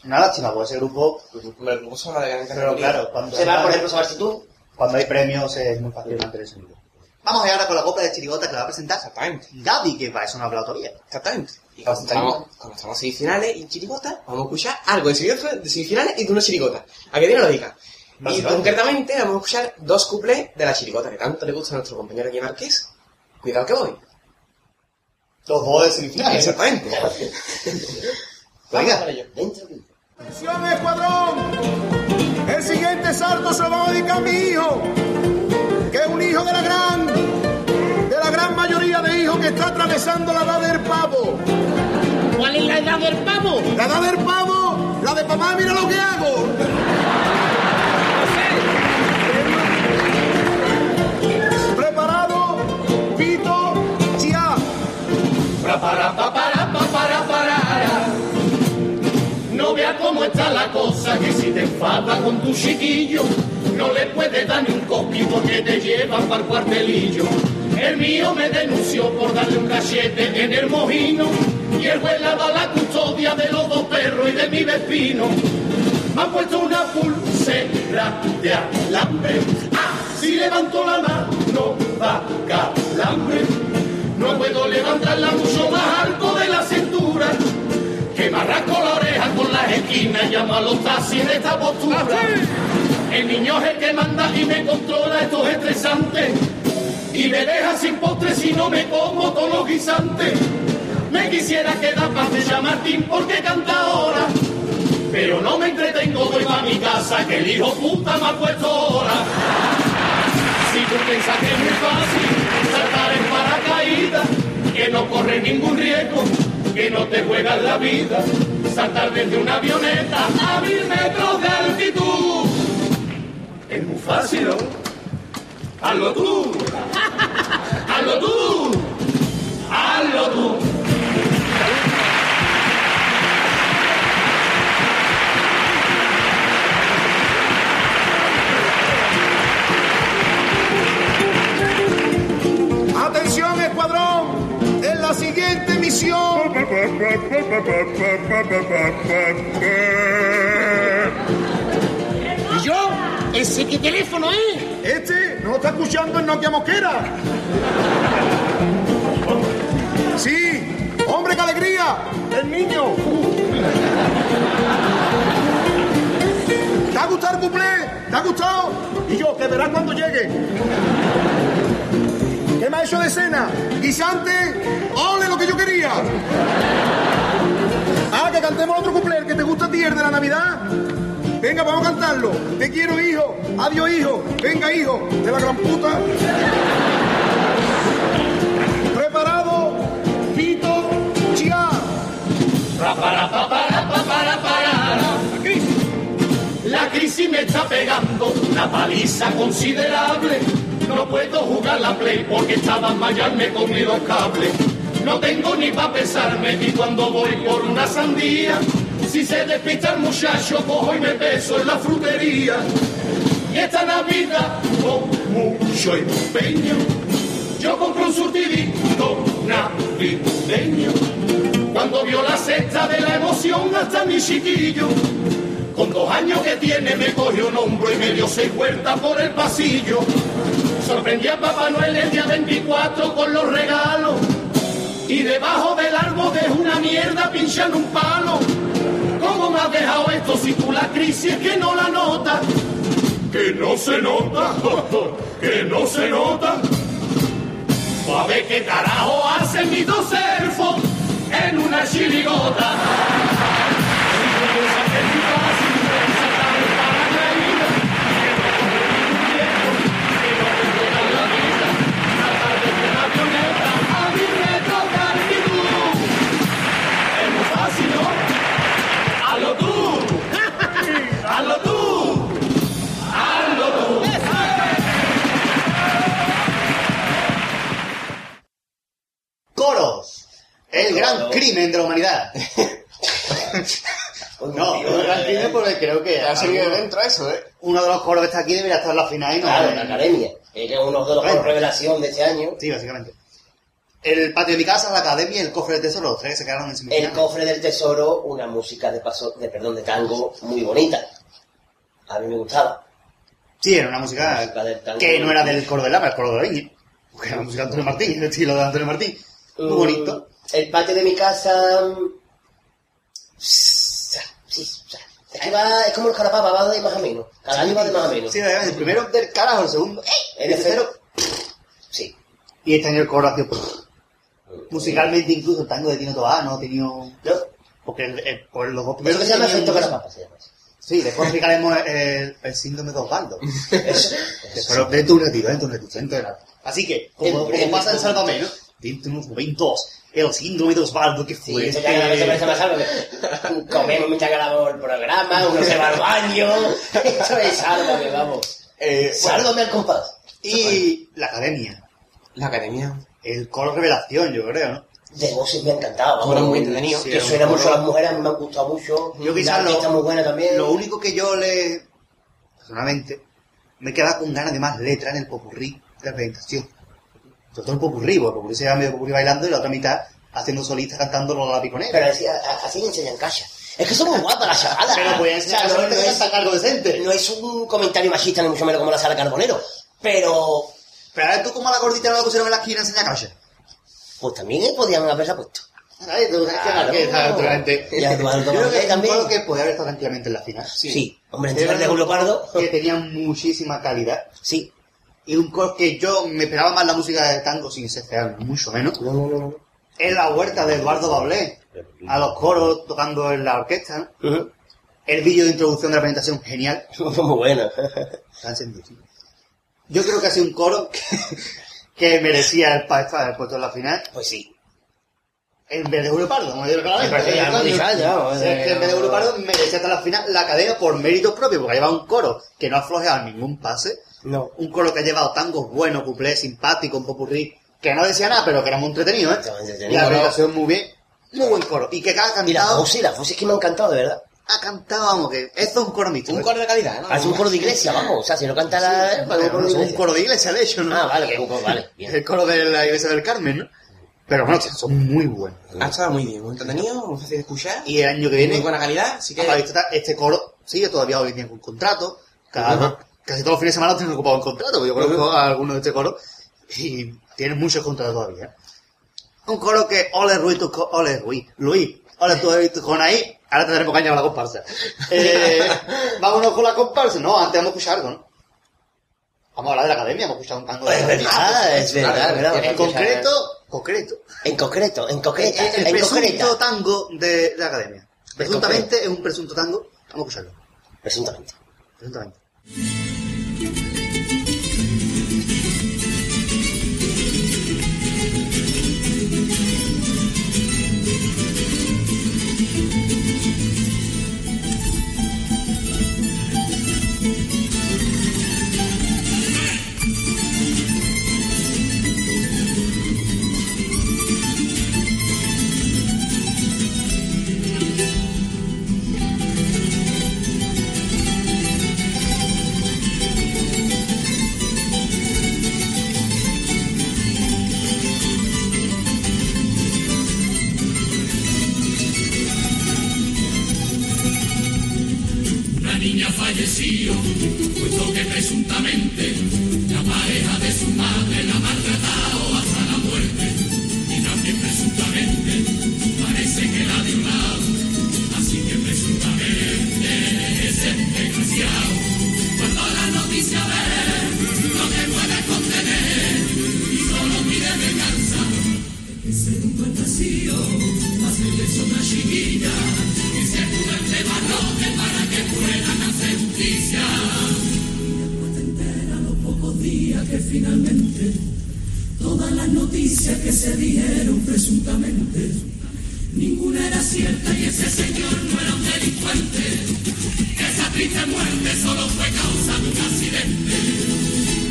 Una lástima, pues ese grupo... El grupo se va de gran Pero claro, cuando, Se va, por ejemplo, saber si tú... cuando hay premios es muy fácil mantener ese nivel. Vamos allá ahora con la copla de chirigota que la va a presentar Exactamente. Gaby, que para eso no ha hablado todavía. Exactamente. Y cuando estamos, cuando estamos en semifinales y chirigota, vamos a escuchar algo de semifinales, y de una chirigota. A que Dios lo diga. Y concretamente vamos a escuchar dos cuplés de la chirigota que tanto le gusta a nuestro compañero aquí Marqués. Cuidado que voy. Los dos de semifinales. Exactamente. Venga. Atención, escuadrón. El siguiente salto se lo va a dedicar a mi hijo, que es un hijo de la gran, de la gran mayoría de hijos que está atravesando la edad del pavo. ¿Cuál es la edad del pavo? La edad del pavo, la de papá, mira lo que hago. Para, pa, para, pa, para, para. No veas cómo está la cosa, que si te enfada con tu chiquillo, no le puedes dar ni un copio porque te llevan para el cuartelillo. El mío me denunció por darle un cachete en el mojino y el juez le ha dado la custodia de los dos perros y de mi vecino. Me ha puesto una pulsera de alambre. ¡Ah! Si levanto la mano da calambre. No puedo levantarla mucho más alto de la cintura. Que me la oreja con las esquinas y llamo a los taxis de esta postura. El niño es el que manda y me controla, esto es estresante. Y me deja sin postre si no me como todos los guisantes. Me quisiera quedar para de Martín porque canta ahora. Pero no me entretengo, voy a mi casa, que el hijo puta me ha puesto hora. Si tú piensas que es muy fácil no corre ningún riesgo, que no te juegas la vida, saltar desde una avioneta a mil metros de altitud. Es muy fácil, ¿no? Hazlo tú. Hazlo tú. Hazlo tú. Atención, escuadrón. Misión. ¿Y yo? ¿Ese qué teléfono es? Este no está escuchando en Nokia Mosquera. Sí, hombre, qué alegría. El niño. ¿Te ha gustado el cuplé? ¿Te ha gustado? Y yo, que verás cuando llegue. ¿Qué me ha hecho de cena? Guisante, ole lo que yo quería. Ah, que cantemos otro el que te gusta a ti, de la Navidad. Venga, vamos a cantarlo. Te quiero, hijo. Adiós, hijo. Venga, hijo. De la gran puta. Preparado. Pito. Chia. Para, para, pa, para, pa, para, para. La crisis me está pegando una paliza considerable. No puedo jugar la play porque estaba mal me he comido el cable. No tengo ni para pesarme y cuando voy por una sandía. Si se despista el muchacho, cojo y me peso en la frutería. Y esta Navidad, con mucho empeño, yo compro un surtidito navideño. Cuando vio la cesta de la emoción hasta mi chiquillo, con dos años que tiene me cogió un hombro y me dio seis vueltas por el pasillo. Sorprendí a Papá Noel el día 24 con los regalos. Y debajo del árbol de una mierda pinchan un palo. ¿Cómo me has dejado esto si tú la crisis que no la notas? Que no se nota, que no se nota. A ver qué carajo hacen mis dos elfos en una chirigota. Crimen de la humanidad. No, es un gran crimen porque creo que Ha salido de dentro eso, ¿eh? uno de los coros que está aquí debería estar en la final y no. Claro, la academia. Era uno de los por revelación de este año. Sí, básicamente. El patio de mi casa, la academia y el cofre del tesoro, los tres que se quedaron en El cofre del tesoro, una música de paso, de perdón, de tango muy bonita. A mí me gustaba. Sí, era una música Música del tango. que no era del coro del lama, el coro de Viña. Porque era la música de Antonio Martín, el estilo de Antonio Martín. Muy Mm, bonito. El patio de mi casa. mm, Sí, o sea, es que va, es como el carapapa, va de más a menos. Cada año va de más a menos. Sí, el primero del carajo, el segundo. ¡eh! El El tercero. Sí. Y este año el coro ha sido. Musicalmente, incluso el tango de Tino Toá no ha tenido. ¿No? Porque el, el- por los dos Eso primeros. que se llama efecto carapapa, se llama eso. Sí, después explicaremos el, el síndrome de Osvaldo. Eso. Pero de un ratito, dentro de de nada. Así que, como, como pasa en Sálvame, ¿no? Dentro de unos momentos, el síndrome de Osvaldo que Sí, fue. eso ya cada vez se parece más algo. que Comemos mientras grabamos el programa, uno se va al baño. Esto es sálvame, vamos. Eh, bueno, Sálvame al compás. y la academia. La academia. El coro revelación, yo creo, ¿no? De voces me ha encantado. Coro muy entretenido. Sí, Que suena coro- mucho a las mujeres, a mí me han gustado mucho. Yo la quizás lo, muy buena también. lo único que yo le... Personalmente, me queda con ganas de más letra en el popurrí de presentación. Sobre todo el popurrí, porque el popurrí se llama medio popurrí bailando y la otra mitad haciendo solistas cantando lo de la piconera. Pero así, a- así le enseñan cacha. Es que son muy guapas las chavalas. Pero voy a enseñar O sea, a no, no es, algo decente. no es un comentario machista ni mucho menos como la sala Carbonero. Pero, Pero a ver, tú como a la gordita no la pusieron en la esquina enseña calle. pues también podían haberla puesto. ¿Sabes? Tú sabes que Claro. que a Eduardo Yo creo que también. juego que podía haber estado tranquilamente en la final. Sí. Hombre, Era encima de coro Pardo. Que tenía muchísima calidad. Sí. Y un coro que yo me esperaba más la música de tango sin fea, mucho menos. No, no, no. no. Es la huerta de Eduardo Bablé. A los coros tocando en la orquesta. ¿no? Ujú. El vídeo de introducción de la presentación, genial. Muy buena. Tan sencillo. Yo creo que ha sido un coro que, que merecía el, pa- estar puesto en la final. Pues sí. En vez de Julio Pardo, como digo claramente. Me parece ya ya, ya, O sea, en vez de Julio Pardo merecía en la final la cadena por méritos propios, porque ha llevado un coro que no ha flojeado ningún pase. No. Un coro que ha llevado tangos buenos, cuplés simpáticos, un popurrí, que no decía nada, pero que era muy entretenido, ¿eh? Entretenido, Y la ¿no? presentación muy bien. Muy buen coro. Y que cada Y la cantado, Fossi, la Fossi es que me ha encantado, de verdad. ha cantado, vamos, que esto es un coro mixto. Un ¿eh? coro de calidad, ¿no? Ah, Es un coro de iglesia, vamos. O sea, si no canta la... Sí, un coro de un iglesia. coro de iglesia, de hecho, ¿no? Ah, vale, que un coro, vale. Bien. El coro de la iglesia del Carmen, ¿no? Pero bueno, son muy buenos. Ha estado muy bien, muy entretenido, muy fácil de escuchar. Y el año que viene, muy buena calidad, así que... este coro sigue todavía hoy en día con contrato. Cada. Casi todos los fines de semana tienen ocupado en contrato. Yo conozco a algunos de este coro y tienen muchos contratos todavía. Un coro que, ole Ruiz, tu ole Ruiz, Luis, ole tú tu con ahí, ahora tendremos caña con la comparsa. Eh, vámonos con la comparsa. No, antes vamos a escuchar algo, ¿no? Vamos a hablar de la academia, hemos escuchado un tango de Es la academia. verdad, es verdad, es verdad. En concreto, concreto. En concreto, en concreta, El, el en presunto concreta. tango de, de la academia. Presuntamente es un presunto tango. Vamos a escucharlo. Presuntamente. Presuntamente. Niña finalmente todas las noticias que se dijeron presuntamente ninguna era cierta y ese señor no era un delincuente. Esa triste muerte solo fue causa de un accidente.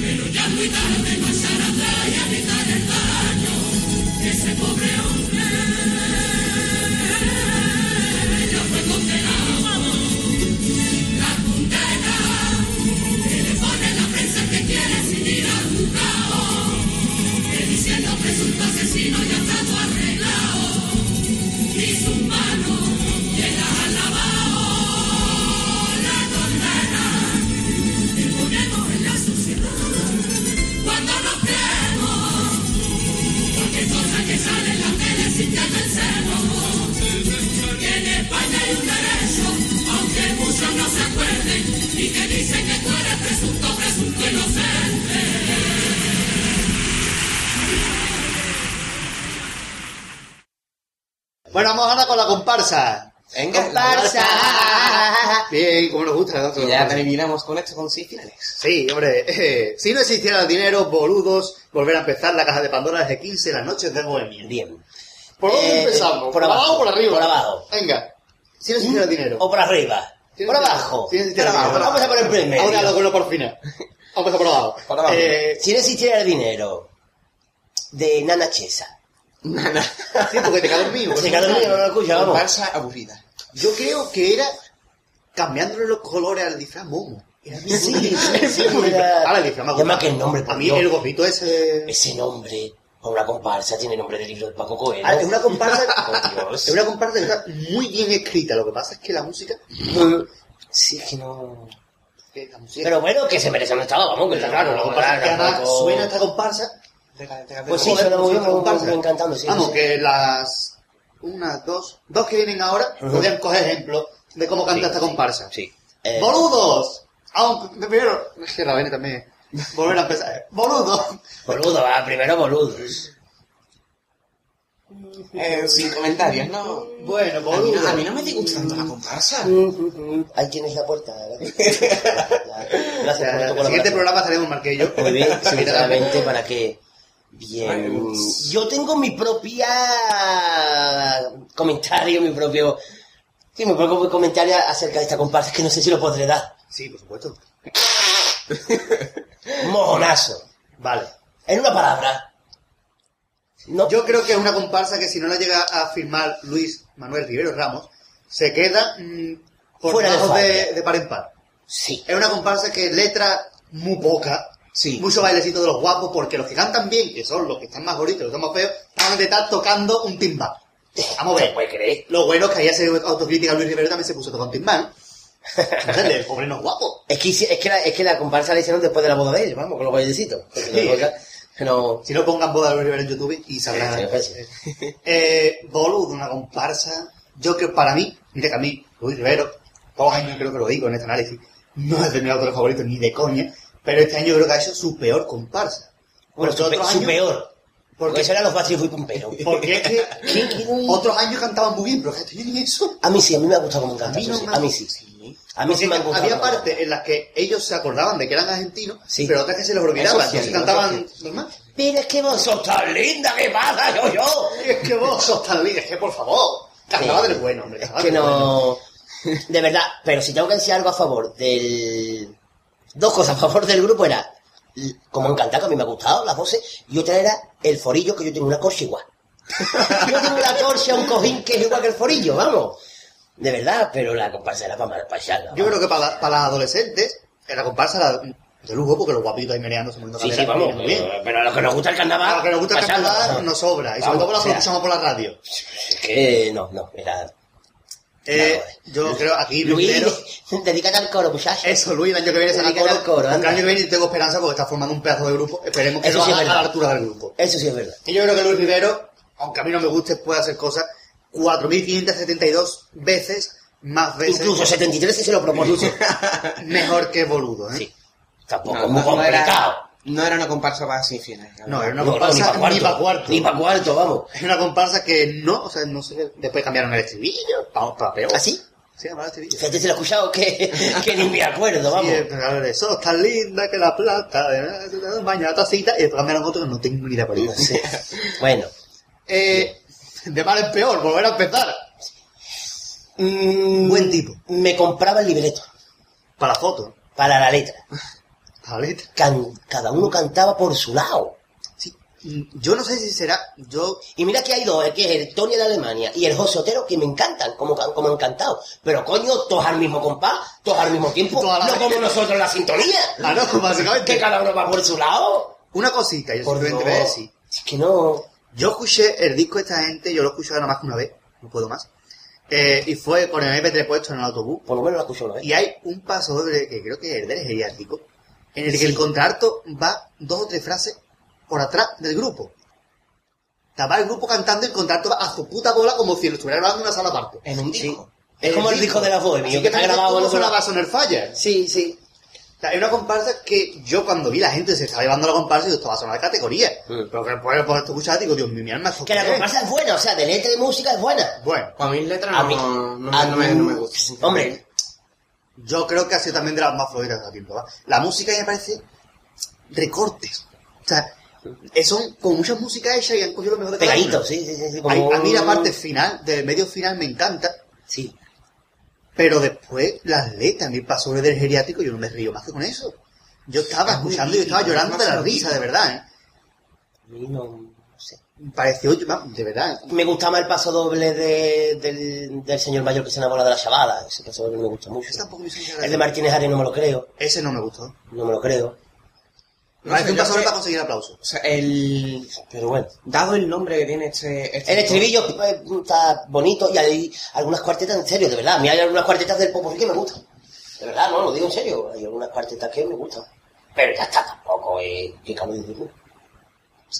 Pero ya es muy tarde no echar atrás y evitar el daño Como nos gusta. Y ya terminamos con esto con seis finales. Sí, hombre, eh, si no existiera el dinero, boludos, volver a empezar la caja de Pandora desde 15 las noches de Bohemia. Bien. ¿Por dónde Eh, empezamos? por abajo, o por arriba? por abajo. Venga. Si no existiera el dinero. O por arriba. Si no Por abajo. Si no existiera Por abajo. dinero. Vamos a poner primero. Ahora lo con por final. Vamos a por abajo. Por abajo. Eh, Si no existiera el dinero de Nana Chesa. Nada. sí, porque te quedas dormido. Se quedó dormido, no lo escucha, vamos. Comparsa aburrida. Yo creo que era cambiándole los colores al disfraz momo. Sí, sí, muy. Ahora el disfraz me ha Llama gustado. que el nombre, por A mí Dios. el gorrito ese... Ese nombre, para una comparsa, tiene nombre de libro de Paco Coelho. Ah, es una comparsa... Por Dios. Es una comparsa que está muy bien escrita. Lo que pasa es que la música... Sí, es que no... que la música Pero bueno, que se merece un estado, vamos, que está claro, la comparsa es que suena esta comparsa. Pues sí, suena muy bien, esta muy, comparsa. muy encantando, sí. Vamos, sí. que las... Unas, dos... Dos que vienen ahora podrían coger ejemplo de cómo canta Sí, esta comparsa. Sí. Eh, ¡Boludos! Aunque, primero... Es que la Bene también... Volver a empezar. ¡Boludos! Boludo, va, primero boludos. Eh, sin comentarios, ¿no? Bueno, A mí boludos. no, a mí no me disgusta tanto la comparsa. Ahí tienes la puerta. Gracias por el tu siguiente colaboración. programa estaremos yo. Muy bien, sinceramente, para que... Bien. Yo tengo mi propia comentario, mi propio... Sí, mi propio comentario acerca de esta comparsa, que no sé si lo podré dar. Sí, por supuesto. Mojonazo. Vale. En una palabra. No, Yo creo que es una comparsa que si no la llega a firmar Luis Manuel Rivero Ramos, se queda mm, por Fuera de par en par. Sí. Es una comparsa que letra muy poca, Sí. mucho bailecito de los guapos, porque los que cantan bien, que son los que están más bonitos, los que están más feos, van de estar tocando un timbal. Vamos a ¿Se ver. puede creer? Lo bueno es que ahí hace autocrítica Luis Rivero también se puso un timbal. Entonces, el pobre no es guapo. Es que, es, que la, es que la comparsa la hicieron después de la boda de él, vamos, con los bailecitos. Porque Sí. No... Si no pongan boda de Luis Rivero en YouTube y sabrán. Eh, Boludo, una comparsa. Yo que para mí, mira que a mí, Luis Rivero, todos los años creo que lo digo en este análisis, no es de mi autor favorito ni de coña, pero este año creo que ha hecho su peor comparsa. Bueno, su, pe- otros su años- peor. Porque eso eran los Backstreet Boys Pumperos. porque es que otros años cantaban muy bien, pero que eso. A mí sí, a mí me ha gustado como A canta. mí no sí. me A mí sí. A mí sí me ha Porque gustado. había partes en las que ellos se acordaban de que eran argentinos, Sí. pero otras que se les olvidaba, Eso sí, entonces eso cantaban normal. Pero es que vos sos tan linda, ¿qué pasa, yo, yo? Es que vos sos tan líder, es que por favor, cantaba del bueno, hombre. Es que bueno. no... De verdad, pero si tengo que decir algo a favor del... Dos cosas a favor del grupo era, como encantado, que a mí me ha gustado las voces, y otra era el forillo, que yo tengo una corcha igual. yo tengo una corcha, un cojín que es igual que el forillo, vamos. De verdad, pero la comparsa era para para allá. Yo creo que para, para las adolescentes, en la comparsa era de lujo, porque los guapitos ahí meneándose, moviendo Sí, sí, vamos. muy bien. Pero, a los que nos gusta el carnaval... A los que nos gusta el carnaval nos sobra, y sobre todo o sea, escuchamos por la radio. Es que no, no, era... Eh, yo creo aquí Luis, primero, dedícate al coro, muchachos. eso Luis, el año que viene Dedícate coro, al coro, el año que viene tengo esperanza porque está formando un pedazo de grupo, esperemos que Eso lo sí es haga a la altura del grupo. Eso sí es verdad. Y yo creo que Luis Rivero, aunque a mí no me guste, puede hacer cosas 4.572 veces más veces Incluso 73 si se lo propone. mejor que Boludo, ¿eh? Sí. Tampoco, No, muy no, no era, complicado. No era una comparsa para semifinales. No, era una No, comparsa pa' ni para cuarto. Ni para cuarto, vamos. Es una comparsa que no, o sea, no sé, después cambiaron el estribillo, vamos para peor. ¿Ah, sí? Sí, llamaron el estribillo. Fíjate si lo he escuchado que, que ni me acuerdo, vamos. Sí, pero a ver, sos tan linda que la plata, mañana tacita, y después cambiaron otro que no tengo ni idea es. sé. Bueno. Eh, de mal en peor, volver a empezar. Mm, Buen tipo. Me compraba el libreto Para la foto, para la letra. Can- cada uno cantaba por su lado. Sí. Yo no sé si será, yo, Y mira que hay dos, eh, que es el Tony de Alemania y el José Otero, que me encantan, como, como encantado. Pero coño, todos al mismo compás, todos al mismo tiempo, no vez. como nosotros la sintonía. ah, no, Que básicamente. cada uno va por su lado. Una cosita, yo simplemente voy a decir. Es que no... Yo escuché el disco de esta gente, yo lo he escuchado nada más que una vez, no puedo más. Eh, y fue con el MP3 puesto en el autobús. Por lo menos la escucho una vez. Y hay un paso doble que creo que es del geriátrico, en el que el contralto va dos o tres frases por atrás del grupo. Estaba el grupo cantando y el contralto va a su puta bola como si lo estuviera grabando en una sala aparte. En un Sí. disco. Es como el disco de la Así que que está grabado en otro sonaba lado. Soner Fire. Sí, sí. O sea, es una comparsa que yo cuando vi la gente se estaba llevando la comparsa, yo estaba a sonar de categoría. Mm. Pero que después por esto escuchar digo, Dios mío, mi alma, ¿esto Que la es? comparsa es buena, o sea, de letra y de música es buena. Bueno, Pues a mí letras A no, mí- no, me- a no me, mí- no me gusta. Hombre, yo creo que ha sido también de las más flojitas de tiempo. ¿va? La música me parece recortes. O sea, eh, son con muchas músicas hechas y han cogido lo mejor de cada pegadito, sí, sí, sí. sí, A, como a mí la parte final, del medio final, me encanta. Sí. Pero después, las letras, mi paso del geriátrico, yo no me río más que con eso. Yo estaba escuchando y yo estaba llorando de la risa, de verdad, ¿eh? No, Pareció, de verdad. Me gusta más el paso doble de- del, del señor mayor que se enamora de la chavala. Ese paso doble me gusta mucho. Ese tampoco me El de. Martínez Ari no me lo creo. Ese no me gustó. No me lo creo. Me parece sé, un paso sé- para conseguir aplausos. O sea, el... Pero bueno. Dado el nombre que tiene este... este El estribillo eh, está bonito y hay algunas cuartetas, en serio, de verdad. A mí hay algunas cuartetas del Popurrí que me gustan. De verdad, no, lo digo en serio. Hay algunas cuartetas que me gustan. Pero ya está, tampoco, eh, ¿qué cabe decir?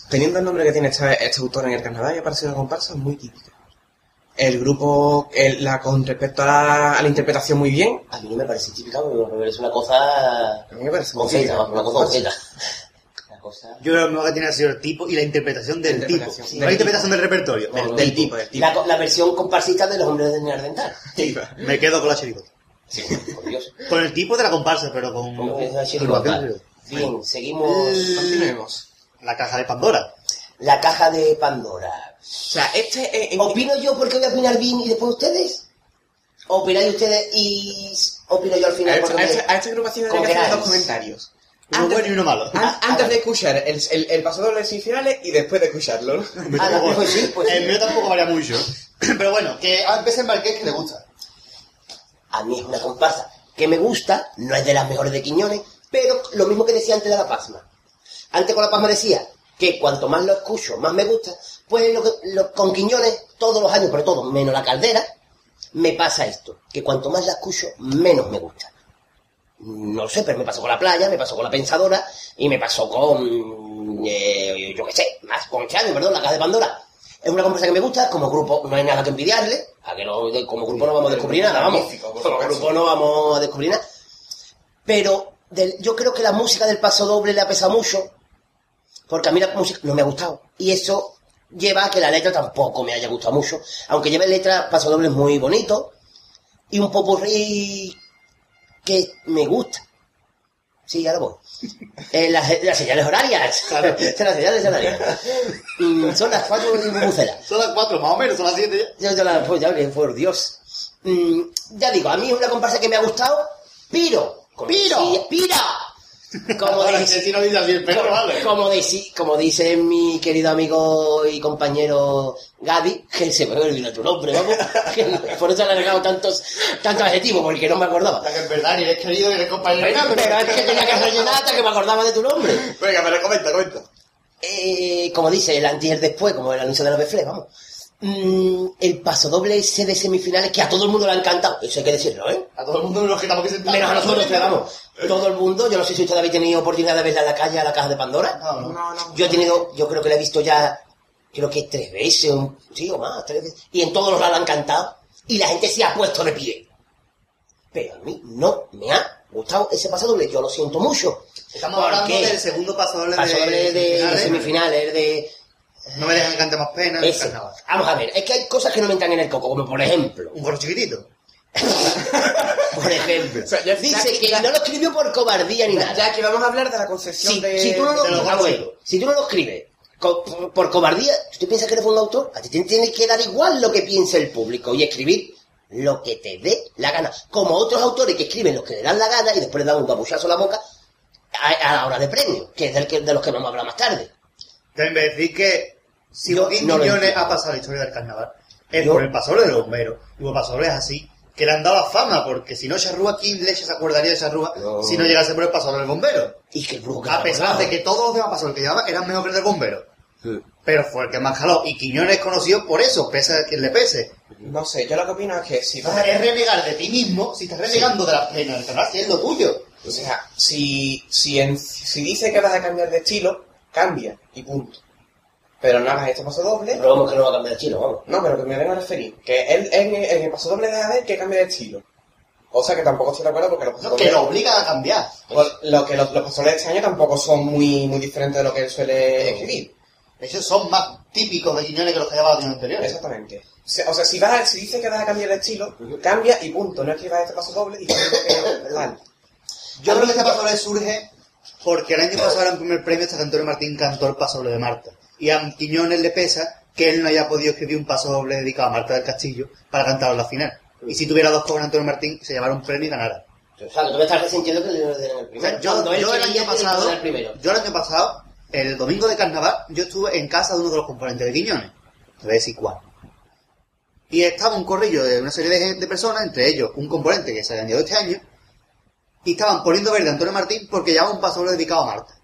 Teniendo el nombre que tiene este, este autor en el Canadá, me ha parecido una comparsa muy típica. El grupo, el- la con respecto a la, a la interpretación muy bien, A mí no me parece típica, me parece una cosa... a mí me parece Conceta, una cosa conceta. Cosa... Yo creo que lo mejor que tiene ha sido el tipo y la interpretación del La tipo. interpretación, no la interpretación del repertorio. Del, del del tipo. tipo, del tipo. La, versión comparsista de los hombres de Neardental. Me quedo con la chirigota. Sí, por Dios. Con el tipo de la comparsa, pero con... Con chirigota. la- Bien, seguimos. Continuemos. La caja de Pandora. La caja de Pandora. O sea, este... eh, ¿Opino yo porque voy a opinar bien y después ustedes? ¿O opináis ustedes y opino yo al final a, me- esta, a esta agrupación Con hay que hacer dos comentarios. Uno Antes- bueno y uno malo. An- antes de escuchar el, el, doble de semifinales y después de escucharlo. ¿no? Ah, no, pues sí, pues sí. El mío tampoco varía mucho. Pero bueno, que a veces el Marqués que le gusta. A mí es una comparsa que me gusta, no es de las mejores de Quiñones, pero lo mismo que decía antes de La Pasma. Antes con La Pasma decía que cuanto más lo escucho, más me gusta, pues lo que- lo- con Quiñones, todos los años, pero todos, menos la caldera, me pasa esto, que cuanto más la escucho, menos me gusta. No lo sé, pero me pasó con la playa, me pasó con la pensadora y me pasó con, eh, yo qué sé, más con Chávez, perdón, la caja de Pandora. Es una comparsa que me gusta, como grupo no hay nada que envidiarle, a que no, como grupo no vamos a descubrir nada, vamos. Como grupo no vamos a descubrir nada. Pero del- yo creo que la música del paso doble le ha pesado mucho, porque a mí la música no me ha gustado. Y eso lleva a que la letra tampoco me haya gustado mucho, aunque lleve letra paso doble muy bonito y un popurrí que me gusta. Sí, ahora voy. Eh, las, las señales horarias. Claro. Son las señales horarias. Mm, son las cuatro y. Son las cuatro, más o menos, son las siete ya. Yo, yo la, pues ya, por Dios. Mm, ya digo, a mí es una comparsa que me ha gustado, pero... ¡Piro! Sí, ¡Pira! Como dice, si no dice así el perro, como, vale. como dice, como dice mi querido amigo y compañero Gaby, que se me olvidó tu nombre, vamos, que por eso le he regado tantos, tantos adjetivos, porque no me acordaba. Hasta que en verdad ni eres querido ni eres compañero. Venga, pero es que tenía que rellenar hasta que me acordaba de tu nombre. Venga, pero comenta, comenta. Eh, como dice el antes y el después, como el anuncio de la Befle, vamos. Mm, el paso doble ese de semifinales que a todo el mundo le ha encantado, eso hay que decirlo, ¿eh? A todo el mundo nos que estamos aquí sentados. Menos a nosotros, pero vamos. Todo el mundo, yo no sé si ustedes habéis tenido oportunidad de verla en la calle a la caja de Pandora. No, no. No, no. Yo he tenido, yo creo que la he visto ya, creo que tres veces, un- sí o más, tres veces. Y en todos los lados la han cantado. Y la gente se ha puesto de pie. Pero a mí no me ha gustado ese paso doble, yo lo siento mucho. Estamos ¿Por hablando del segundo paso doble Paso de, doble de, de semifinales. semifinales, de... No me dejan que cante más pena. Ese. carnaval. Vamos a ver, es que hay cosas que no me entran en el coco, como por ejemplo, Un gorro chiquitito. por ejemplo, O sea, ya- dice ya- que ya- no lo escribió por cobardía ni nada. Ya que vamos a hablar de la concepción Si, de... si tú no lo, de los si tú no lo escribes co- por, por cobardía, ¿tú piensas que eres un autor? A ti te tiene que dar igual lo que piense el público y escribir lo que te dé la gana. Como otros autores que escriben lo que le dan la gana y después le dan un babuchazo a la boca a, a la hora de premio, que es del que, de los que vamos a hablar más tarde. Deben decir que si Yo Joaquín no lo Quiñones entiendo. ha pasado la historia del carnaval, es Yo- por el pasador de los bomberos. Y por pasadores así, que le han dado la fama, porque si no Charrúa, ¿quién leche se acordaría de Charrúa si no llegase por el pasador del bombero? Y que el A pesar de que todos los demás pasadores que llevaba eran mejor que el del bombero. Pero fue el que más jaló. Y Quiñones es conocido por eso, pese a quien le pese. No sé, yo lo que opino es que si vas a... es renegar de ti mismo si estás renegando de la pena del carnaval, si es lo tuyo. O sea, si, si, en- si dice que vas a cambiar de estilo, cambia y punto. Pero no hagas este paso doble. Pero vamos que no va a cambiar el chino, vamos. No, pero que me vengo a referir. Que él en, en el paso doble deja ver que cambia de estilo. Cosa que tampoco estoy de acuerdo porque los No, pasodobles... que lo obligan a cambiar. Pues, lo que los, los pasodobles de este año tampoco son muy, muy diferentes de lo que él suele escribir. Esos son más típicos de Quiñones que los que llevaba años anteriores. Exactamente. O sea, o sea, si, vas a- si dices que vas a cambiar el estilo, cambia y punto. No escribas este paso doble diciendo que tal. Yo creo que este paso doble surge porque el año pasado era en primer premio hasta que Antonio Martín cantó el paso doble de Marta. Y a Quiñones le pesa que él no haya podido escribir un paso doble dedicado a Marta del Castillo para cantarlo en la final. Y si tuviera dos con Antonio Martín, se llevara un premio y ganara. O sea, que tú me estás resintiendo que le den el O primero. sea, yo, yo el año pasado, el primero. yo el año pasado, el domingo de carnaval, yo estuve en casa de uno de los componentes de Quiñones. Te voy a decir cuál. Y estaba un corrillo de una serie de, personas, entre ellos un componente que se había añadido este año, y estaban poniendo verde a Antonio Martín porque llevaba un paso doble dedicado a Marta.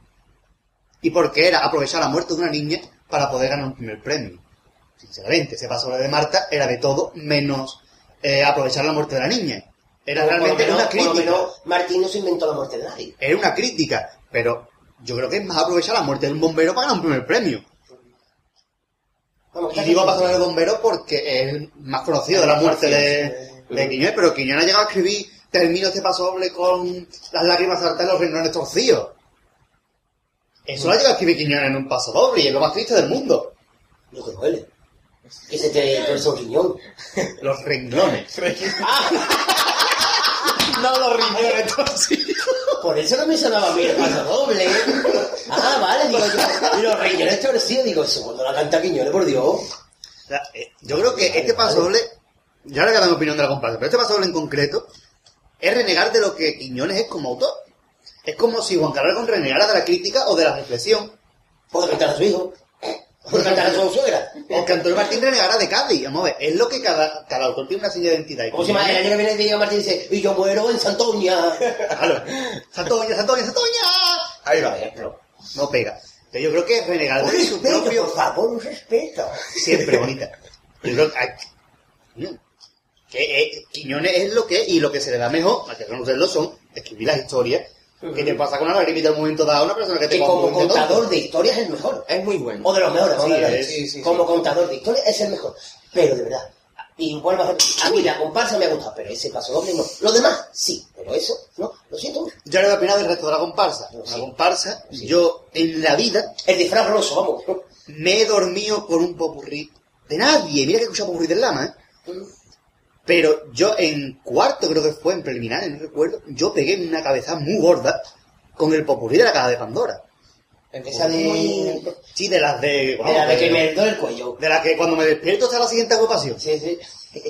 Y porque era aprovechar la muerte de una niña para poder ganar un primer premio. Sinceramente, ese paso de Marta era de todo menos eh, aprovechar la muerte de la niña. Era realmente menos- una crítica. menos Martín no se inventó la muerte de nadie. Es una crítica, pero yo creo que es más aprovechar la muerte de un bombero para ganar un primer premio. Y digo pasar el bombero porque es más conocido de la muerte de, de Quiñones, pero Quiñones ha llegado a escribir termino este paso doble con las lágrimas saltar los riñones torcidos. Eso lo ha llegado a escribir Quiñones en un paso doble y es lo más triste del mundo. Lo que duele. Que se te tuerce un riñón. Los renglones. no los riñones torcidos. Por eso no me sonaba a mí el paso doble. Ah, vale, digo yo. Y los riñones torcidos, digo, eso cuando la canta Quiñones, por Dios. O sea, eh, yo creo que este paso doble, yo ahora dar mi opinión de la comparsa, pero este paso doble en concreto es renegar de lo que Quiñones es como autor. Es como si Juan Carlos renegara de la crítica o de la reflexión, Puede cantar a su hijo. Puede cantar a su suegra. o que Antonio Martín renegara de Cádiz. Vamos a ver, es lo que cada, cada autor tiene una seña de identidad. Y Como si año que viene diga Martín dice, y yo muero en Santoña. Claro. Santoña, Santoña, Santoña. Ahí va. Por. No pega. Pero yo creo que renegar de su propio... por favor, un respeto. siempre bonita. Yo creo que, que eh, Quiñones es lo que es, y lo que se le da mejor, a que conocerlo son escribir las historias que te pasa con una lagrimita en un momento dado a una persona que te Que como contador de historias es el mejor. Es muy bueno. O de los mejores, Sí, sí, sí, Como sí. contador de historias es el mejor. Pero de verdad. Y vuelvo a repetir, a mí la comparsa me ha gustado, pero ese paso doble no. Lo demás, sí, pero eso, no, lo siento. Yo le voy a opinar del resto de la comparsa. La Sí. comparsa, yo en la vida El disfraz roso, vamos. me he dormido con un popurrí de nadie. Mira que he escuchado popurrí del lama, ¿eh? Pero yo en cuarto, creo que fue, en preliminares, no recuerdo, yo pegué una cabeza muy gorda con el popurrí de la caja de Pandora. Esa de... Sí, de las de... De vamos, la de que me duele el cuello. de la que cuando me despierto está la siguiente agrupación. Sí, sí.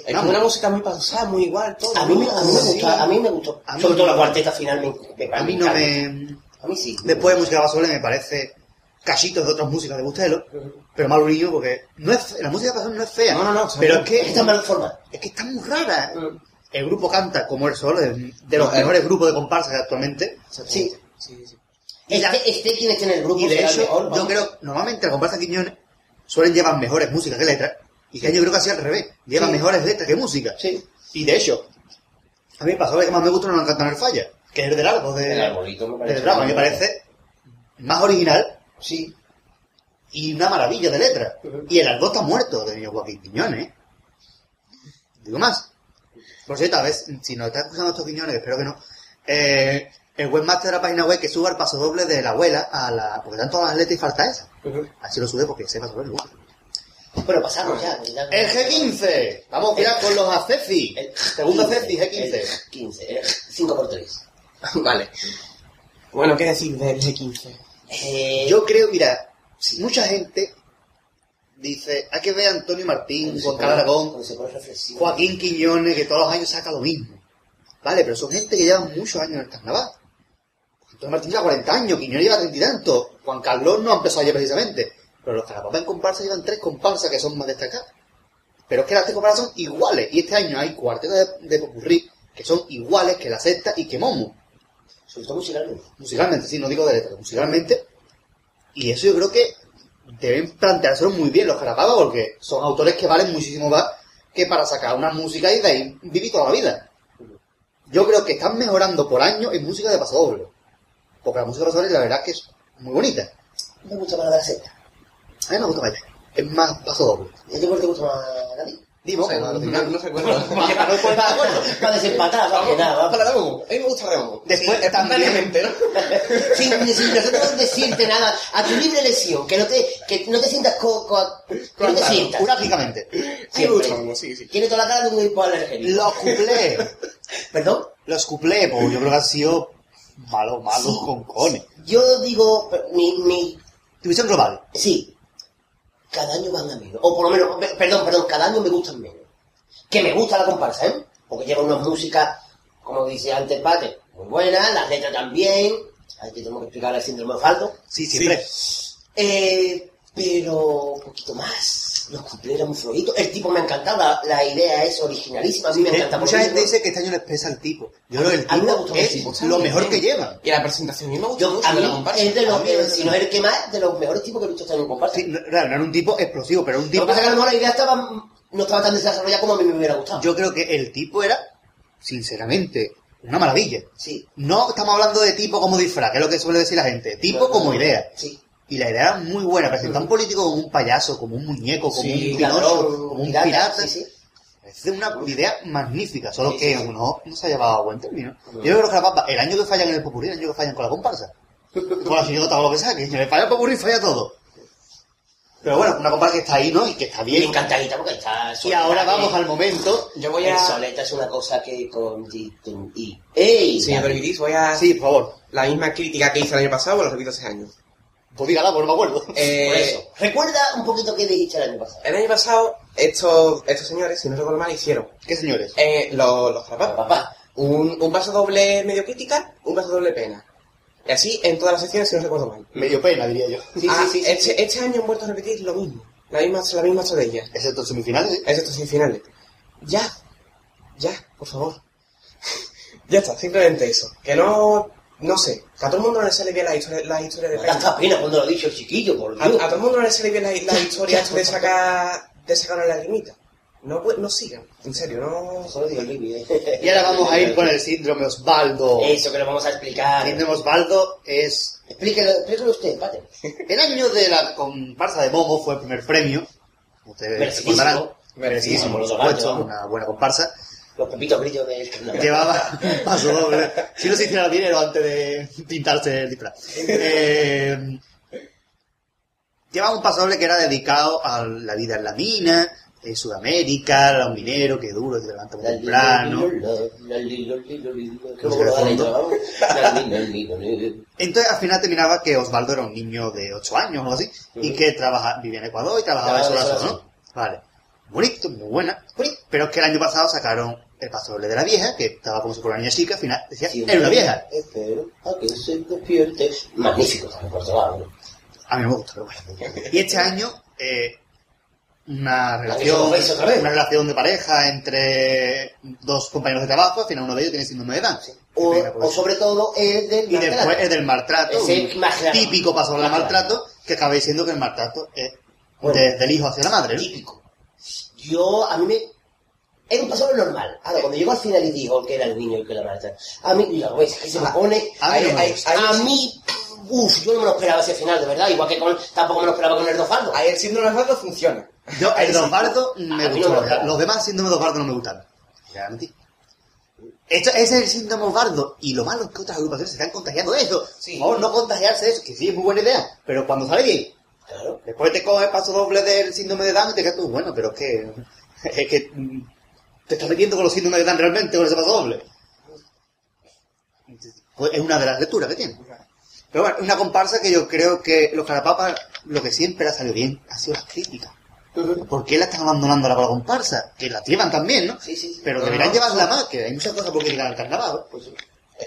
Es una música muy pausada, muy igual, todo. A mí, me- a mí me Sí. gustó, a mí me gustó. Mí Sobre todo la cuarteta final me, me- A mí no me... A mí sí. Después de música basole me parece cachitos de otras músicas de Bustelo, pero mal unillo porque no es, la música basole no es fea. No, no, no, Pero es que, que está mal formada. es que está muy rara. El grupo canta como el sol, de los No, eh. mejores grupos de comparsas actualmente. Sí. Sí, sí. Este, este quien esté en el grupo Y de hecho, yo creo, normalmente las comparsas Quiñones suelen llevar mejores músicas que letras, y que año creo que así al revés, llevan mejores letras que música. Sí. Y de hecho, a mí el paso que más me gusta no lo cantan el falla, que es el del árbol de, El arbolito me parece del drama, me muy parece más original Sí. y una maravilla de letra. Y el argot está muerto de Joaquín Quiñones. ¿eh? Digo más. Por cierto, a ver, si nos está escuchando estos Quiñones, espero que no, eh, el webmaster de la página web que suba el paso doble de la abuela a la... porque están todas las letras y falta esa. Así lo sube porque ese paso doble. ¿no? Pero pasamos ya. El G15. Vamos ya con los ACEFI. El Segundo 15, ACEFI, G15. el 15, el 5 por 3. Vale. Bueno, ¿qué decir del G15? Eh, Yo creo, mira, mucha gente dice, hay que ver a Antonio Martín, Juan Carlos Aragón. Joaquín Quiñones, que todos los años saca lo mismo. Vale, pero son gente que llevan muchos años en el carnaval. Antonio Martín lleva 40 años, Quiñones lleva 30 y tantos. Juan Carlos no empezó ayer precisamente. Pero los carapapás en comparsa llevan tres comparsas que son más destacadas. Pero es que las tres comparsas son iguales. Y este año hay cuartetas de, de popurrí que son iguales que la sexta y que Momo. Sobre todo musicalmente. Musicalmente, sí, no digo de letra, musicalmente. Y eso yo creo que deben planteárselo muy bien los carapapás porque son autores que valen muchísimo más que para sacar una música y de ahí vivir toda la vida. Yo creo que están mejorando por año en música de pasodoble. Porque la música de pasodoble la verdad es que es muy bonita. Me gusta más la de la secta. A mí me gusta más. Es más pasodoble. ¿Y a ti por qué te gusta más Gandhi? Di vos, No no, no, no recuerdo. Para no de acuerdo. Para desempatar, más que nada. Vamos vamos. para Remo. A mí me gusta Remo. Después Sí, también- ¿no? sin, sin nosotros decirte nada, a tu libre lesión, que no te, que no te sientas co, co- que no te sientas. Siempre. Remo, sí, sí. Tiene toda la cara de un hipoalergénico. Los cuplés. ¿Perdón? Los cuplés, pues yo creo que han sido malos, malos Sí. con cojones. Yo digo, mi, mi, División global. sí, cada año van a menos. O por lo menos, pe- perdón, perdón, cada año me gustan menos. Que me gusta la comparsa, ¿eh? Porque lleva unas músicas, como dice antes Pate, muy buenas, las letras también. Aquí tenemos que explicar el síndrome de Osvaldo. Sí, siempre. Eh, pero un poquito más. Los cumpleaños eran muy flojitos. El tipo me ha encantado, la, idea es originalísima, a mí me encanta. mucha gente dice que este año les pesa el tipo. Yo creo que el tipo gusta mucho el es tipo, lo mejor que llevan. Y la presentación, a mí me gusta yo- mucho a de mí la comparsa. es de los, me- si no es el que más, de los mejores tipos que he visto estar en un comparsa. Sí, no, claro, no era un tipo explosivo, pero era un Lo tipo... que pasa es que a lo mejor la idea estaba, no estaba tan desarrollada como a mí me hubiera gustado. Yo creo que el tipo era, sinceramente, una maravilla. sí. No estamos hablando de tipo como disfraz, que es lo que suele decir la gente. Tipo como idea. Sí. Y la idea era muy buena. Presentar a un político como un payaso, como un muñeco, como Sí, un pinocho, como un pirata. Sí, sí. Es una idea magnífica, solo Sí, que sí, sí. no, se ha llevado a buen término. Yo creo que la papa, el año que fallan en el popurrí, el año que fallan con la comparsa. Con la o lo que sea, que me falla el popurrí, falla todo. Pero bueno, una comparsa que está ahí, ¿no? Y que está Bien encantadita porque está Y ahora vamos al momento. Yo voy El a... soleta es una cosa que con. ¡Ey! Si me permitís, voy a... Sí, por favor. La misma crítica que hice el año pasado, lo repito este año. Pues dígala, pues no me acuerdo. Eh, Por eso. Recuerda un poquito qué dijiste el año pasado. El año pasado, estos, estos señores, si no recuerdo mal, hicieron ¿Qué señores? eh, los, los Papá, jarapapas. papá. Un, un paso doble medio crítica, un paso doble pena. Y así en todas las secciones, si no recuerdo mal. Medio pena, diría yo. Sí, Ah, sí, sí, sí, este, este año han vuelto a repetir lo mismo. La misma, la misma estrategia. Excepto semifinales, ¿sí? Excepto semifinales. Ya. Ya, por favor. ya está, simplemente eso. Que no... No sé. Que a todo el mundo no le sale bien la historia, la historia de Me da hasta pena cuando lo ha dicho el chiquillo, por A, a Dios. todo el mundo no le sale bien la, la historia esto de sacar, de sacar una lagrimita. No, pu- no sigan, en serio, no... Solo digo. Y ahora vamos a ir con el síndrome Osvaldo. Eso que lo vamos a explicar. El síndrome Osvaldo es... Explíquelo, explíquelo usted, Pate. El año de la comparsa de Momo fue el primer premio. Ustedes recordarán. Merecidísimo, los por supuesto, una buena comparsa. Los pepitos grillos del carnaval. Llevaba un paso doble. Si no se hiciera dinero antes de pintarse el disfraz. Eh, llevaba un paso doble que era dedicado a la vida en la mina, en Sudamérica, a un minero que duro, que se levanta muy temprano. Entonces al final terminaba que Osvaldo era un niño de 8 años o algo así, y que trabaja, vivía en Ecuador y trabajaba de de sol, sol ¿no? Vale. Bonito, muy buena. Pero es que el año pasado sacaron el paso de la vieja, que estaba como si fuera una niña chica, al final decía, era una vieja. Espero a que se despierte. Magnífico también, por otro lado, ¿no? A mí me gusta, pero bueno. Y este año, eh, una relación, una relación de pareja entre dos compañeros de trabajo, al final uno de ellos tiene síndrome de Down. O, pena por o sobre todo el del y después es del maltrato, Ese un típico paso del maltrato, que acaba diciendo que el maltrato es Bueno. desde el hijo hacia la madre. ¿no? típico. Yo, a mí me... Era un paso normal. Ahora, cuando llegó al final y dijo que era el niño el que la mata, a mí, ves, que se me pone... A mí A uff, yo no me lo esperaba ese final, de verdad. Igual que con, tampoco me lo esperaba con el Dofaldo. Ahí el síndrome de Osvaldo funciona. Yo, el. Osvaldo me no gustó. me. Los demás síndrome de Osvaldo no me gustaron. Ya, mentí. Esto, ese es el síndrome Osvaldo. Y lo malo es que otras agrupaciones se están contagiando de eso. Sí. Por favor, no contagiarse de eso, que sí es muy buena idea. Pero cuando sale bien, Claro. después te coges paso doble del síndrome de Down y te quedas tú, bueno, pero es que. Es que. mm, Te estás metiendo con los síndromes de Down realmente con ese paso doble. Pues es una de las lecturas que tiene. Pero bueno, una comparsa que yo creo que los carapapas, lo que siempre ha salido bien, ha sido las críticas. ¿Por qué la están abandonando la comparsa? Que la llevan también, ¿no? Sí, sí. Pero No, no, llevarla más, que hay muchas cosas por criticar al carnaval. Pues, Es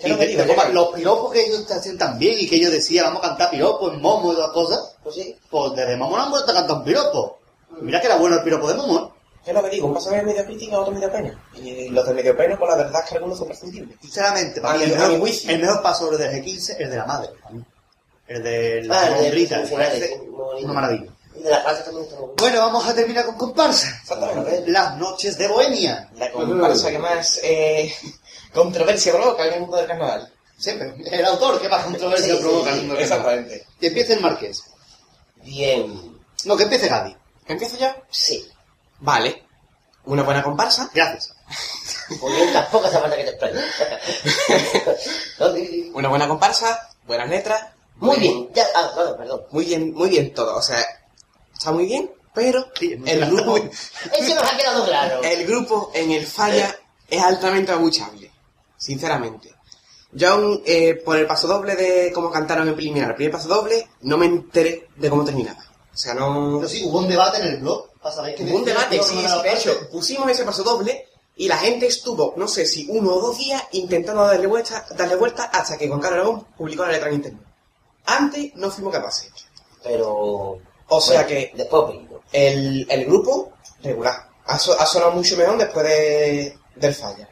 y lo que digo, yo- los piropos que ellos te hacían tan bien y que ellos decían, vamos a cantar piropos en momo y todas cosas, Pues sí. pues desde momo no han vuelto a cantar un piropo. Mira que era bueno el piropo de momo, ¿eh? Es lo que digo, un paso de medio crítica, otro medio pena. Y los de medio pena, pues la verdad es que algunos son prescindibles. Sinceramente, para mí el mejor, el mejor paso sobre el G15 es el de la madre. El de la Ah, una maravilla. Y de la casa también está muy bueno. Bueno, vamos a terminar con comparsa. Exactamente. Las noches de Bohemia. La comparsa que más eh, controversia provoca en el mundo del carnaval. Siempre. El autor que más controversia Sí, provoca. en el mundo del carnaval. Exactamente. Que empiece el Marqués. Bien. No, que empiece Gaby. ¿Empiezo ya? Sí. Vale. una buena comparsa, Gracias. Hace falta que te una buena comparsa, buenas letras. Muy bien, ya, ah, perdón. Muy bien, muy bien todo. O sea, está muy bien, pero Sí, el grupo, Eso nos ha quedado claro. el grupo en el falla es altamente abuchable. Sinceramente. Yo aún, eh, por el paso doble de cómo cantaron en preliminar, el primer paso doble, no me enteré de cómo terminaba. O sea, no... Pero sí, hubo un debate en el blog para saber qué Hubo un debate, sí, de hecho, pusimos ese paso doble y la gente estuvo, no sé si uno o dos días intentando darle vuelta, darle vuelta hasta que Juan Carlos Aragón publicó la letra en internet. Antes no fuimos capaces. Pero... O sea bueno, que Después el, el grupo, regular. Ha, so- ha sonado mucho mejor después de, del falla.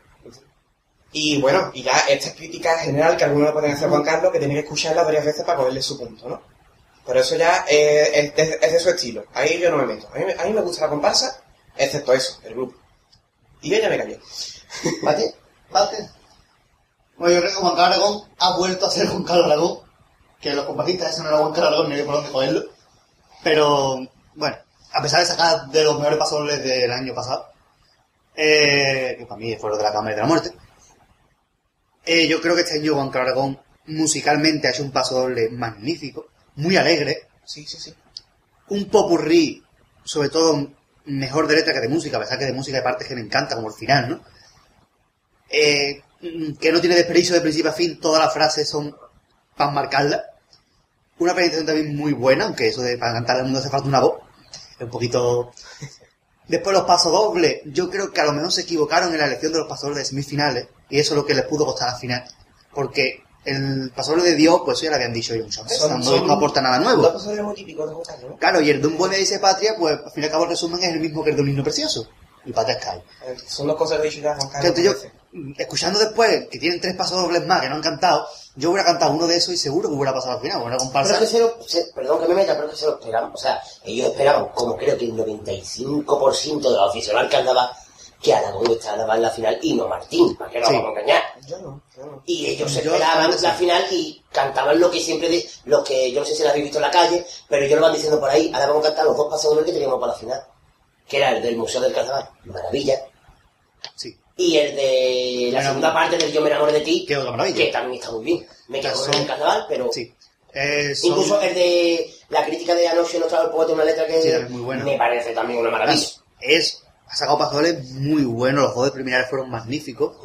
Y bueno, y ya esta es crítica general que algunos le pueden hacer Juan Carlos, que tiene que escucharla varias veces para ponerle su punto, ¿no? Pero eso ya eh, es, es- es de su estilo. Ahí yo no me meto. A mí, a mí me gusta la comparsa, excepto eso, el grupo. Y yo ya me callé. ¿Vale? Bate. Bueno, yo creo que Juan Carlos Aragón ha vuelto a ser Juan Carlos Aragón. Que los comparsistas eso no era Juan Carlos Aragón, ni había por dónde cogerlo. Pero, bueno, a pesar de sacar de los mejores pasoles del año pasado, eh, que para mí fue lo de la Cámara de la Muerte, eh, yo creo que este año Juan Carlos Aragón musicalmente ha hecho un paso doble magnífico, muy alegre, Sí, sí, sí. un popurrí, sobre todo mejor de letra que de música, a pesar que de música hay partes que me encanta, como el final, ¿no? Eh, mm, que no tiene desperdicio de principio a fin, todas las frases son para marcarla. Una presentación también muy buena, aunque eso de para cantar al mundo hace falta una voz. Es un poquito... Después los pasos dobles, yo creo que a lo mejor se equivocaron en la elección de los pasos de semifinales, y eso es lo que les pudo costar al final. Porque el paso de Dios, pues eso ya lo habían dicho yo muchas veces, Son- no, aporta nada nuevo. Dos pasos muy típicos de ¿no? Claro, y el de un buen dice patria, pues al fin y al cabo el resumen es el mismo que el de un himno precioso. Y patria Sky. Son dos cosas ya Juan Carlos. yo, escuchando después que tienen tres pasos dobles más que no han cantado, yo hubiera cantado uno de esos y seguro que hubiera pasado al final, una Pero comparsa. es que se lo, se- perdón que me meta, pero es que se lo esperaban. O sea, ellos esperaban, como creo que el 95% de los aficionados que andaba, que Aragón estaba en la final y no Martín, para que no Sí. vamos a engañar. Yo no, yo no. Y ellos Yo esperaban la sí. final y cantaban lo que siempre, di- lo que yo no sé si lo habéis visto en la calle, pero ellos lo van diciendo por ahí, ahora vamos a cantar los dos pasos dobles que teníamos para la final. Que era el del Museo del Carnaval, maravilla, Sí. Y el de la segunda parte del Yo me enamoré de ti, que también está muy bien. Me Que quedo con el Carnaval, pero... Sí. Eh, son- Incluso el de la crítica de anoche no trajo el poeta una letra que Sí, también muy buena. me parece también una maravilla. es, ha sacado pasos dobles muy buenos, los dos de preliminares fueron magníficos.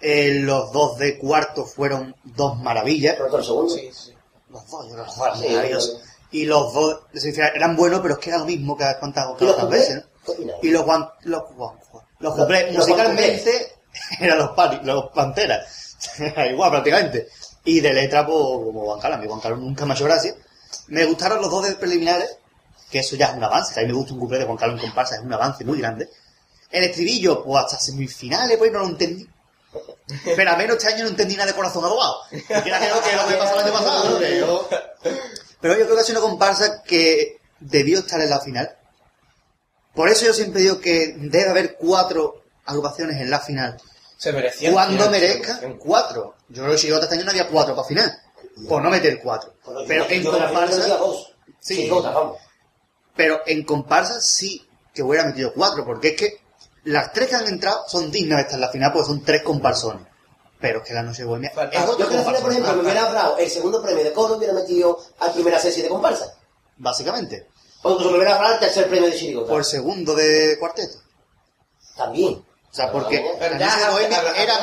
Eh, los dos de cuarto fueron dos maravillas. Pero otro segundo. Sí, sí. Los dos, yo los dos Sí, maravillosos. Y los dos eran buenos, pero es que era lo mismo que has contado ¿Y los tantas cuplés? veces. ¿no? Y los guan, los guan, los los musicalmente eran los pari, los panteras. Igual prácticamente. Y de letra, pues, como Juan Carlos, a mí Juan Carlos nunca me ha hecho gracia. Me gustaron los dos de preliminares, que eso ya es un avance, a mí me gusta un cuplé de Juan Carlos en comparsa, es un avance muy grande. El estribillo, pues hasta semifinales, pues no lo entendí. Pero a menos este año no entendí nada de corazón adobado. Que era creo que lo que pasó el año pasado, ¿no? Que yo- Pero yo creo que ha sido una comparsa que debió estar en la final. Por eso yo siempre digo que debe haber cuatro agrupaciones en la final. Se merecía. Cuando merezca, sí. cuatro. Yo creo que si este año no había cuatro para final. Por no meter cuatro. Bueno, yo- Pero en yo comparsa. Sí. Vamos. pero en comparsa sí que hubiera metido cuatro, porque es que las tres que han entrado son dignas de estar en la final, porque son tres comparsones. Pero es que la noche bohemia es Yo que la final, por ejemplo, me hubiera ahorrado el segundo premio de coro, hubiera metido al primera sesión de comparsa. básicamente. O incluso me hubiera ahorrado el tercer premio de chirigota. Por segundo de cuarteto. También. O sea, porque bohemia habla- era,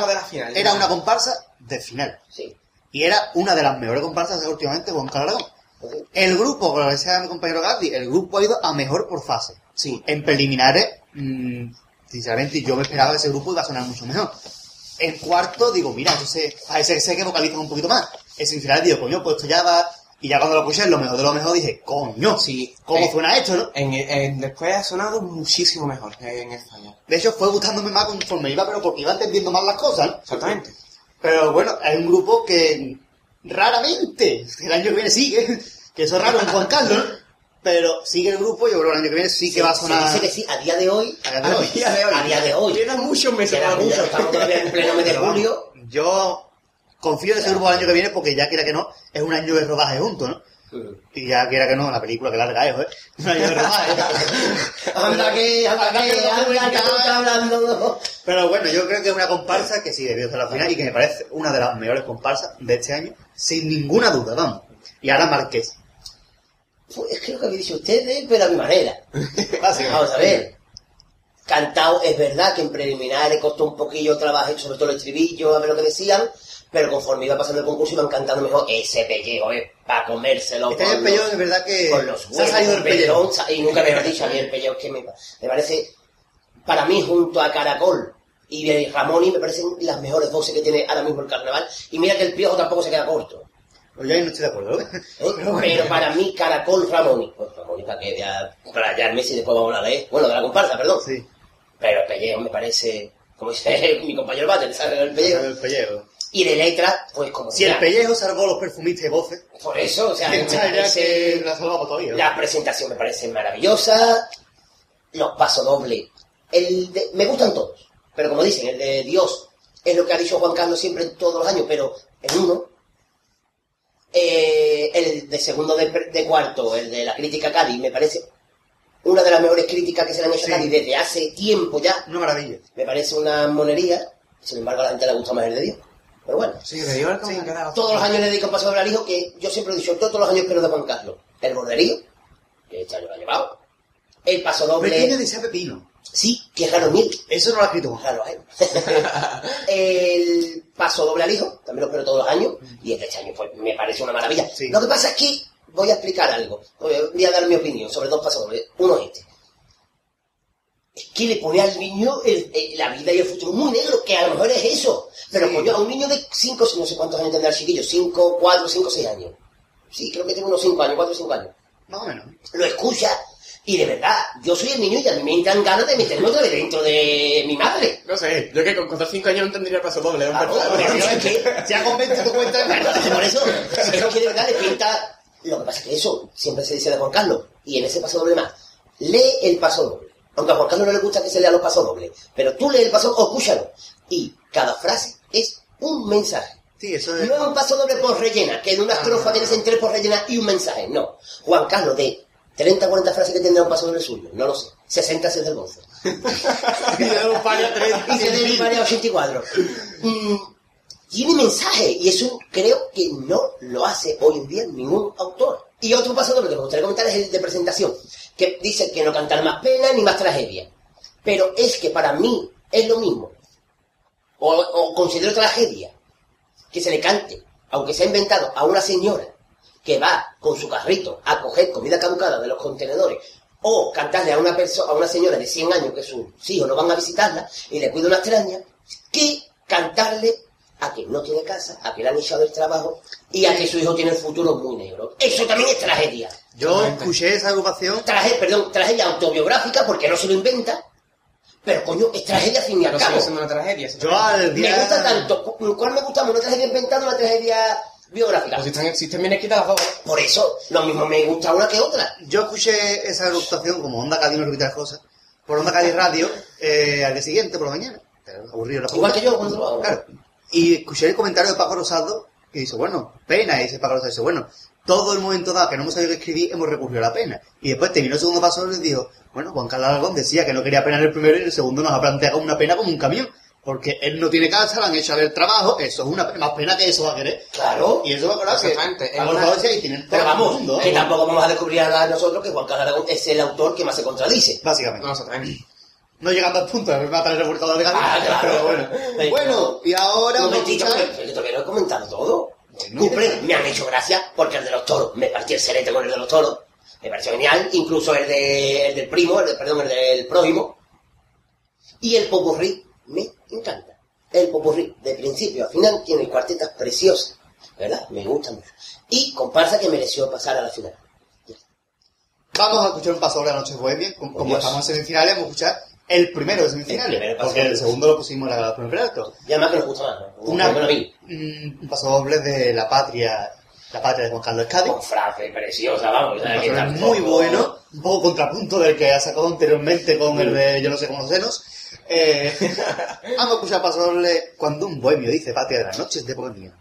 de una comparsa de final. Sí. Y era una de las mejores comparsas de últimamente con Aragón. El grupo, como decía mi compañero Gatti, el grupo ha ido a mejor por fase. Sí. En preliminares, mm, sinceramente, yo me esperaba que ese grupo iba a sonar mucho mejor. En cuarto, digo, mira, entonces, a ese sé que vocalizan un poquito más. En semifinal digo, coño, pues esto ya va. Y ya cuando lo escuché, lo mejor de lo mejor, dije, coño, Sí. ¿cómo Eh, suena esto, no? En, en- después ha sonado muchísimo mejor que en falla. De hecho, fue gustándome más conforme iba, pero porque iba entendiendo más las cosas, ¿no? Exactamente. Pero bueno, hay un grupo que raramente, el año que viene sigue, que eso es raro en Juan Carlos, ¿no? pero sigue el grupo yo creo que el año que viene sí que va a Se sonar. dice que sí, a día de hoy. A día de hoy. día de hoy. A día de hoy. Quedan muchos meses Queda para mucho, mucho. estamos todavía en pleno mes de julio. Yo confío en ese grupo el año que viene porque ya quiera que no, es un año de rodaje juntos, ¿no? Y ya quiera que no, la película que larga es, ¿eh? No hay verdad, ¿eh? Anda que, anda que, anda que tú estás hablando. Pero bueno, yo creo que es una comparsa que sí debió ser la final y que me parece una de las mejores comparsas de este año, sin ninguna duda, vamos. Y ahora Marqués. Pues es que lo que dicho ustedes, pero a mi manera. Básicamente. Vamos a ver. Cantado, es verdad que en preliminares costó un poquillo trabajo, sobre todo el estribillo, a ver lo que decían, pero conforme iba pasando el concurso iban cantando mejor ese pellejo, ¿eh? Para comérselo. Este con el pellejo los- es verdad que con los se ha salido huevos, pellejo. Y nunca me lo dicho a mí el pellejo, es que me, me parece, para mí, junto a Caracol y eh, Ramoni, me parecen las mejores voces que tiene ahora mismo el carnaval. Y mira que el piojo tampoco se queda corto. Pues yo ahí no estoy de acuerdo, ¿eh? ¿eh? Pero para mí, Caracol, Ramoni. Pues Ramoni, para que ya, para hallarme si después vamos a hablar de. Bueno, de la comparsa, perdón. Sí, Pero el pellejo me parece, como dice mi compañero Bate, ¿sabes? El pellejo. el pellejo. Y de letra, pues como Si el pellejo salvó los perfumistas y voces, Por eso, o sea, me parece... la todavía. ¿no? La presentación me parece maravillosa. Los pasodobles. El de- me gustan todos. Pero como dicen, el de Dios es lo que ha dicho Juan Carlos siempre todos los años, pero en uno. Eh, el de segundo de, de cuarto, el de la crítica Cádiz, me parece una de las mejores críticas que se le han hecho Sí. a Cádiz desde hace tiempo ya. Una maravilla. Me parece una monería. Sin embargo, a la gente le gusta más el de Dios. Pero bueno. Sí, de. Todos los años le dedico paso al hijo que yo siempre he dicho, todos los años espero de Juan Carlos. El borderío, que este año lo ha llevado. El paso doble. Pequeño Pepino. Sí, que es raro mil. Eso no lo ha escrito Juan. ¿eh? el paso doble al hijo, también lo espero todos los años. Y el de este año pues, me parece una maravilla. Sí. Lo que pasa es que voy a explicar algo. Voy a dar mi opinión sobre dos pasos dobles. Uno es este. Es que le pone al niño el- el- la vida y el futuro muy negro, que a lo mejor es eso. Pero coño, a un niño de 5, no sé cuántos años tendrá el chiquillo, 5, 4, 5, 6 años. Sí, creo que tiene unos 5 años, 4 o 5 años. Más o menos. Lo escucha y de verdad, yo soy el niño y a mí me entran ganas de meterme otra vez dentro de mi madre. No sé, yo que con 4 o 5 años no tendría paso doble. Ah, es que Se ha convencido tu cuenta de Claro, merda. por eso, es que de verdad le pinta... Lo que pasa es que eso siempre se dice de Juan Carlos, y en ese paso doble más, lee el paso doble. Aunque a Juan Carlos no le gusta que se lea los pasos dobles, pero tú lee el paso o escúchalo. Y cada frase es un mensaje. Sí, eso es... No es un paso doble por rellena, que en una estrofa tienes en tres por rellena y un mensaje. No. Juan Carlos, de 30 40 frases que tendrá un paso doble suyo, no lo sé. 60 es el del Gonzo. Y de los parios tres y se debe variar 84. Mm, tiene mensaje y eso creo que no lo hace hoy en día ningún autor. Y otro paso doble que me gustaría comentar es el de presentación, que dice que no cantar más pena ni más tragedia. Pero es que para mí es lo mismo. O, considero tragedia que se le cante, aunque sea inventado, a una señora que va con su carrito a coger comida caducada de los contenedores, o cantarle a una persona, a una señora de 100 años que sus hijos no van a visitarla y le cuida una extraña, que cantarle a que no tiene casa, a que le han echado el trabajo y a que su hijo tiene el futuro muy negro. Eso también es tragedia. Yo escuché esa agrupación Traje, perdón, tragedia autobiográfica porque no se lo inventa, pero coño, es tragedia fin y al No cabo. sigue siendo una tragedia. Yo al Me día... gusta tanto. cu- ¿Cuál me gusta más? ¿Una tragedia inventada o una tragedia biográfica? Pues si están, si están bien escritas las. ¿eh? Por eso, lo mismo me gusta una que otra. Yo escuché esa agrupación como Onda Cádiz no las cosas, por Onda Cádiz Radio, eh, al día siguiente, por la mañana. Aburrido la Igual que yo cuando lo hago. Claro. Y escuché el comentario de Paco Rosado, que dice, bueno, pena, y dice Paco Rosado, dice, bueno, todo el momento dado que no hemos sabido qué escribir, hemos recurrido a la pena. Y después terminó el segundo paso y dijo, bueno, Juan Carlos Aragón decía que no quería pena en el primero y en el segundo nos ha planteado una pena como un camión. Porque él no tiene casa, le han hecho el trabajo, eso es una más pena que eso va a querer. Claro. Y eso va a quedar que Exactamente, una- Rosado decía, y tienen Pero el vamos, mundo. que tampoco vamos a descubrir a nosotros que Juan Carlos Aragón es el autor que más se contradice. Básicamente. No, exactamente. No llegando al punto de matar el reportado de Ah, claro. pero bueno. Bueno, y ahora Un a momentito, que que todavía no he comentado todo. Cumple, me han hecho gracia porque el de los toros, me partí el serete con el de los toros. Me pareció genial, incluso el, de, el del primo, el de- perdón, el del prójimo. Y el popurrí me encanta. El popurrí, de principio a final, tiene cuartetas preciosas, ¿verdad? Me gusta mucho. Y comparsa que mereció pasar a la final. Vamos a escuchar un paso de la noche bohemia. Como, estamos en semifinales, vamos a escuchar el primero de El semifinales. paso porque el segundo lo pusimos en la primer acto. Y además que nos gusta más, ¿no? Una, Bueno, a mí. mm, un paso doble de la patria, la patria de Juan Carlos Cádiz. Con frase preciosa, vamos. tampoco- muy bueno, un poco contrapunto del que ha sacado anteriormente con el de yo no sé cómo los senos. Eh, vamos a escuchar paso doble cuando un bohemio dice patria de las noches de bohemia.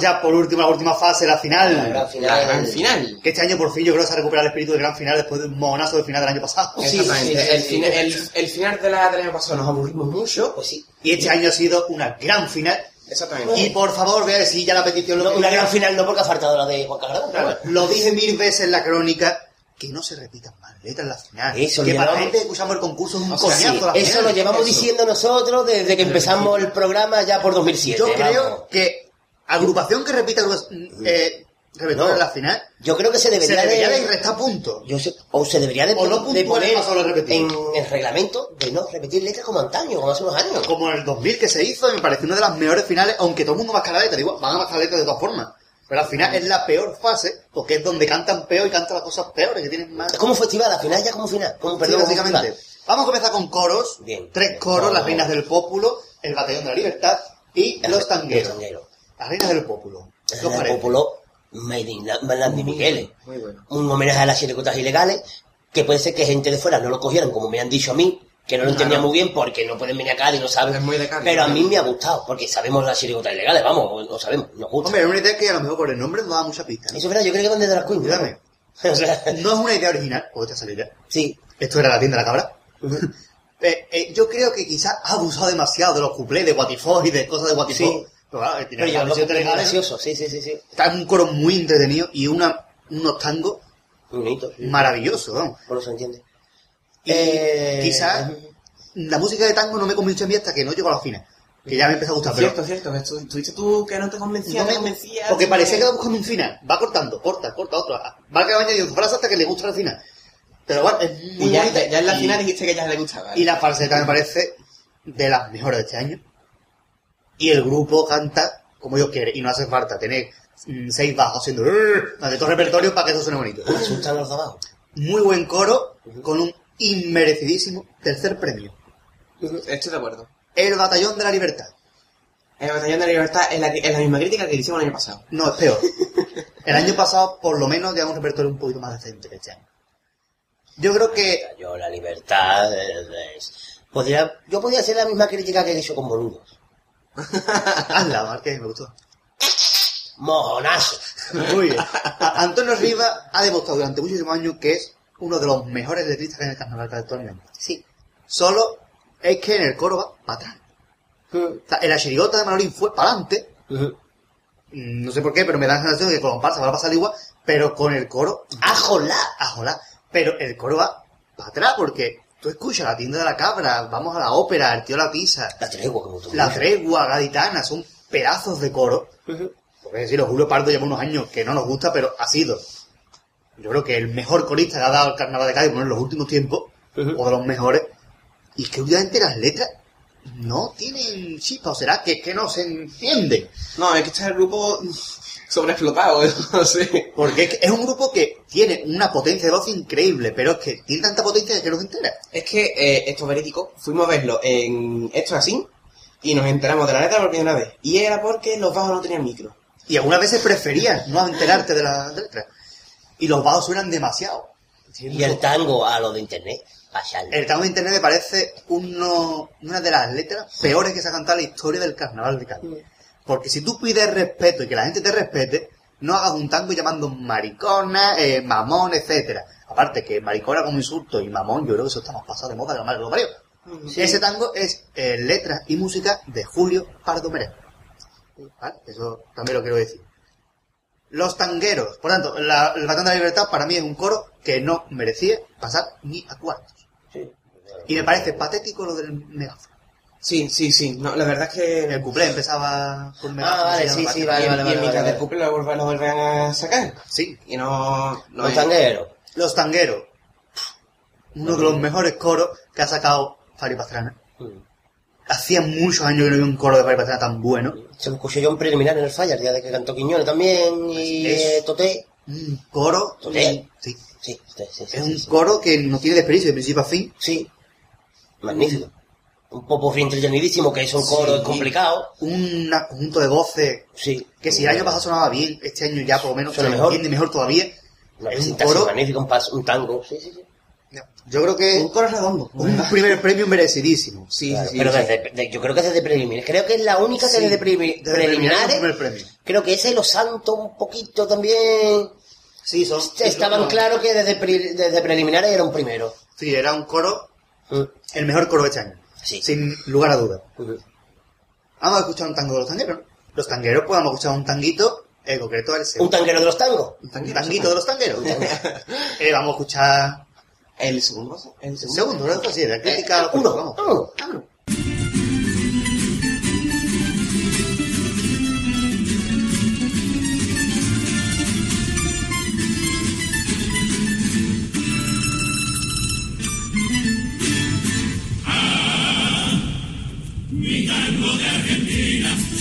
Ya por último, la última fase, la final. La gran final. La gran final. Que este año por fin yo creo que se ha recuperado el espíritu del gran final después de un monazo del final del año pasado. Sí, Exactamente. sí, sí, el, sí, fina- sí. el- el final de la, del año pasado nos aburrimos mucho. Pues sí. Y este año ha sido una gran final. Exactamente. Y por favor, voy a decir ya la petición. No, una gran final no porque ha faltado la de Juan Carlos. Claro. lo dije mil veces en la crónica. Que no se repitan más letras en la final. Eso, que para la gente escuchamos el concurso es un O sea, coñazo sí, Eso final. lo llevamos Eso. diciendo nosotros desde que empezamos el programa ya por 2007. Yo creo vamos. que agrupación que repita eh, No. en la final Yo creo que se se debería, debería de de... restar puntos. Yo sé- o se debería de, O no de poner en el reglamento de no repetir letras como antaño, como hace unos años. Como en el 2000 que se hizo, y me pareció una de las mejores finales, aunque todo el mundo mascara letras, digo, van a mascarar letras de todas formas. Pero al final es la peor fase, porque es donde cantan peor y cantan las cosas peores, que tienen más... Es como festival, al final ya como final. Como, perdón, básicamente. Vamos a comenzar con coros. Bien. Tres coros, las reinas del pópulo, el batallón de la libertad y los tangueros. Los tangueros. Las reinas del pópulo. ¿Qué os El parece? Popolo Made in. Muy bueno. Un homenaje a las chiricotas ilegales, que puede ser que gente de fuera no lo cogieran, como me han dicho a mí, que no lo entendía Claro. muy bien porque no pueden venir acá y no saben. Es muy de Cádiz, Pero a ¿no? mí me ha gustado, porque sabemos las chiricotas ilegales, vamos, lo sabemos, nos gusta. Hombre, es una idea que a lo mejor por el nombre nos da mucha pista. ¿no? Eso es verdad, yo creo que van desde las. ¿no? O sea, No es una idea original, salió ya. sí. Esto era la tienda de la cabra. Eh, eh, yo creo que quizás ha abusado demasiado de los cuplés de Guatifó y de cosas de Guatifó. Sí. Pero claro, tiene Pero la yo lo sí, sí, sí, sí. Está en un coro muy entretenido y una, unos tangos Muy bonito. sí. maravillosos, vamos. ¿Cómo se entiende? Y Eh, quizás la música de tango no me convenció a mí hasta que no llegó a la final. Que ya me empezó a gustar. Pero Cierto, cierto. tú, tú dices tú que no te convencía, no me- convencía. porque sí. parecía que iba buscando un final. Va cortando, corta, corta, otro. Va que va añadiendo frases hasta que le gusta el final. Pero bueno, es muy Y ya, bonita ya, ya en la y- final dijiste que ya le gustaba. Y la falseta me parece de las mejores de este año. Y el grupo canta como Dios quiere. Y no hace falta tener mm, seis bajos haciendo de todo repertorio para que eso suene bonito. Asustan los de abajo. Muy buen coro con un inmerecidísimo tercer premio. Estoy de acuerdo. El Batallón de la Libertad. El Batallón de la Libertad es la, es la misma crítica que hicimos el año pasado. No, es peor. El año pasado, por lo menos, llevamos un repertorio un poquito más decente que este año. Yo creo que Yo, la libertad. es- Podría, yo podría hacer la misma crítica que he hecho con Boludos. Hazla, Mar, que me gustó. Mojonazo. Muy bien. Antonio Rivas ha demostrado durante muchísimos años que es uno de los mejores letristas que hay en el carnaval actualmente. Sí. Solo es que en el coro va para atrás. O sea, en la chirigota de Manolín fue para adelante. No sé por qué, pero me da la sensación de que con comparsa va a pasar igual. Pero con el coro, ¡Ajolá! ajolá. Pero el coro va para atrás porque tú escuchas la tienda de la cabra, vamos a la ópera, el tío la pisa, La tregua, como tú la tregua gaditana, son pedazos de coro. Porque decirlo, Julio Pardo lleva unos años que no nos gusta, pero ha sido. Yo creo que el mejor corista que ha dado el carnaval de Cádiz bueno, en los últimos tiempos, o de los mejores. Y es que últimamente las letras no tienen chispa, o será que es que no se entiende. No, es que este es el grupo sobreexplotado, no sé. Porque es, que es un grupo que tiene una potencia de voz increíble, pero es que tiene tanta potencia que no se entera. Es que eh, esto es verídico. Fuimos a verlo en Esto es así. y nos enteramos de la letra por primera vez. Y era porque los bajos no tenían micro. Y algunas veces preferías no enterarte de la letra. Y los bajos suenan demasiado. Y el tango a lo de internet. Pasarlo. El tango de internet me parece uno, una de las letras peores que se ha cantado en la historia del carnaval de Cádiz. Porque si tú pides respeto y que la gente te respete, no hagas un tango llamando maricona, eh, mamón, etcétera. Aparte que maricona como insulto y mamón, yo creo que eso está más pasado de moda que la lo parió. Ese tango es eh, letra y música de Julio Pardo. ¿Vale? Eso también lo quiero decir. Los tangueros. Por tanto, la, el Batán de la Libertad para mí es un coro que no merecía pasar ni a cuartos. Y me parece patético lo del megáfono. Sí, sí, sí. No, la verdad es que... El cuplé empezaba con. Ah, vale, sí, sí, vale, y en, vale, y en vale, mitad vale. del couple lo, vuelven- lo vuelven a sacar. Sí. Y no... no Los tangueros. Los tangueros. Uno de los mejores coros que ha sacado Fari Pastrana. Hacía muchos años que no había un coro de Fari Pastrana tan bueno. Se lo escuché yo en preliminar en el Falla, el día de que cantó Quiñones también, y Es- eh, Toté. Un coro... ¿Toté? Sí. Sí, sí, sí, sí, Es sí, un sí. coro que no tiene desperdicio de principio a fin. Sí. Magnífico. Un poco entretenidísimo, que es un coro Sí. complicado. Un conjunto de voces Sí. que si el año pasado sonaba bien, este año ya por lo menos Suena se mejor. entiende mejor todavía. Una es un coro... magnífica, un, tango. Sí, sí, sí. Yo creo que Un coro redondo. un primer premio merecidísimo. Sí, Claro, sí, pero sí. desde, de- yo creo que desde preliminares. Creo que es la única que Sí, desde prelimi- desde preliminares, preliminares. primer premio. Creo que ese y los santos un poquito también. Sí, son... Estaban son- claros que desde, pre- desde preliminares era un primero. Sí, era un coro, Mm. el mejor coro de este año. Sí. Sin lugar a dudas. Ujú. Vamos a escuchar un tango de los tangueros. Los tangueros, pues vamos a escuchar un tanguito, en concreto el Un segundo. tanguero de los tangos. Un tanguito de los tangueros. Eh, vamos a escuchar El segundo. El el segundo. ¿no? Sí, la crítica. Eh, uno, vamos.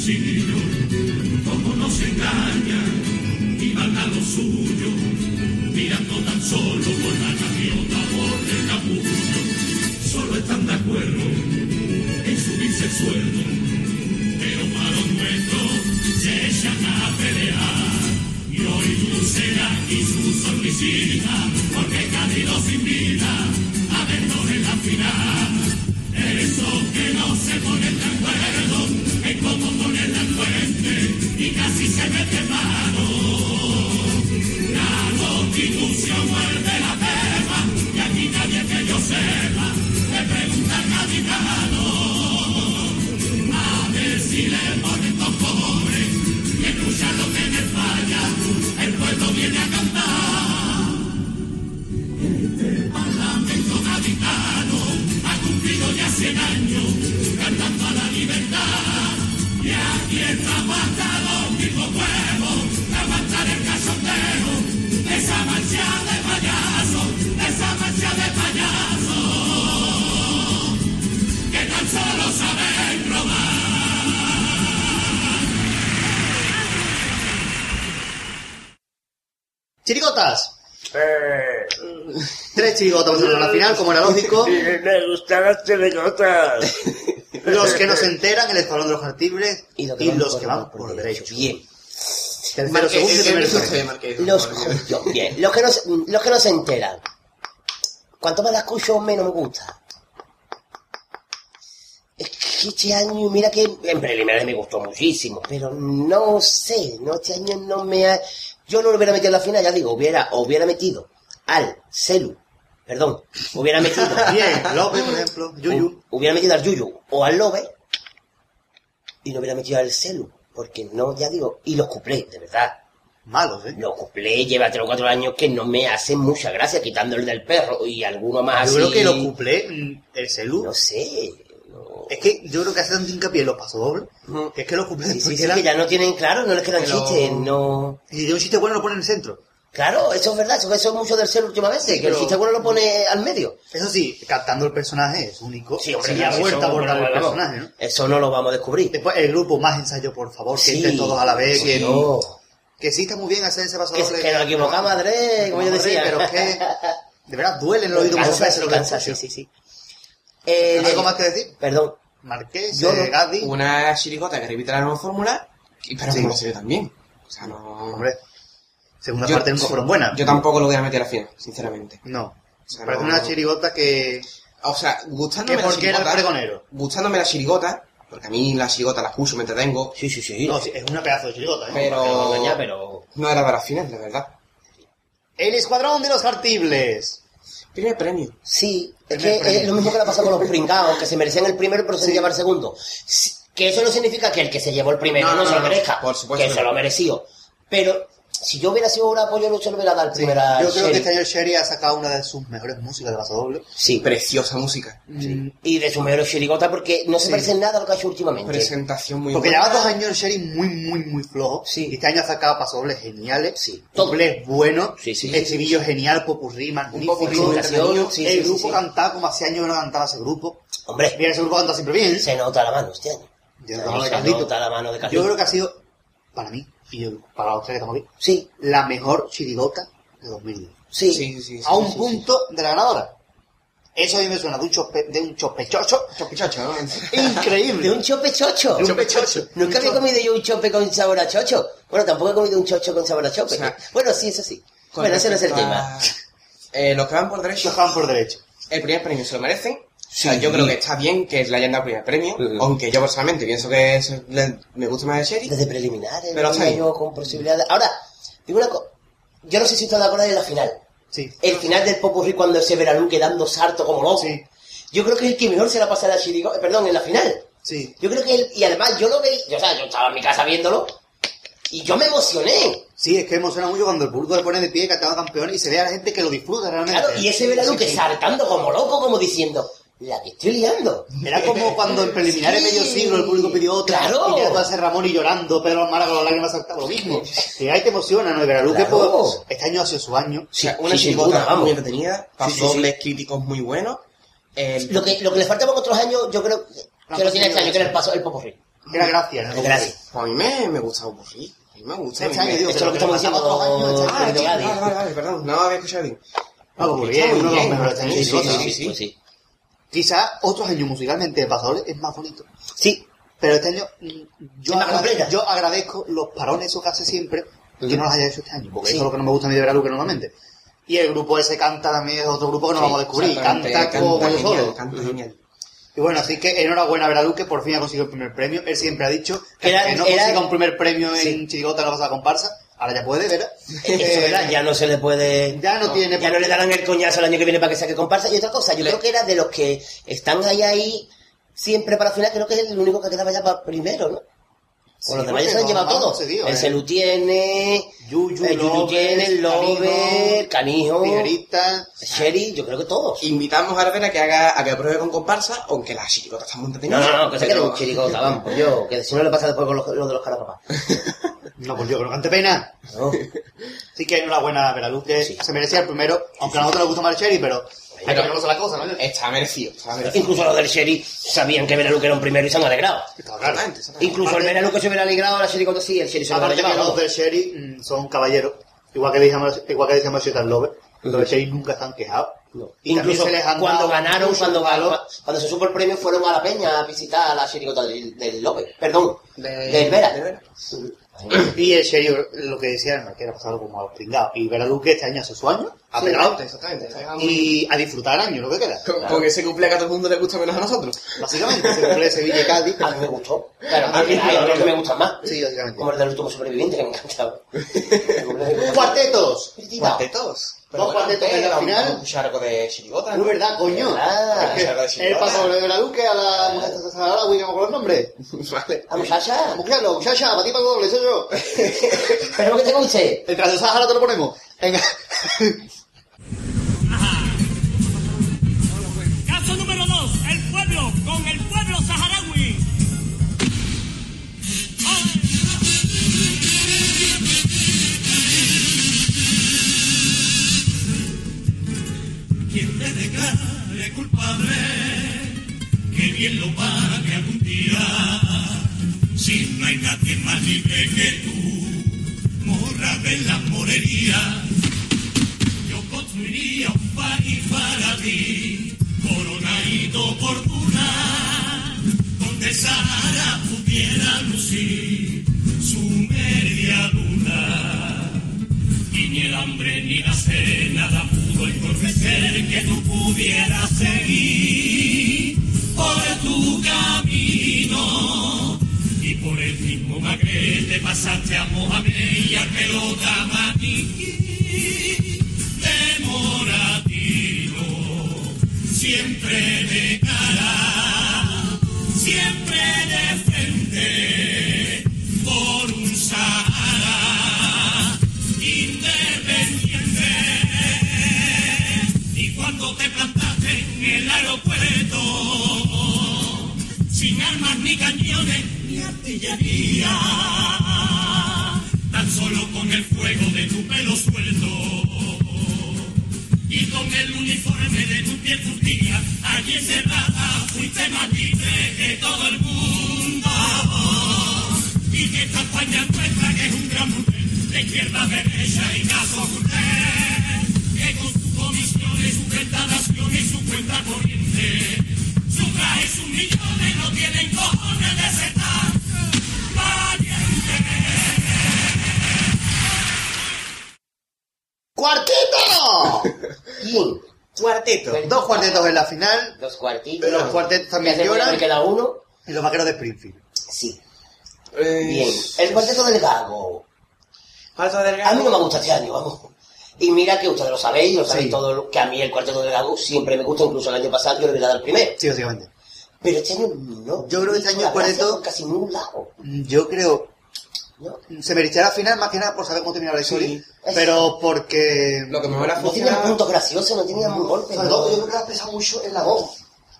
sencillo. Cómo nos engañan y van a lo suyo, mirando tan solo por la gaviota por el capullo. Solo están de acuerdo en subirse el sueldo, pero para los nuestros se echan a pelear. Y hoy lucirá y su sonrisita, porque Cádiz los invita a vernos en la final. Tres chirigotas vamos a hacer la final, como era lógico. Me gustan las chirigotas. Los que nos enteran, el escuadrón de los artibles Y, y, lo que van los que van por por derecho. derecho. Bien. Tercero, segundo y Los, yo, bien. Los que, no, se- los que no se enteran. Cuanto más la escucho, menos me gusta. Es que este año, mira que en preliminares me gustó muchísimo, pero no sé, no, este año no me ha... Yo no lo hubiera metido en la final, ya digo, hubiera, hubiera metido al Celu, perdón, hubiera metido... Bien, López, por ejemplo, Yuyu. Hu- Hubiera metido al Yuyu o al Lobe y no hubiera metido al Celu, porque no, ya digo, y los cuplés, de verdad. Malos, ¿eh? Los cuplés lleva tres o cuatro años que no me hacen mucha gracia, quitando el del perro y alguno más Yo así. creo que los cuplés, mm, el Celú, No sé. no- Es que yo creo que hace tanto hincapié en los pasodobles, Ujú. que es que los cumplen Sí, sí, sí, que ya no tienen claro, no les quedan Pero- chistes, no... Y de un chiste bueno lo ponen en el centro. Claro, eso es verdad, eso, eso es mucho del ser últimamente, que pero- el chiste bueno lo pone al medio. Eso sí, captando el personaje es único. Sí, hombre, vuelta eso, a abordar el bueno, vamos, personaje, ¿no? Eso no lo vamos a descubrir. Después el grupo más ensayo, por favor, que Sí. entren todos a la vez, que, No. que sí está muy bien hacer ese paso Que, doble. que nos equivocamos, Andrés, como yo decía. Pero es que de verdad duele en el oído muchas veces sí, lo que cansa, sí, sí, sí. Eh, ¿Algo más que decir? Perdón. Marqués, Yo eh, Gadi. Una chirigota que repite la nueva fórmula, y pero Sí. como se ve también. O sea, no... Hombre, segunda Yo- parte nunca fueron buenas. Yo tampoco lo voy a meter al final, sinceramente. No. sea, Parece no- una chirigota que... O sea, gustándome la chirigota... pregonero. Gustándome la chirigota, porque a mí la chirigota la escucho, me entretengo, Sí, sí, sí. No, sí, es una pedazo de chirigota, ¿eh? Pero- engañar, pero... no era para final, la verdad. El Escuadrón de los Hartibles. Primer premio. Sí, es Primer que premio. es lo mismo que le pasa con los pringados, que se merecían el primero pero se lleva el segundo. Sí, Que eso no significa que el que se llevó el primero No, no, no, se lo merezca, Por supuesto que se lo mereció. Pero si yo hubiera sido un apoyo, no se lo hubiera dado el Sí, primero a yo creo que este año Sherry ha sacado una de sus mejores músicas de paso doble. Sí, Preciosa música. Mm, y de su mejor chirigota porque no se Sí. parece en nada a lo que ha hecho últimamente. Presentación muy Porque buena. lleva dos años el Sherry muy, muy, muy flojo. Sí. Y este año ha sacado pasodobles geniales. Sí. Dobles buenos. Sí, sí, El sí, estribillo genial, popurrí, magnífico. popurrí entretenido. Sí, el sí, sí, grupo sí. cantaba como hace años que no cantaba ese grupo. Hombre, Mira, ese grupo canta siempre bien. se nota la mano este año. Yo, mano de se Carlito. nota la mano de Yo creo que ha sido, para mí, y yo- para los tres que estamos aquí, Sí, la mejor chirigota de 2010. sí. Sí, sí, a un sí, punto de la ganadora. Eso a mí me suena de un, chope, de un chopechocho sí. Chopichocho, ¿no? increíble. De un chope chocho. De un chopechocho. Nunca había comido yo un chope con sabor a chocho. Bueno, tampoco he comido un chocho con sabor a chope. O sea, bueno, sí, eso sí. Bueno, ese no es el tema. a- Eh, los que van por derecho, Los que van por derecho. el primer premio se lo merecen. O sea, Sí. yo creo que está bien que le hayan dado primer premio, aunque yo personalmente pienso que es- le- me gusta más el Sherry. Desde preliminares, Pero está yo con posibilidades. Ahora, digo una cosa. Yo no sé si estás de acuerdo en la final. Sí. El final del Popurrí cuando ese Veralú dando sarto como loco. Sí. Yo creo que es el que mejor se la pasa a la Chirigo, perdón, en la final. Sí. Yo creo que él, y además yo lo veí, yo, o sea, yo estaba en mi casa viéndolo, y yo me emocioné. Sí, es que emociona mucho cuando el público le pone de pie cantando campeón y se ve a la gente que lo disfruta realmente. Claro, y ese Veralú Sí, que sí. saltando como loco, como diciendo, la que estoy liando. Era como cuando en preliminares Sí. medio siglo el público pidió otra Claro. y ya va a ser Ramón y llorando, Pedro Almara con las lágrimas saltando lo mismo. Que ahí te emociona, ¿no? Y Veralú que pues, este año ha sido su año. O sea, Sí, una sí, muy entretenida, sí. dobles críticos muy buenos. Lo que, lo que le faltaba otros años, yo creo que lo tiene este año, que era el paso, el Popurrí. Era gracia, ¿no? El gracia. Pues a mí me, me gusta burrí. A mí me gusta. Este año, me- digo, Esto es lo que estamos diciendo. otros años, este. Ah, vale, perdón, no había escuchado bien. Ah, pues uno de los mejores sí, sí, sí, ¿no? sí. Pues sí. Quizá otros años musicalmente el pasador es más bonito. Sí, Pero este año mm, yo, yo agradezco los parones esos que hace siempre que no los haya hecho este año, porque Sí. eso es lo que no me gusta a mí de Veracruz que normalmente. Y el grupo ese canta también es otro grupo que no Sí, vamos a descubrir, canta, como genial, solo. Canta genial. Y bueno, así que enhorabuena a Veracruz que por fin ha conseguido el primer premio. Él siempre ha dicho que, Era- hasta que no era- consiga un primer premio en. Chirigota no pasa comparsa. Ahora ya puede, ¿verdad? eso es verdad, ya no se le puede... Ya no tiene Ya por no le darán el coñazo el año que viene para que saque comparsa. Y otra cosa, yo Le- creo que era de los que están ahí ahí siempre para final, creo que es el único que quedaba ya para primero, ¿no? Sí, O los demás se han no, llevado no, todos. el eh. Celu tiene, Yuyu, el Yuyu tiene, el Lover, Canijo, Tijerita. Sherry, yo creo que todos. Invitamos a Arbera a que haga, a que pruebe con comparsa, aunque la chirigota está muy No, entretenida. no, no, que se quede un chirigota, vamos, pues yo, que si no le pasa después con los, los de los carapapás. No, pues yo que no cante pena. ¿no? Así que enhorabuena a Veracruz que Sí. se merecía el primero, aunque a nosotros nos gusta más el Cherry, pero hay que reconocer la cosa, ¿no? Está merecido, está merecido. Incluso los del Sherry sabían que Veralú que era un primero y se han alegrado. Incluso el Veralú que se hubiera alegrado, la Chiricota sí, el Sherry se lo hubiera Aparte que llevado. los del Sherry mm, son caballeros, igual que decíamos, igual que decíamos Lover, los del Sherry nunca están quejados. También Incluso se les han cuando ganaron, cuando, ganó- cuando se supo el premio, fueron a la peña a visitar a la Chiricota del, del López. Perdón, De- del Vera. de Vera. Y el Sherry, lo que decían, que era pasado como a los pringados. Y Veracruz que este año hace su año, ha pegado, Exactamente, exactamente. y a disfrutar el año, lo que queda. Con, con ese cumple a todo el mundo le gusta menos a nosotros. Básicamente, se cumple Sevilla y Cádiz. A mí me gustó. Claro, A a mí mí hay otros que me gustan más. Sí, básicamente. Como el del último sobreviviente, que me encantaba. Cuartetos. Cuartetos. Dos cuartetos en la final. escuchar algo de chirigota. No es verdad, coño. el paso de Veracruz que a la mujer de Sahara, uy, que me acuerdo el nombre. Vale. A muchacha. Muchacho, muchacha, para ti para doble, soy yo. Pero que te guste. El tras de Sahara te lo ponemos. Venga. culpable, que bien lo pague algún día. Si no hay nadie más libre que tú, morra de la morería. Yo construiría un país para ti, coronadito por duna, donde Sahara pudiera lucir su media luna. Y ni el hambre ni la sed nada pudo entorpecer que tú pudieras seguir por tu camino. Y por el mismo Magreb te pasaste a Mohamed y a Pelo de Moratino, siempre de cara, siempre de frente, te plantaste en el aeropuerto, sin armas ni cañones ni artillería, tan solo con el fuego de tu pelo suelto. Y con el uniforme de tu piel furtiva, allí encerrada fuiste más libre que todo el mundo. Y que esta España nuestra que es un gran mujer, de izquierda a derecha y caso usted, comisiones, su cuenta naciones y su cuenta corriente, su traje, sus millones no tienen cojones de ser tan valiente. ¡Cuarteto! Bien. Cuarteto. Dos cuartetos en la final, Los cuartitos. Los cuartetos también Que lloran. cada uno. y los vaqueros de Springfield. Sí. Eh, Bien. El cuarteto del gago. Falta del A mí no me gusta este año, vamos. Y mira que ustedes lo sabéis, lo sabéis Sí. todo, lo- que a mí el cuarteto del gago siempre me gusta, incluso el año pasado yo le hubiera dado el primero. Sí, básicamente. Pero este año no. Yo creo que este año el cuarteto- casi ningún lado. Yo creo, ¿no? se merecía la final más que nada por saber cómo terminaba la historia, Sí. pero porque... Lo que mejor No tenía funcionado. puntos graciosos, no tenía un golpe. Sobre no. todo, yo creo que la pesa mucho en la voz.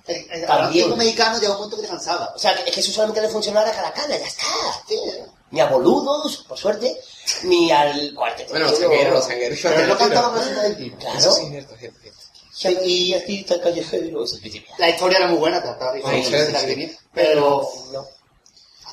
El, el, el También. mexicano llega un momento que te cansaba. O sea, es que eso solamente le funcionaba a Caracana, ya está. Ni a boludos, por suerte, ni al cuarteto. Bueno, los sangueros, los sangueros. Pero no cantaba del tipo. Claro. Eso sí es cierto, es cierto. Y aquí está el callejero. La historia era muy buena, trataba de pero... No.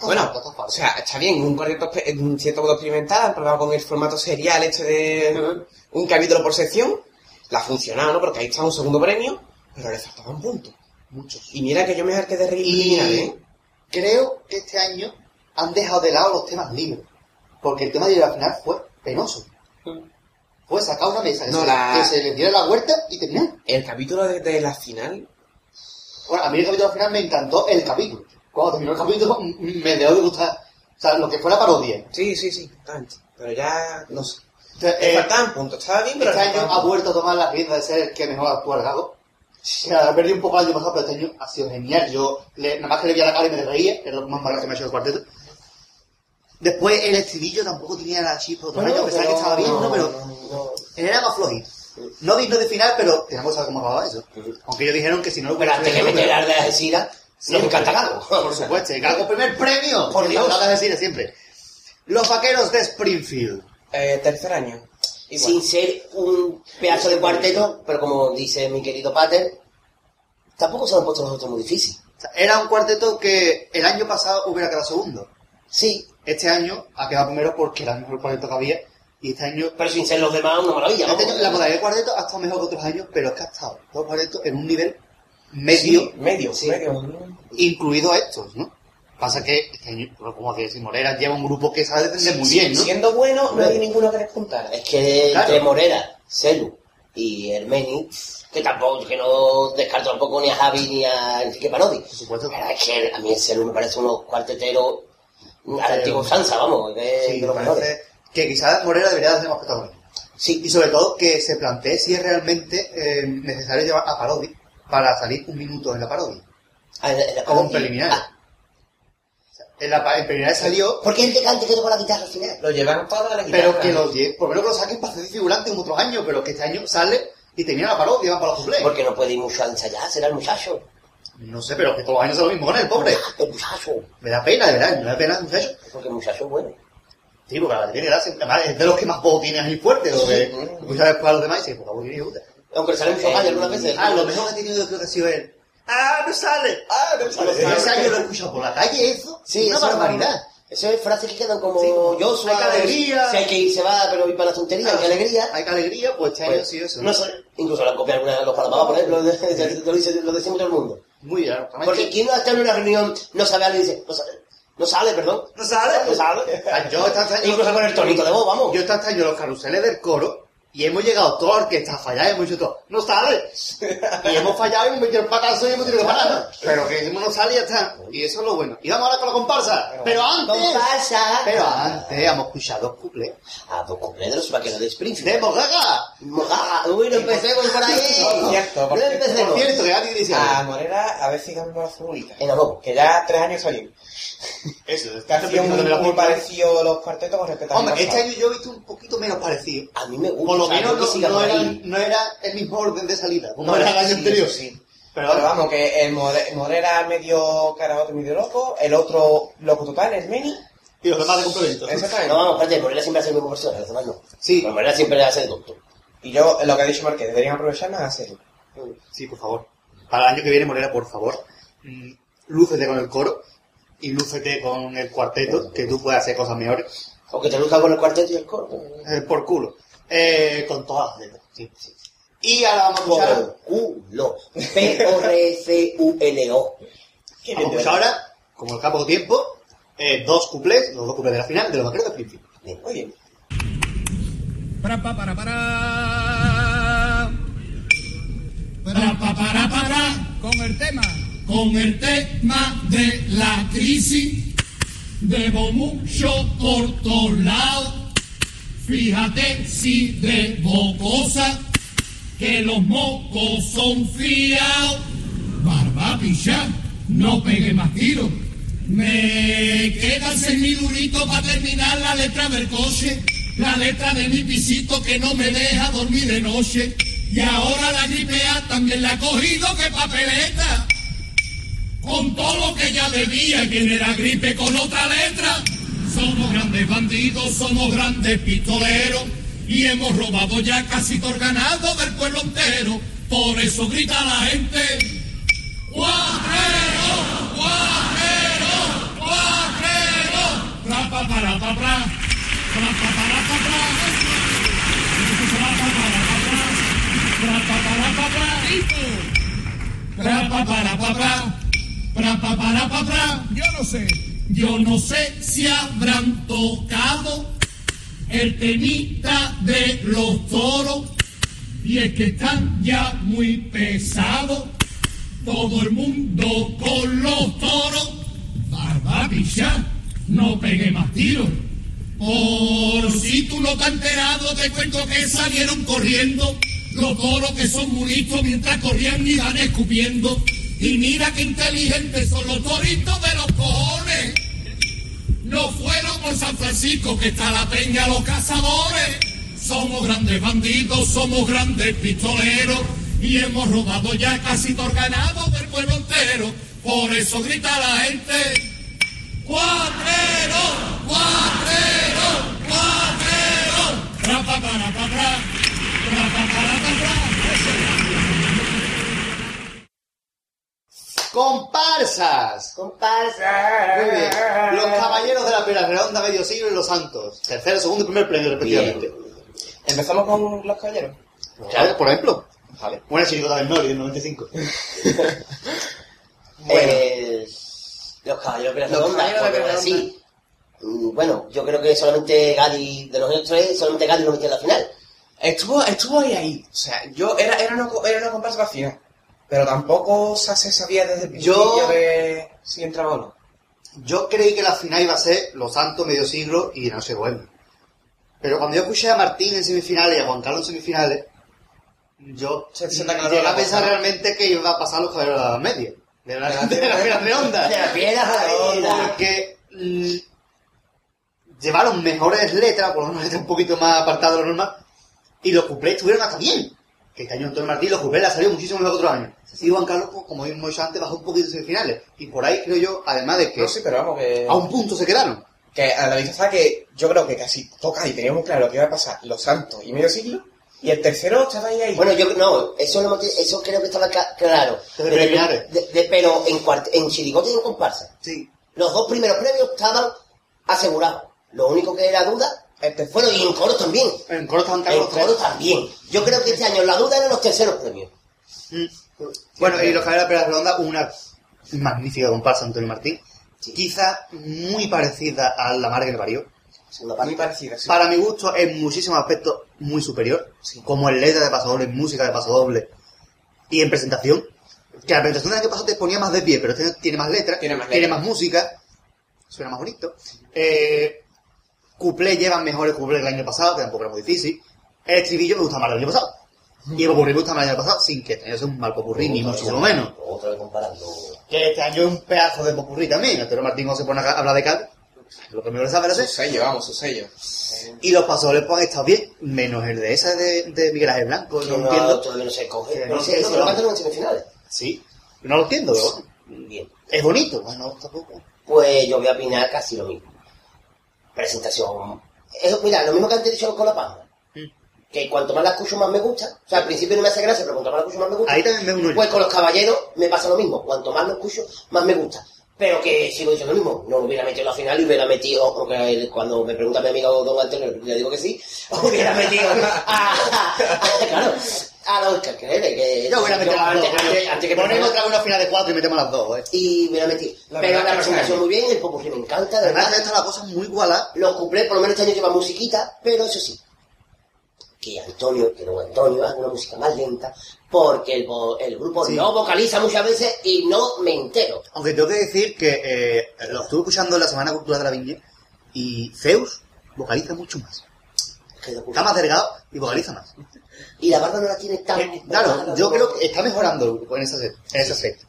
Bueno, o sea, está bien, un cuarteto espe- en cierto modo experimental, han probado con el formato serial este de un capítulo por sección, la ha funcionado, ¿no? Porque ahí está un segundo premio, pero le faltaban puntos. muchos. Y mira que yo me harté de reír ¿eh? creo que este año han dejado de lado los temas libres. Porque el tema de la final fue penoso. Fue sacar una mesa que, No, se, la- que se le diera la vuelta y terminar. El capítulo de, de la final, Bueno, a mí el capítulo final me encantó el capítulo. Cuando terminó el capítulo me dejó de gustar. O sea, lo que fue la parodia. sí, sí, sí. Pero ya, no sé. Entonces, eh, faltaban puntos, estaba bien, pero este año ha vuelto a tomar la rienda de ser el que mejor actúa el gago. O sea, perdí un poco el año pasado, pero este año ha sido genial. Yo, le- nada más que le vi a la cara y me reía, que es lo más malo que me ha hecho el cuarteto. Después el estribillo tampoco tenía la chispa otro año, a pesar de que estaba bien, ¿no? Pero no. era más flojito. No digno de final, pero tenemos que saber cómo acababa eso. Aunque ellos dijeron que si no lo Pero hubiera antes que meter al de Algeciras, nos encanta Gago. Por supuesto, Gago primer premio. Por Dios. Nada decir siempre. Los vaqueros de Springfield. Eh, tercer año. Igual. Sin ser un pedazo de cuarteto, pero como dice mi querido Pater, tampoco se lo han puesto los otros muy difícil. O sea, era un cuarteto que el año pasado hubiera quedado segundo. Sí, Este año ha quedado primero porque era el mejor cuarteto que había. Y este año, pero sin ser los demás una maravilla. este año la modalidad de cuarteto ha estado mejor que otros años, pero es que ha estado todo cuarteto en un nivel medio, Sí, medio, Sí. medio. incluido estos, ¿no? Pasa que este año, pues, como si Morera lleva un grupo que sabe defender muy bien, ¿no? Siendo bueno, no hay ninguno que despuntar. Es que Claro. entre Morera, Celu y Hermeni, que tampoco, que no descarto tampoco ni a Javi ni a Enrique Parodi. Por supuesto. Pero es que a mí el Celu me parece unos cuarteteros al antiguo Sansa, vamos, que es Sí, de me los mejores. parece que quizás Morera debería ser más protagonista. Sí, Y sobre todo que se plantee si es realmente eh, necesario llevar a Parodi para salir un minuto en la parodia. Ah, en la- en la Como. Ah, En la en preliminares salió, ¿Por qué el que cante que toca la guitarra al final? Lo llevan toda la guitarra. pero que lo lle- por lo menos que lo saquen para hacer figurante en otros años, pero que este año sale y termina la parodia, van para los cumpleaños. Porque no puede ir mucho a ensayar, será el muchacho. No sé, pero que todos los años es lo mismo con el pobre. El muchacho. Me da pena, de verdad, me da pena, muchacho. Porque el muchacho es bueno. Sí, porque la tiene gracia. Además, es de los que más voz tiene ahí fuerte. Lo que escucha después a los demás y dice, por favor, tiene gusta. Aunque le sale mucho gallo algunas veces. Ah, lo mejor que ha tenido yo creo que ha sido él. ¡Ah, no sale! Ah, no A los tres años lo he escuchado por la calle, eso. Sí, una barbaridad. Eso es frases que quedan como Sí, hay que alegría. Si hay que ir, se va, pero ir para la tontería, hay que alegría. Hay que alegría, pues este año Pues, sí, eso. No sé, incluso la copia alguna de los Palamadas, por ejemplo, lo, dice, lo decimos todo el mundo. Muy bien. Porque ¿quién no está en una reunión, no sabe y dice, no sale, no sale perdón? ¿No sale? No sale. Yo. Incluso con el tonito de voz, vamos. Yo este año los carruseles del coro y hemos llegado orquesta a fallar y hemos dicho todo, no sale. y hemos fallado y hemos metido el patazo y hemos tenido que parar. Pero que decimos no sale y ya está. Y eso es lo bueno. Y vamos ahora con la comparsa. Pero antes... Comparsa. Pero antes hemos escuchado dos cuplés. A dos cumpleaños de los vaqueros de Springfield. ¡De Mogaga! Ah, Uy, no empecemos por ahí. Por cierto, por no cierto. empecemos. Por cierto, que Gati dice A. Morera, a ver si cambiamos la figurita. En adobo. Que ya tres años salió. Eso, Que ha sido muy, muy parecido los cuartetos con respecto al Hombre, este año yo he visto un poquito menos parecido. A mí me gusta. Por lo menos creo que no, no era, no era el mismo orden de salida, como No, era el sí, año sí, anterior. sí. Pero, Pero vamos, que el More- Morera medio carabote medio loco, el otro loco total, el Meni. y los demás de complemento. Exactamente. No, vamos, espérate, Morena siempre hace el mismo personaje, los demás no. Sí. Pero Morena siempre hace de tonto. Y yo, lo que ha dicho Marqués, deberían aprovechar más a hacerlo. Sí, por favor. Para el año que viene, Morera, por favor, mm, lúcete con el coro y lúcete con el cuarteto, que tú puedes hacer cosas mejores. O que te luzca con el cuarteto y el coro. Eh, por culo. Eh, con todas las letras. Sí, sí. Y ahora vamos a escuchar, Por culo. P-O-R-C-U-L-O. vamos escuchar ahora, como el campo tiempo, eh, dos cuplés, los dos cuplés de la final de los vaqueros de Springfield. Muy bien. Para, pa, para, para. Para, pa, para, para. Con el tema. Con el tema de la crisis. Debo mucho por todos lados. Fíjate si debo cosas. Que los mocos son fiados. Barba picha, no pegue más tiros. Me quedan seis mil duritos para terminar la letra del coche. La letra de mi pisito que no me deja dormir de noche. Y ahora la gripe también la ha cogido que papeleta. Con todo lo que ya debía y viene la gripe con otra letra. Somos grandes bandidos, somos grandes pistoleros. Y hemos robado ya casi todo el ganado del pueblo entero. Por eso grita la gente. ¡Cuatrero! ¡Cuatrero! ¡Cuatrero! ¡Pra, pa, para, pa, pra! ¡Pra, pa, para, pa, pra! ¡Pra, pa, para, pa, pra! ¡Pra, pa, para, pa, pra! ¡Listo! ¡Pra, pa, para. Yo no sé. Yo no sé si habrán tocado el temita de los toros. Y es que están ya muy pesados. Todo el mundo con los toros. Barba picha, no pegue más tiros. Por si tú no te has enterado, te cuento que salieron corriendo los toros que son muy listos mientras corrían y van escupiendo. Y mira qué inteligentes son los toritos de los cojones. No fueron por San Francisco que está la peña los cazadores. Somos grandes bandidos, somos grandes pistoleros y hemos robado ya casi todo ganado del pueblo entero. Por eso grita la gente. ¡Cuatrero! ¡Cuatrero! ¡Cuatrero! ¡Pra, pa, para, pa, pra! ¡Pra, pa, para, pa, pra! ¡Comparsas! Comparsa. Muy bien. Los caballeros de la pera redonda, medio siglo y los santos. Tercero, segundo y primer premio, respectivamente. Empezamos con los caballeros. Claro, Por ejemplo, Vale. buena chirigota del Nori del 95. Eh, los caballeros de la redonda, sí. Mm, Bueno, yo creo que solamente Gadi, de los tres, solamente Gadi lo metió en la final. Estuvo, estuvo ahí, ahí. O sea, yo era, era, una, era una comparsa vacía. Pero tampoco se se sabía desde el Yo- principio de si entraba o no. Yo creí que la final iba a ser Los Santos, Medio Siglo y No sé Bohemio. Pero cuando yo escuché a Martín en semifinales y a Juan Carlos en semifinales, yo Se- se llegué la a pensar realmente que iba a pasar los caballeros de la Media. De la, de la Piedra Redonda. De la piedra redonda. Porque mm, llevaron mejores letras, por lo menos letras un poquito más apartadas de lo normal, y los cuplés estuvieron hasta bien. Que este año Antonio Martín los ha salido muchísimo mejor que otros años. Y Juan Carlos, pues, como hemos dicho antes, bajó un poquito en semifinales. Y por ahí creo yo, además de que No, sí, pero vamos, que... a un punto se quedaron. Que a la vista está que yo creo que casi toca y teníamos claro que iba a pasar los santos y medio siglo. Y el tercero estaba ahí ahí. Bueno, yo no, eso, lo hemos- eso creo que estaba cla- claro. De Pero, preliminares. de- de- pero en, en chirigote y en comparsa. Sí. Los dos primeros premios estaban asegurados. Lo único que era duda, Bueno, y en coro también. En coro estaban En caros los coro tres. también. Yo creo que este año la duda eran los terceros premios. Mm. Bueno, y los Caballeros de la Pera Redonda, una magnífica comparsa Antonio Martín. Quizá muy parecida a La Mar que le parió. Segunda Muy parecida, sí. Para mi gusto, en muchísimos aspectos muy superior. Como en letra de pasodoble, en música de pasodoble y en presentación. Que la presentación del año pasado te ponía más de pie, pero este tiene más letra, Tiene más tiene más música, suena más bonito. Eh, cuplé llevan mejores cuplés que el año pasado, que tampoco era muy difícil. El estribillo me gusta más del año pasado. Y el popurrí me gusta más del año pasado, sin que este año sea un mal popurrí, ni muchísimo menos. Otra vez comparando. Que este año es un pedazo de popurrí también. Antonio Martín no se pone a hablar de Cádiz. Lo que me lo sabe, lo Su sello, vamos, su sello. Y los pasodobles pues han estado bien, menos el de esa de, de Miguel Ángel Blanco, no entiendo. todavía no se coge. No sé, no, pero en semifinales. Sí, no lo entiendo, pero bueno. Bien. Es bonito, bueno, tampoco. Pues yo voy a opinar casi lo mismo. Presentación. Es, mira, lo mismo que antes he dicho con la palma. Mm. Que cuanto más la escucho, más me gusta. O sea, al principio no me hace gracia, pero cuanto más la escucho, más me gusta. Ahí también me uno. Pues con los caballeros me pasa lo mismo. Cuanto más lo escucho, más me gusta. Pero que sigo diciendo lo mismo. No lo hubiera metido en la final y hubiera metido, cuando me pregunta mi amigo Don Antonio, le digo que sí, hubiera metido a, a- claro, a los que que Yo hubiera metido antes, antes, antes que Ponemos otra vez una final de cuatro y metemos las dos, eh. y hubiera metido. La pero la presentación muy bien, el popurrí me encanta, de verdad. está la cosa muy igualada. Los cuplés, por lo menos este año lleva musiquita, pero eso sí, que Antonio, que don Antonio haga una música más lenta, porque el, el grupo Sí. no vocaliza muchas veces y no me entero. Aunque tengo que decir que eh, lo estuve escuchando en la Semana Cultural de la Viña y Zeus vocaliza mucho más. Está más delgado y vocaliza más. Y la barba no la tiene tan... Claro, yo creo que está mejorando el grupo en ese, en ese aspecto.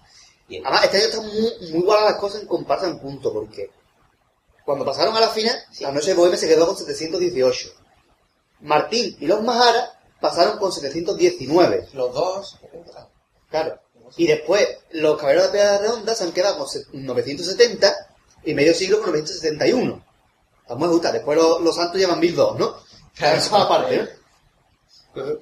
Bien. Además, este año están muy, muy las cosas en comparsa en punto, porque cuando pasaron a la final, la noche de Bohemia se quedó con 718. Martín y los Majara pasaron con 719. Los dos. Claro. Y después, los Caballeros de Piedra Redonda se han quedado con se- 970 y medio siglo con 971. Está muy justa. Después los, los Santos llevan 1002, ¿no? Claro. Eso aparte, ¿no?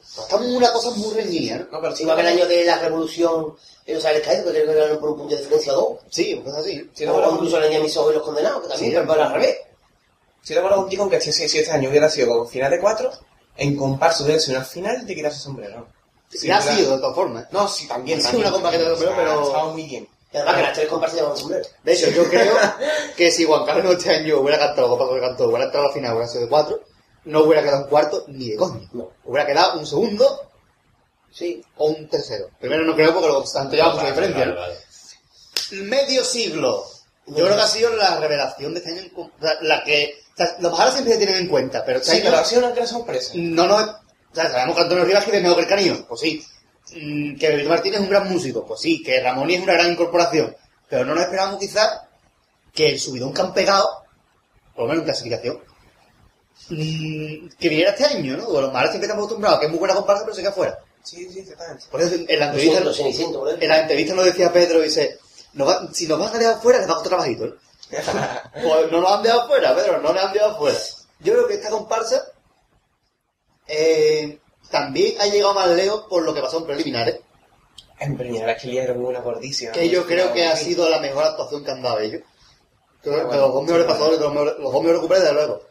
Está una cosa muy reñida, ¿no? No, pero Si va a haber el año de la revolución en los aires caídos, porque creo que ganaron por un punto de diferencia o dos. Sí, pues así. ¿no? Si no, incluso el año de mis ojos y los condenados, que también, Sí, pero al revés. Si de acuerdo contigo que si, si este año hubiera sido como final de cuatro, en comparso hubiera sido una final de quitarse el sombrero. Sí, ha sido, de todas formas. No, sí, también. Sí, también. una compa que te lo veo, pero- Estaba muy bien. Y además que las tres comparsas llevan sombrero. De hecho, yo creo que si Juan Carlos este año hubiera cantado lo que pasó que cantó, hubiera entrado a la final, hubiera sido de cuatro, no hubiera quedado un cuarto ni de coño. No. Hubiera quedado un segundo Sí. o un tercero. Primero no creo porque los Santos llevan mucha diferencia, Vale, ¿no? vale. Medio siglo. Yo creo que ha sido la revelación de este año, la que... O sea, los Majaras siempre se tienen en cuenta, pero Sí, pero ha sido una gran sorpresa. no nos... O sea, sabemos que Antonio Rivas es mejor que el Canillo, pues sí. Mm, Que Benito Martínez es un gran músico, pues sí. Que Ramón es una gran incorporación. Pero no nos esperamos quizás que el subidón que han pegado, por lo menos en clasificación, mm, que viniera este año, ¿no? Porque los Majaras siempre estamos acostumbrados que es muy buena comparsa, pero se queda fuera. Sí, sí, exactamente. Por eso en la entrevista... por En la entrevista nos decía Pedro, dice, "Nos va- si nos van a dejar fuera, les va a costar trabajito, ¿eh? Pues no nos han dejado fuera, Pedro, no nos han dejado fuera. Yo creo que esta comparsa eh, también ha llegado más lejos por lo que pasó en preliminares, En primera que liaron una gordísima. que yo creo que ha sido la mejor actuación que han dado ellos. Que bueno, los dos mejores pasadores, de los dos mejores recuperadores, desde luego.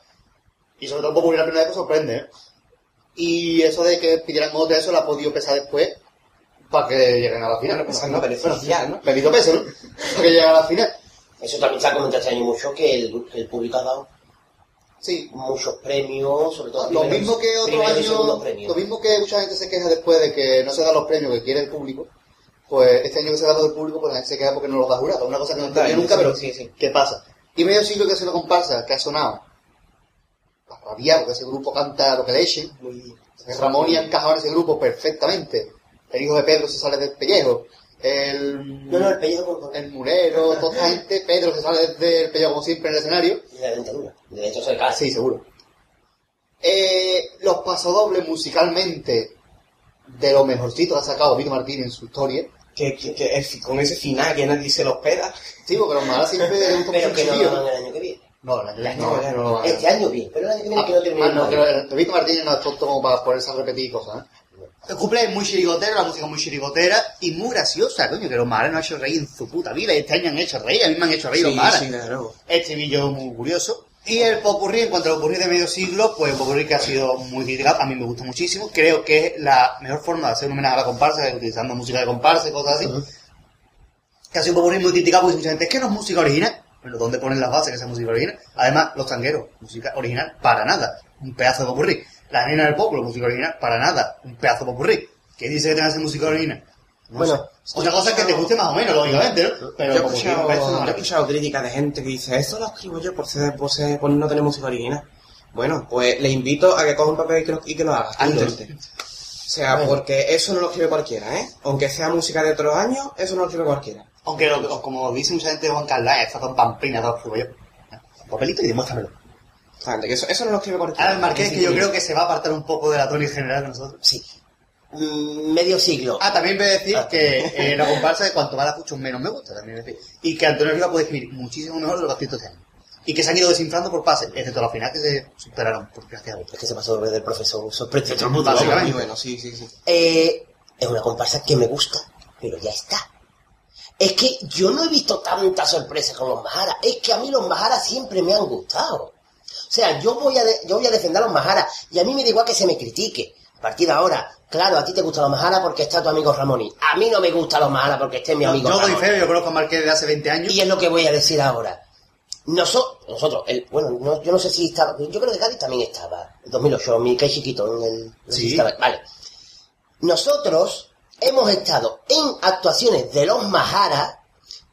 Y sobre todo por la primera vez pues sorprende, ¿eh? Y eso de que pidieran otra, eso la ha podido pesar después para que lleguen a la final. Bueno, pesar no, beneficiar, ¿no? Bendito peso, ¿no? para que lleguen a la final. Eso también se ha comentado este año mucho, que el, que el público ha dado Sí, muchos premios, sobre todo Lo primeros- mismo que otro año, lo mismo que mucha gente se queja después de que no se dan los premios que quiere el público, pues este año que se da los del público, pues la gente se queja porque no los da jurado. Una cosa que no entendí nunca, sí, pero sí, sí. ¿qué pasa? Y medio siglo que es una comparsa que ha sonado a rabiar, porque ese grupo canta lo que le echen. Ramón y ha encajado en ese grupo perfectamente. El hijo de Pedro se sale del pellejo. El, No, no, el pellejo el mulero, toda esa gente. Pedro se sale del pellejo como siempre en el escenario. y la dentadura. De hecho, se cae. Sí, seguro. Eh, los pasodobles musicalmente de lo mejorcito que ha sacado Vito Martínez en su historia. Que, que, que el con ese final que nadie se lo espera. Sí, porque los malas siempre le gusta Pero que no lo hagan el año que viene. No, el año que viene No, no, ya no no. Este año bien, pero el año que viene Ah, que no termine. ah, no, el Víctor Martínez no es tonto como para ponerse a repetir cosas, ¿eh? El cumple es muy chirigotero, la música es muy chirigotera y muy graciosa, coño, que los maharas no han hecho reír en su puta vida y este año han hecho reír, a mí me han hecho reír los Sí, maharas. sí, claro. Este vídeo muy curioso. Y el popurrí, en cuanto al popurrí de medio siglo, pues el popurrí que ha sido muy criticado, a mí me gusta muchísimo. Creo que es la mejor forma de hacer un homenaje a la comparsa, utilizando música de comparsa y cosas así. Que ha sido un popurrí muy criticado porque mucha gente, es que no es música original. Pero ¿dónde ponen las bases que esa música original? Además, los tangueros, música original, para nada. Un pedazo de popurrí. La nena del pueblo, música original, para nada. Un pedazo de popurrí. ¿Qué dice que tenga ser música original? No Bueno, sé. Otra cosa es que te guste más o menos, lógicamente, ¿no? Pero yo he escuchado, yo he escuchado críticas de gente que dice, eso lo escribo yo por, ser, por, ser- por no tener música original. Bueno, pues le invito a que coja un papel y que lo, y que lo haga. intente. O sea, porque eso no lo escribe cualquiera, ¿eh? Aunque sea música de otros años, eso no lo escribe cualquiera. Aunque, lo- como dice mucha gente de Juan Carlos, está con pamplina, todo lo yo. Papelito y demuéstramelo. Exactamente, que eso, eso no lo escribe. Ahora el Marqués, que yo creo que se va a apartar un poco de la tónica general de nosotros. Sí. Mm, medio siglo. Ah, también voy a decir Ah. que eh, la comparsa de cuanto más la escucho menos me gusta, también decir. Y que Antonio Riva puede escribir muchísimo mejor de lo que ha este año. Y que se han ido desinflando por pases, excepto los finales que se superaron, por gracias a Dios. Es que se pasó del profesor. Básicamente. Bueno, sí, sí, sí. Eh, es una comparsa que me gusta, pero ya está. Es que yo no he visto tanta sorpresa con los Maharas. Es que a mí los Maharas siempre me han gustado. O sea, yo voy a, de- yo voy a defender a los Maharas y a mí me da igual que se me critique. A partir de ahora, claro, a ti te gustan los Maharas porque está tu amigo Ramoni. A mí no me gustan los Maharas porque esté mi Yo, amigo yo doy Ramoni. fe, yo conozco a Marqués desde hace 20 años. Y es lo que voy a decir ahora. Noso- nosotros, el, bueno, no- yo no sé si estaba, yo creo que Cádiz también estaba, en 2008, mi que chiquito, en el, no si Sí. estaba- vale. Nosotros hemos estado en actuaciones de los Maharas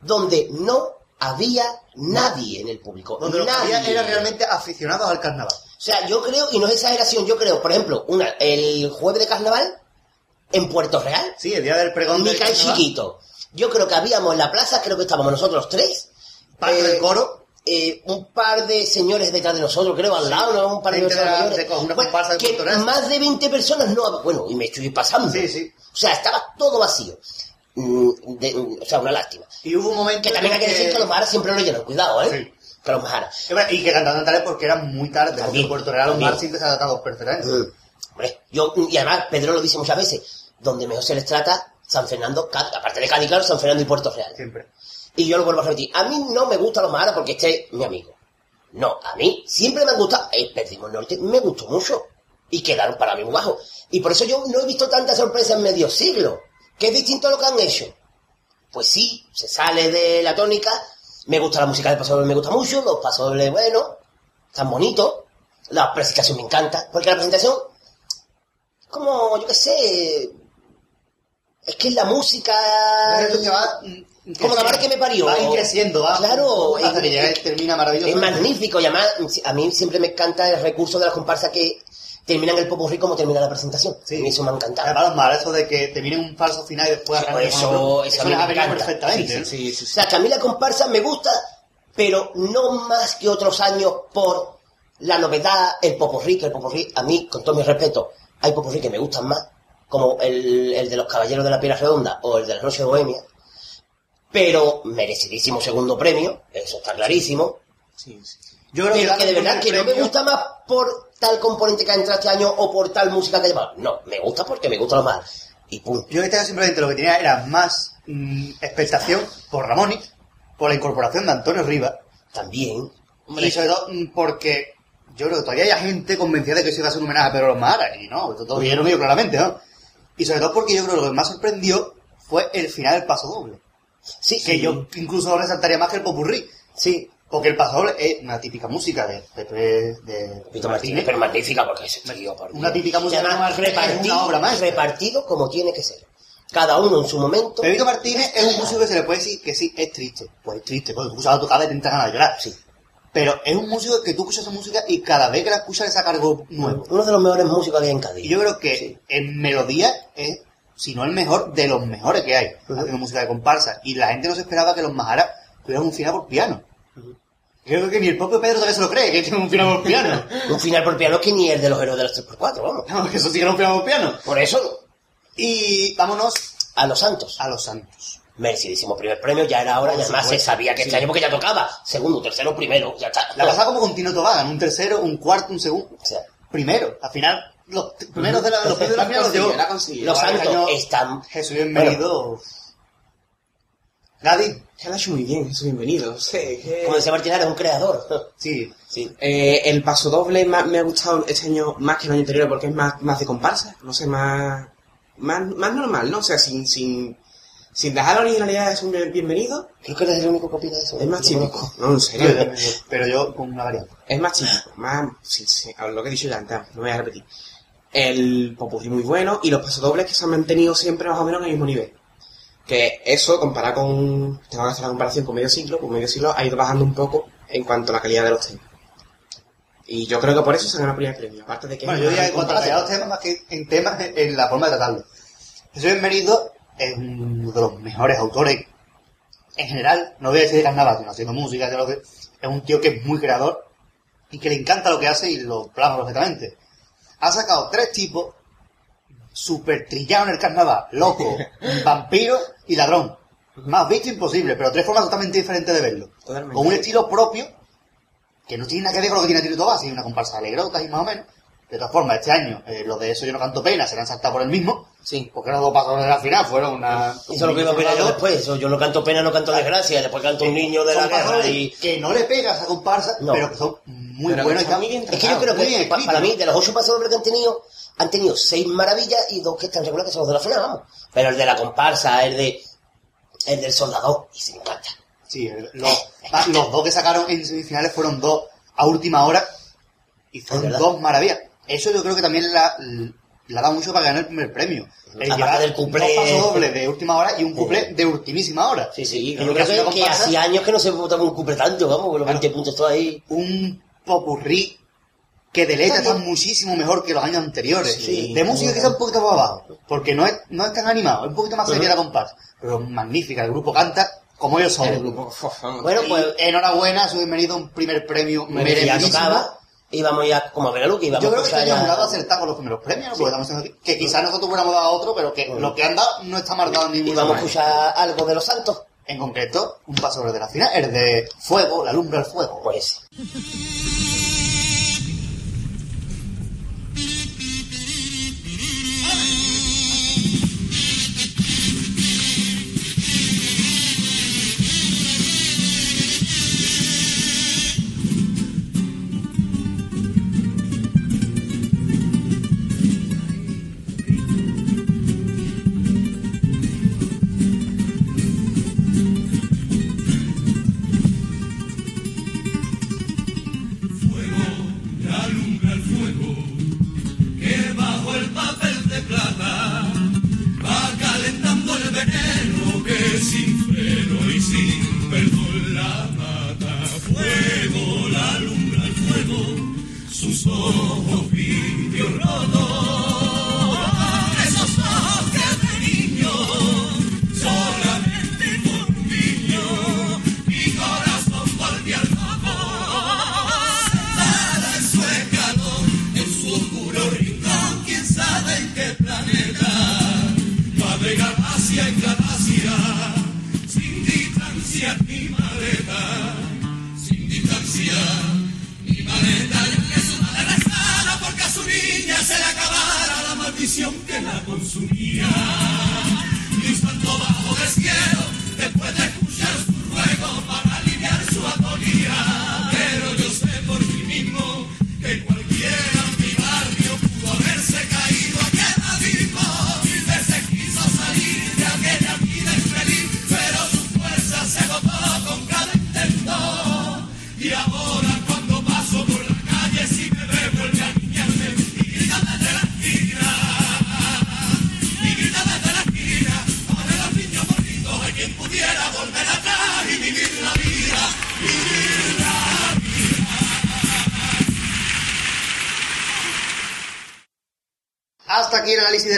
donde no había nadie en el público. Donde los que nadie. había eran realmente aficionados al carnaval. O sea, yo creo, y no es exageración, yo creo, por ejemplo, una, el jueves de carnaval en Puerto Real, Sí, el día del pregón del Micael carnaval. Chiquito. Yo creo que habíamos en la plaza, creo que estábamos nosotros tres. Parte Eh, del coro. eh, un par de señores detrás de nosotros, creo, al lado, ¿no? Un par de señores. de- una Bueno, comparsa de que Puerto Real. más de 20 personas no Bueno, y me estoy pasando. Sí, sí. O sea, estaba todo vacío. Mm, de- mm, o sea, una lástima. Y hubo un momento Que también hay que decir que los Maharas siempre lo llenan, cuidado, ¿eh? Sí. Que los Maharas. Y que cantaban tarde porque era muy tarde, porque También, en Puerto Real los mar siempre se ha tratado perfectamente. Mm. Hombre, yo, y además, Pedro lo dice muchas veces, donde mejor se les trata, San Fernando, Cádiz, aparte de Cádiz, claro, San Fernando y Puerto Real. Siempre. Y yo lo vuelvo a repetir. A mí no me gustan los Maharas porque este es mi amigo. No, a mí siempre me han gustado. El Perdimos Norte me gustó mucho. Y quedaron para mí muy bajos. Y por eso yo no he visto tanta sorpresa en medio siglo. Que es distinto a lo que han hecho. Pues sí, se sale de la tónica. Me gusta la música del paso me gusta mucho. Los pasos bueno, están bonitos. La presentación me encanta. Porque la presentación, como, yo qué sé, es que es la música... Que va, Como la madre que me parió. Va creciendo, va. Claro, Hasta es- que llega termina maravilloso. Es magnífico y además a mí siempre me encanta el recurso de las comparsas que terminan el popurrí como termina la presentación. Sí. A mí eso me ha encantado. Además, eso de que te viene un falso final y después Sí, arranca eso- eso eso les ha venido perfectamente. ¿eh? Sí, sí, O sea, que a mí la comparsa me gusta, pero no más que otros años por la novedad, el popurrí, que el popurrí, a mí, con todo mi respeto, hay popurrí que me gustan más, como el, el de los Caballeros de la Piedra Redonda o el de la Noche de Bohemia, pero merecidísimo segundo premio, eso está clarísimo, sí, sí. Yo creo pero que de verdad que no me gusta más por tal componente que ha entrado este año o por tal música que ha llevado. No, me gusta porque me gusta lo más. Y punto. Yo este año simplemente lo que tenía era más mm, expectación por Ramoni, por la incorporación de Antonio Rivas, También. y sobre todo mm, porque yo creo que todavía hay gente convencida de que eso iba a ser un homenaje a Pedro Maharas, y no, esto todavía no medio claramente, ¿no? Y sobre todo porque yo creo que lo que más sorprendió fue el final del paso doble. Sí, Que yo incluso lo resaltaría más que el popurrí. Sí. Porque el paso doble es una típica música de Pepe de Pito Martínez, pero magnífica porque es tío, por Una típica música es repartido, una obra maestra. repartido como tiene que ser. Cada uno en su momento. Pepito Martínez es un músico que se le puede decir que sí, es triste. Pues es triste, porque tú escuchas la tocada y te entra ganas de llorar. Sí. Pero es un músico que tú escuchas esa música y cada vez que la escuchas le saca algo nuevo. Uno de los mejores músicos que hay en Cádiz. Y yo creo que Sí. en melodía es, si no el mejor, de los mejores que hay, Ujú. haciendo música de comparsa. Y la gente no se esperaba que los Maharas tuvieran un final por piano. Creo que ni el propio Pedro todavía se lo cree, que tiene un final por piano. Un final por piano que ni el de los héroes de los 3x4, vamos. No, eso sí que era un final por piano. Por eso, Y vámonos a los santos. a los santos. merecidísimo primer premio, ya era hora, y además se sabía que este año porque ya tocaba. Segundo, tercero, primero, ya está. La pasaba como con Tino Tobagan, un tercero, un cuarto, un segundo. O sea, Primero, al final, los primeros de la, los primeros de la final los llevó. Los santos están... Jesús bienvenido. Gadi, Que lo ha hecho muy bien, Jesús, bienvenido. No sé, que- Como decía Martín, es un creador. sí. Sí. Eh, el paso doble me ha gustado este año más que el año anterior porque es más, más de comparsa, no sé, más, más, más normal, ¿no? O sea, sin, sin, sin dejar la originalidad de un bienvenido, Creo que eres el único que opina eso. es más típico. No, en serio. pero yo con una variante. Es más típico, más, sí, lo que he dicho ya antes, no voy a repetir. El popurrí muy bueno y los pasodobles que se han mantenido siempre más o menos en el mismo nivel. Que eso, comparado con, tengo que hacer la comparación con medio siglo, pues medio siglo ha ido bajando un poco en cuanto a la calidad de los temas. Y yo creo que por eso se ganado el primer premio, aparte de que... Bueno, yo diría que cuanto a la calidad de comparsa. los temas, más que en temas, en- en la forma de tratarlo. Jesús bienvenido es uno de los mejores autores en general, no voy a decir de carnaval, sino haciendo música, de lo que, es un tío que es muy creador y que le encanta lo que hace y lo plasma perfectamente. Ha sacado tres tipos super trillados en el carnaval, loco, vampiro y ladrón. Más visto imposible, pero tres formas totalmente diferentes de verlo. Totalmente. Con un estilo propio que no tiene nada que ver con lo que tiene Tiro Tobás, es una comparsa de alegrotas y más o menos. De todas formas, este año, eh, lo de eso yo no canto pena, se le han saltado por el mismo, Sí. porque los dos pasos de la final fueron una... Eso es lo que iba a opinar yo después. Eso, yo no canto pena, no canto desgracia. Después canto un niño de la guerra y... que no le pega a esa comparsa, No. pero que son muy Pero que buenos y muy bien Es que yo creo que bien pa- escritos, para mí, de los ocho pasos que han tenido, han tenido seis maravillas y dos que están regulares, que son los de la final, vamos. Pero el de la comparsa, el de el del soldado, y se me encanta. Sí, el- los, los dos que sacaron en semifinales fueron dos a última hora y fueron dos maravillas. Eso yo creo que también la, la da mucho para ganar el primer premio. El Aparte llevar del cuplé. dos pasos dobles de última hora y un cuplé de ultimísima hora. Sí, sí. Yo creo que que, hacía años que no se votaba un cumple tanto, vamos, con los Claro. 20 puntos todo ahí. un popurrí que de letra está muchísimo mejor que los años anteriores. Sí. de música quizá un poquito más abajo, porque no es, no es tan animado, es un poquito más seria la comparsa. Pero magnífica, el grupo canta como ellos son. El grupo, vamos. Bueno, Y pues enhorabuena, su bienvenido a un primer premio merecidísimo. Íbamos ya como a ver a Luke, íbamos Yo creo a que este año jurado acertado con los primeros premios, ¿no? Porque estamos aquí que quizás nosotros hubiéramos dado otro, pero que lo que han dado no está marcado en ningún íbamos a escuchar algo de los santos. En concreto, un paso sobre de la final, el de Fuego, la lumbre al fuego. Pues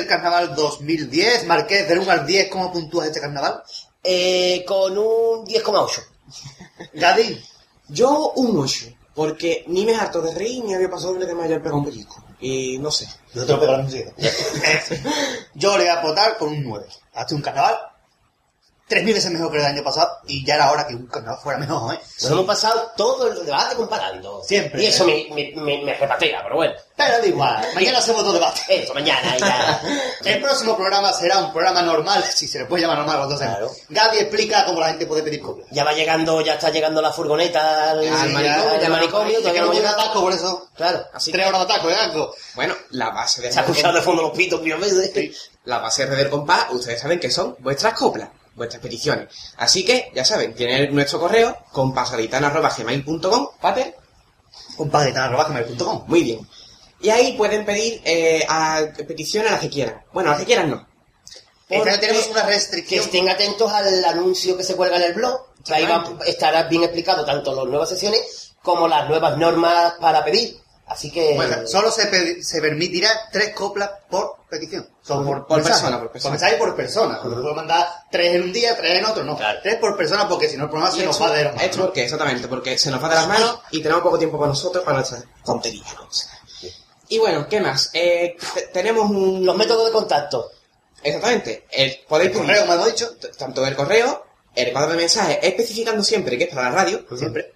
del carnaval 2010. Marqués, del 1 al 10, ¿cómo puntúas este carnaval? eh, con un 10,8. Gadi, Yo un 8, porque ni me harto de reír ni había pasado me haya pegado un pellizco. Y no sé. yo te lo pego la música. yo le voy a votar con un 9. Hazte un carnaval 3.000 veces mejor que el año pasado y ya era hora que un carnaval fuera mejor, ¿eh? Nos hemos pasado todo el debate comparando. Siempre. Y eso me, me, me, me repatea, pero bueno. Pero da igual, mañana hacemos otro debate. Eso, mañana ya. El próximo programa será un programa normal, si se le puede llamar normal cuando Claro. Gaby explica cómo la gente puede pedir copias. Ya va llegando, ya está llegando la furgoneta al, Al al manicomio, ya manicomio, Que todavía no llega ataco, por eso. Claro. Así Tres horas de ataco, ¿eh? Algo. bueno, la base de Se ha escuchado de fondo los pitos mil veces. la base de del compás, ustedes saben que son vuestras coplas, vuestras peticiones. Así que, ya saben, tienen nuestro correo, compasaditana.gmail.com, Pater, Compadre.com. muy bien. Y ahí pueden pedir eh, a, peticiones a las que quieran. Bueno, a las que quieran no. Porque- tenemos una Que restricción. estén atentos al anuncio que se cuelga en el blog. que ahí va, estará bien explicado tanto las nuevas sesiones como las nuevas normas para pedir. Así que... Bueno, solo se, pe- se permitirá tres coplas por petición. Son por, Por mensaje. persona, por persona. mensaje por persona. No puedo mandar tres en un día, tres en otro, no. Claro. Tres por persona porque si no el programa se nos va de las manos, ¿no? porque, exactamente, porque se nos va de las manos y tenemos poco tiempo para nosotros para nuestras tonterías. ¿no? Y bueno, ¿qué más? Eh, te- tenemos un... Los métodos de contacto. Exactamente. El, podéis El correo, me hemos dicho. tanto el correo, el cuadro de mensajes, especificando siempre que es para la radio. Siempre.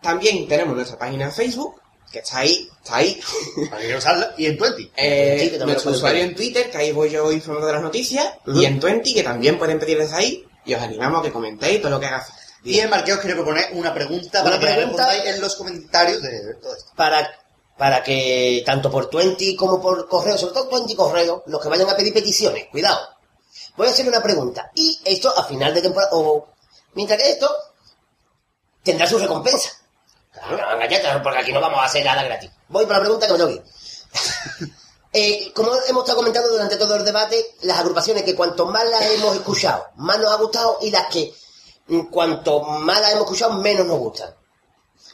También tenemos nuestra página en Facebook, que está ahí, está ahí. Para que usarla. Y en 20. Eh, Sí, que también nuestro usuario pedir. en Twitter, que ahí voy yo informando de las noticias, y en Twenty, que también pueden pedir desde ahí, y os animamos a que comentéis todo lo que haga falta. Y en Marqueo os quiero proponer una pregunta Una para que pregunta. respondáis en los comentarios de todo esto. para, para que tanto por Twenty como por correo, sobre todo Twenty correo, los que vayan a pedir peticiones, cuidado. Voy a hacerle una pregunta. Y esto a final de temporada, o mientras que esto, tendrá su recompensa. Claro, no, galletas, porque aquí no vamos a hacer nada gratis. Voy por la pregunta que me tengo. Eh, como hemos estado comentando durante todo el debate, las agrupaciones que cuanto más las hemos escuchado, más nos ha gustado, y las que mm, cuanto más las hemos escuchado, menos nos gustan.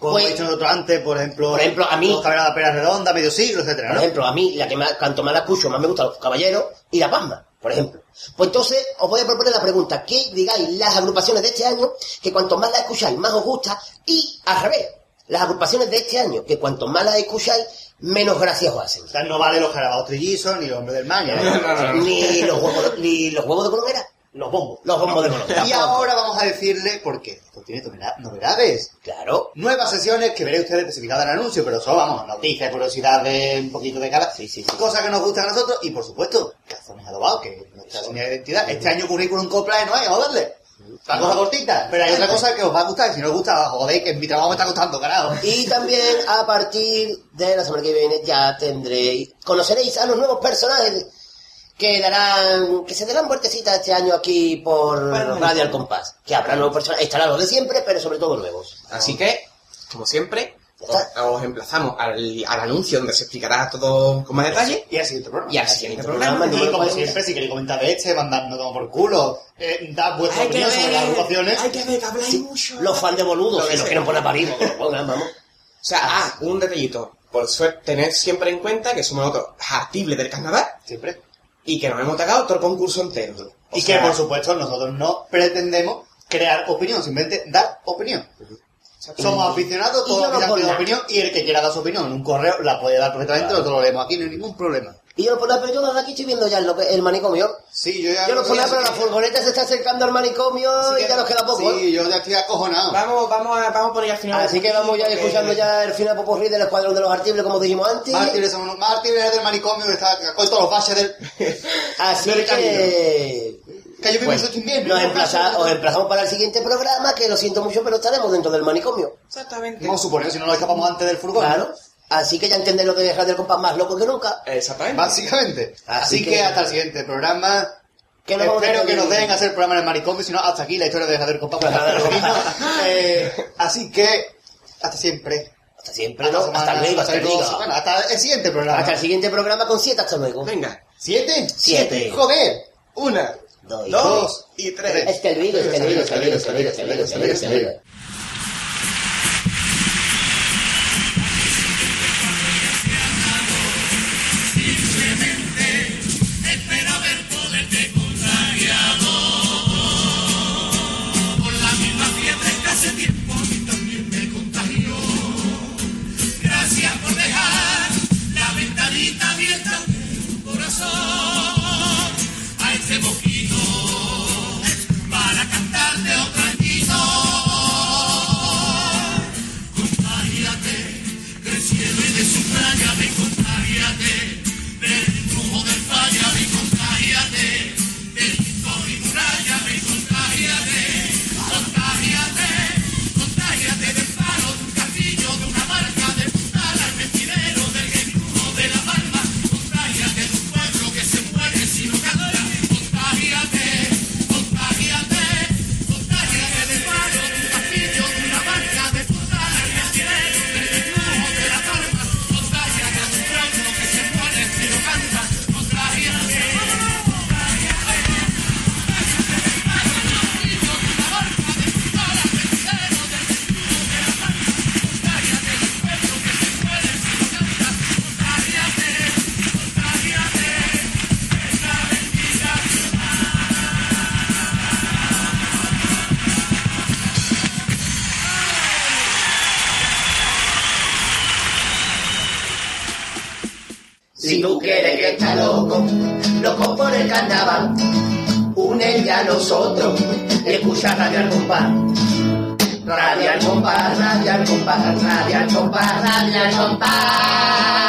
Como Pues- hemos dicho nosotros antes, por ejemplo, Por ejemplo, a mí- Los Caballeros de la Pera Redonda, Medio Siglo, etcétera, Por ejemplo, a mí, la que más, cuanto más la escucho, más me gustan los caballeros y la pasma, por ejemplo. Pues entonces, os voy a proponer la pregunta, ¿qué digáis las agrupaciones de este año, que cuanto más las escucháis, más os gusta? Y, al revés, las agrupaciones de este año, que cuanto más las escucháis, menos gracias os hacen. O sea, no vale los carabados trillizos, ni los hombres del ni nada. Ni los huevos, ni los huevos de colomera, los bombos. los bombos de colomera. Y ahora vamos a decirle por qué. Esto tiene novedades. Claro. Nuevas sesiones que veréis ustedes especificadas en el anuncio, pero solo vamos, noticias, curiosidades, un poquito de cada. Sí, sí, sí. Cosas que nos gustan a nosotros y, por supuesto, calzones adobados, que es nuestra señal de identidad. Este año currículum copla no hay, vamos a darle. Una cosa cortita, pero hay otra cosa que os va a gustar. Si no os gusta, joder, que en mi trabajo me está costando, carajo. Y también a partir de la semana que viene ya tendréis, conoceréis a los nuevos personajes que darán, que se darán vueltecitas este año aquí por Bueno. Radio Al Compás. Que habrá nuevos personajes, estarán los de siempre, pero sobre todo nuevos. Así que, como siempre, está. os emplazamos al, al anuncio donde se explicará todo con más detalle. Y al siguiente programa. Y al siguiente programa, Y como siempre, si queréis comentar de este, mandadnos como por culo, eh, dad vuestra Hay que opinión sobre las ver, agrupaciones. hay que ver que habláis mucho. Los fans de boludos, que sea. quieren poner para vivo, que lo pongan, vamos. O sea, ah, un detallito. Por suerte, tened siempre en cuenta que somos nosotros artibles del carnaval Siempre. y que nos hemos tocado todo el concurso entero. O Y sea, que, por supuesto, nosotros no pretendemos crear opinión, simplemente dar opinión. Somos aficionados, Y yo todos no por pedir nada. opinión y el que quiera dar su opinión en un correo la puede dar perfectamente, nosotros lo leemos aquí, no hay ningún problema. Y yo lo ponía, pero yo desde aquí estoy viendo ya el, lo que- el manicomio. Sí, yo ya Yo lo no ponía, pero la furgoneta se está acercando al manicomio y ya nos queda poco, ¿eh? Sí, yo ya estoy acojonado. Vamos, vamos, a, vamos a poner al final. Así que vamos ya escuchando ya el final popurrí del escuadrón de los artibles, como dijimos antes. Mártires son unos mártires del manicomio que está con todos los baches del... Así del que... Que yo vivo Pues, en invierno. nos emplaza- os emplazamos para el siguiente programa, que lo siento mucho, pero estaremos dentro del manicomio. Exactamente. Vamos a suponer, si no nos escapamos antes del furgón. Claro. Así que ya entendéis lo de dejar del compás más loco que nunca. Exactamente. Básicamente. Así Así, que- que... hasta el siguiente programa. Que a Espero que nos dejen hacer programa en el manicomio, si no, hasta aquí la historia de Compás. Dejader Compás. eh, así que, hasta siempre. Hasta siempre, ¿no? semana, Hasta luego, hasta. Bueno, hasta el siguiente programa. Hasta el siguiente programa con siete, hasta luego. Venga. ¿Siete? Siete. Joder. Una, Dos. dos y tres. Es que olvido, es que olvido, es Si tú quieres que está loco, loco por el carnaval, únete a nosotros y escucha Radio al Compás. Radio al Compás, Radio al Compás, Radio al Radio al Compás.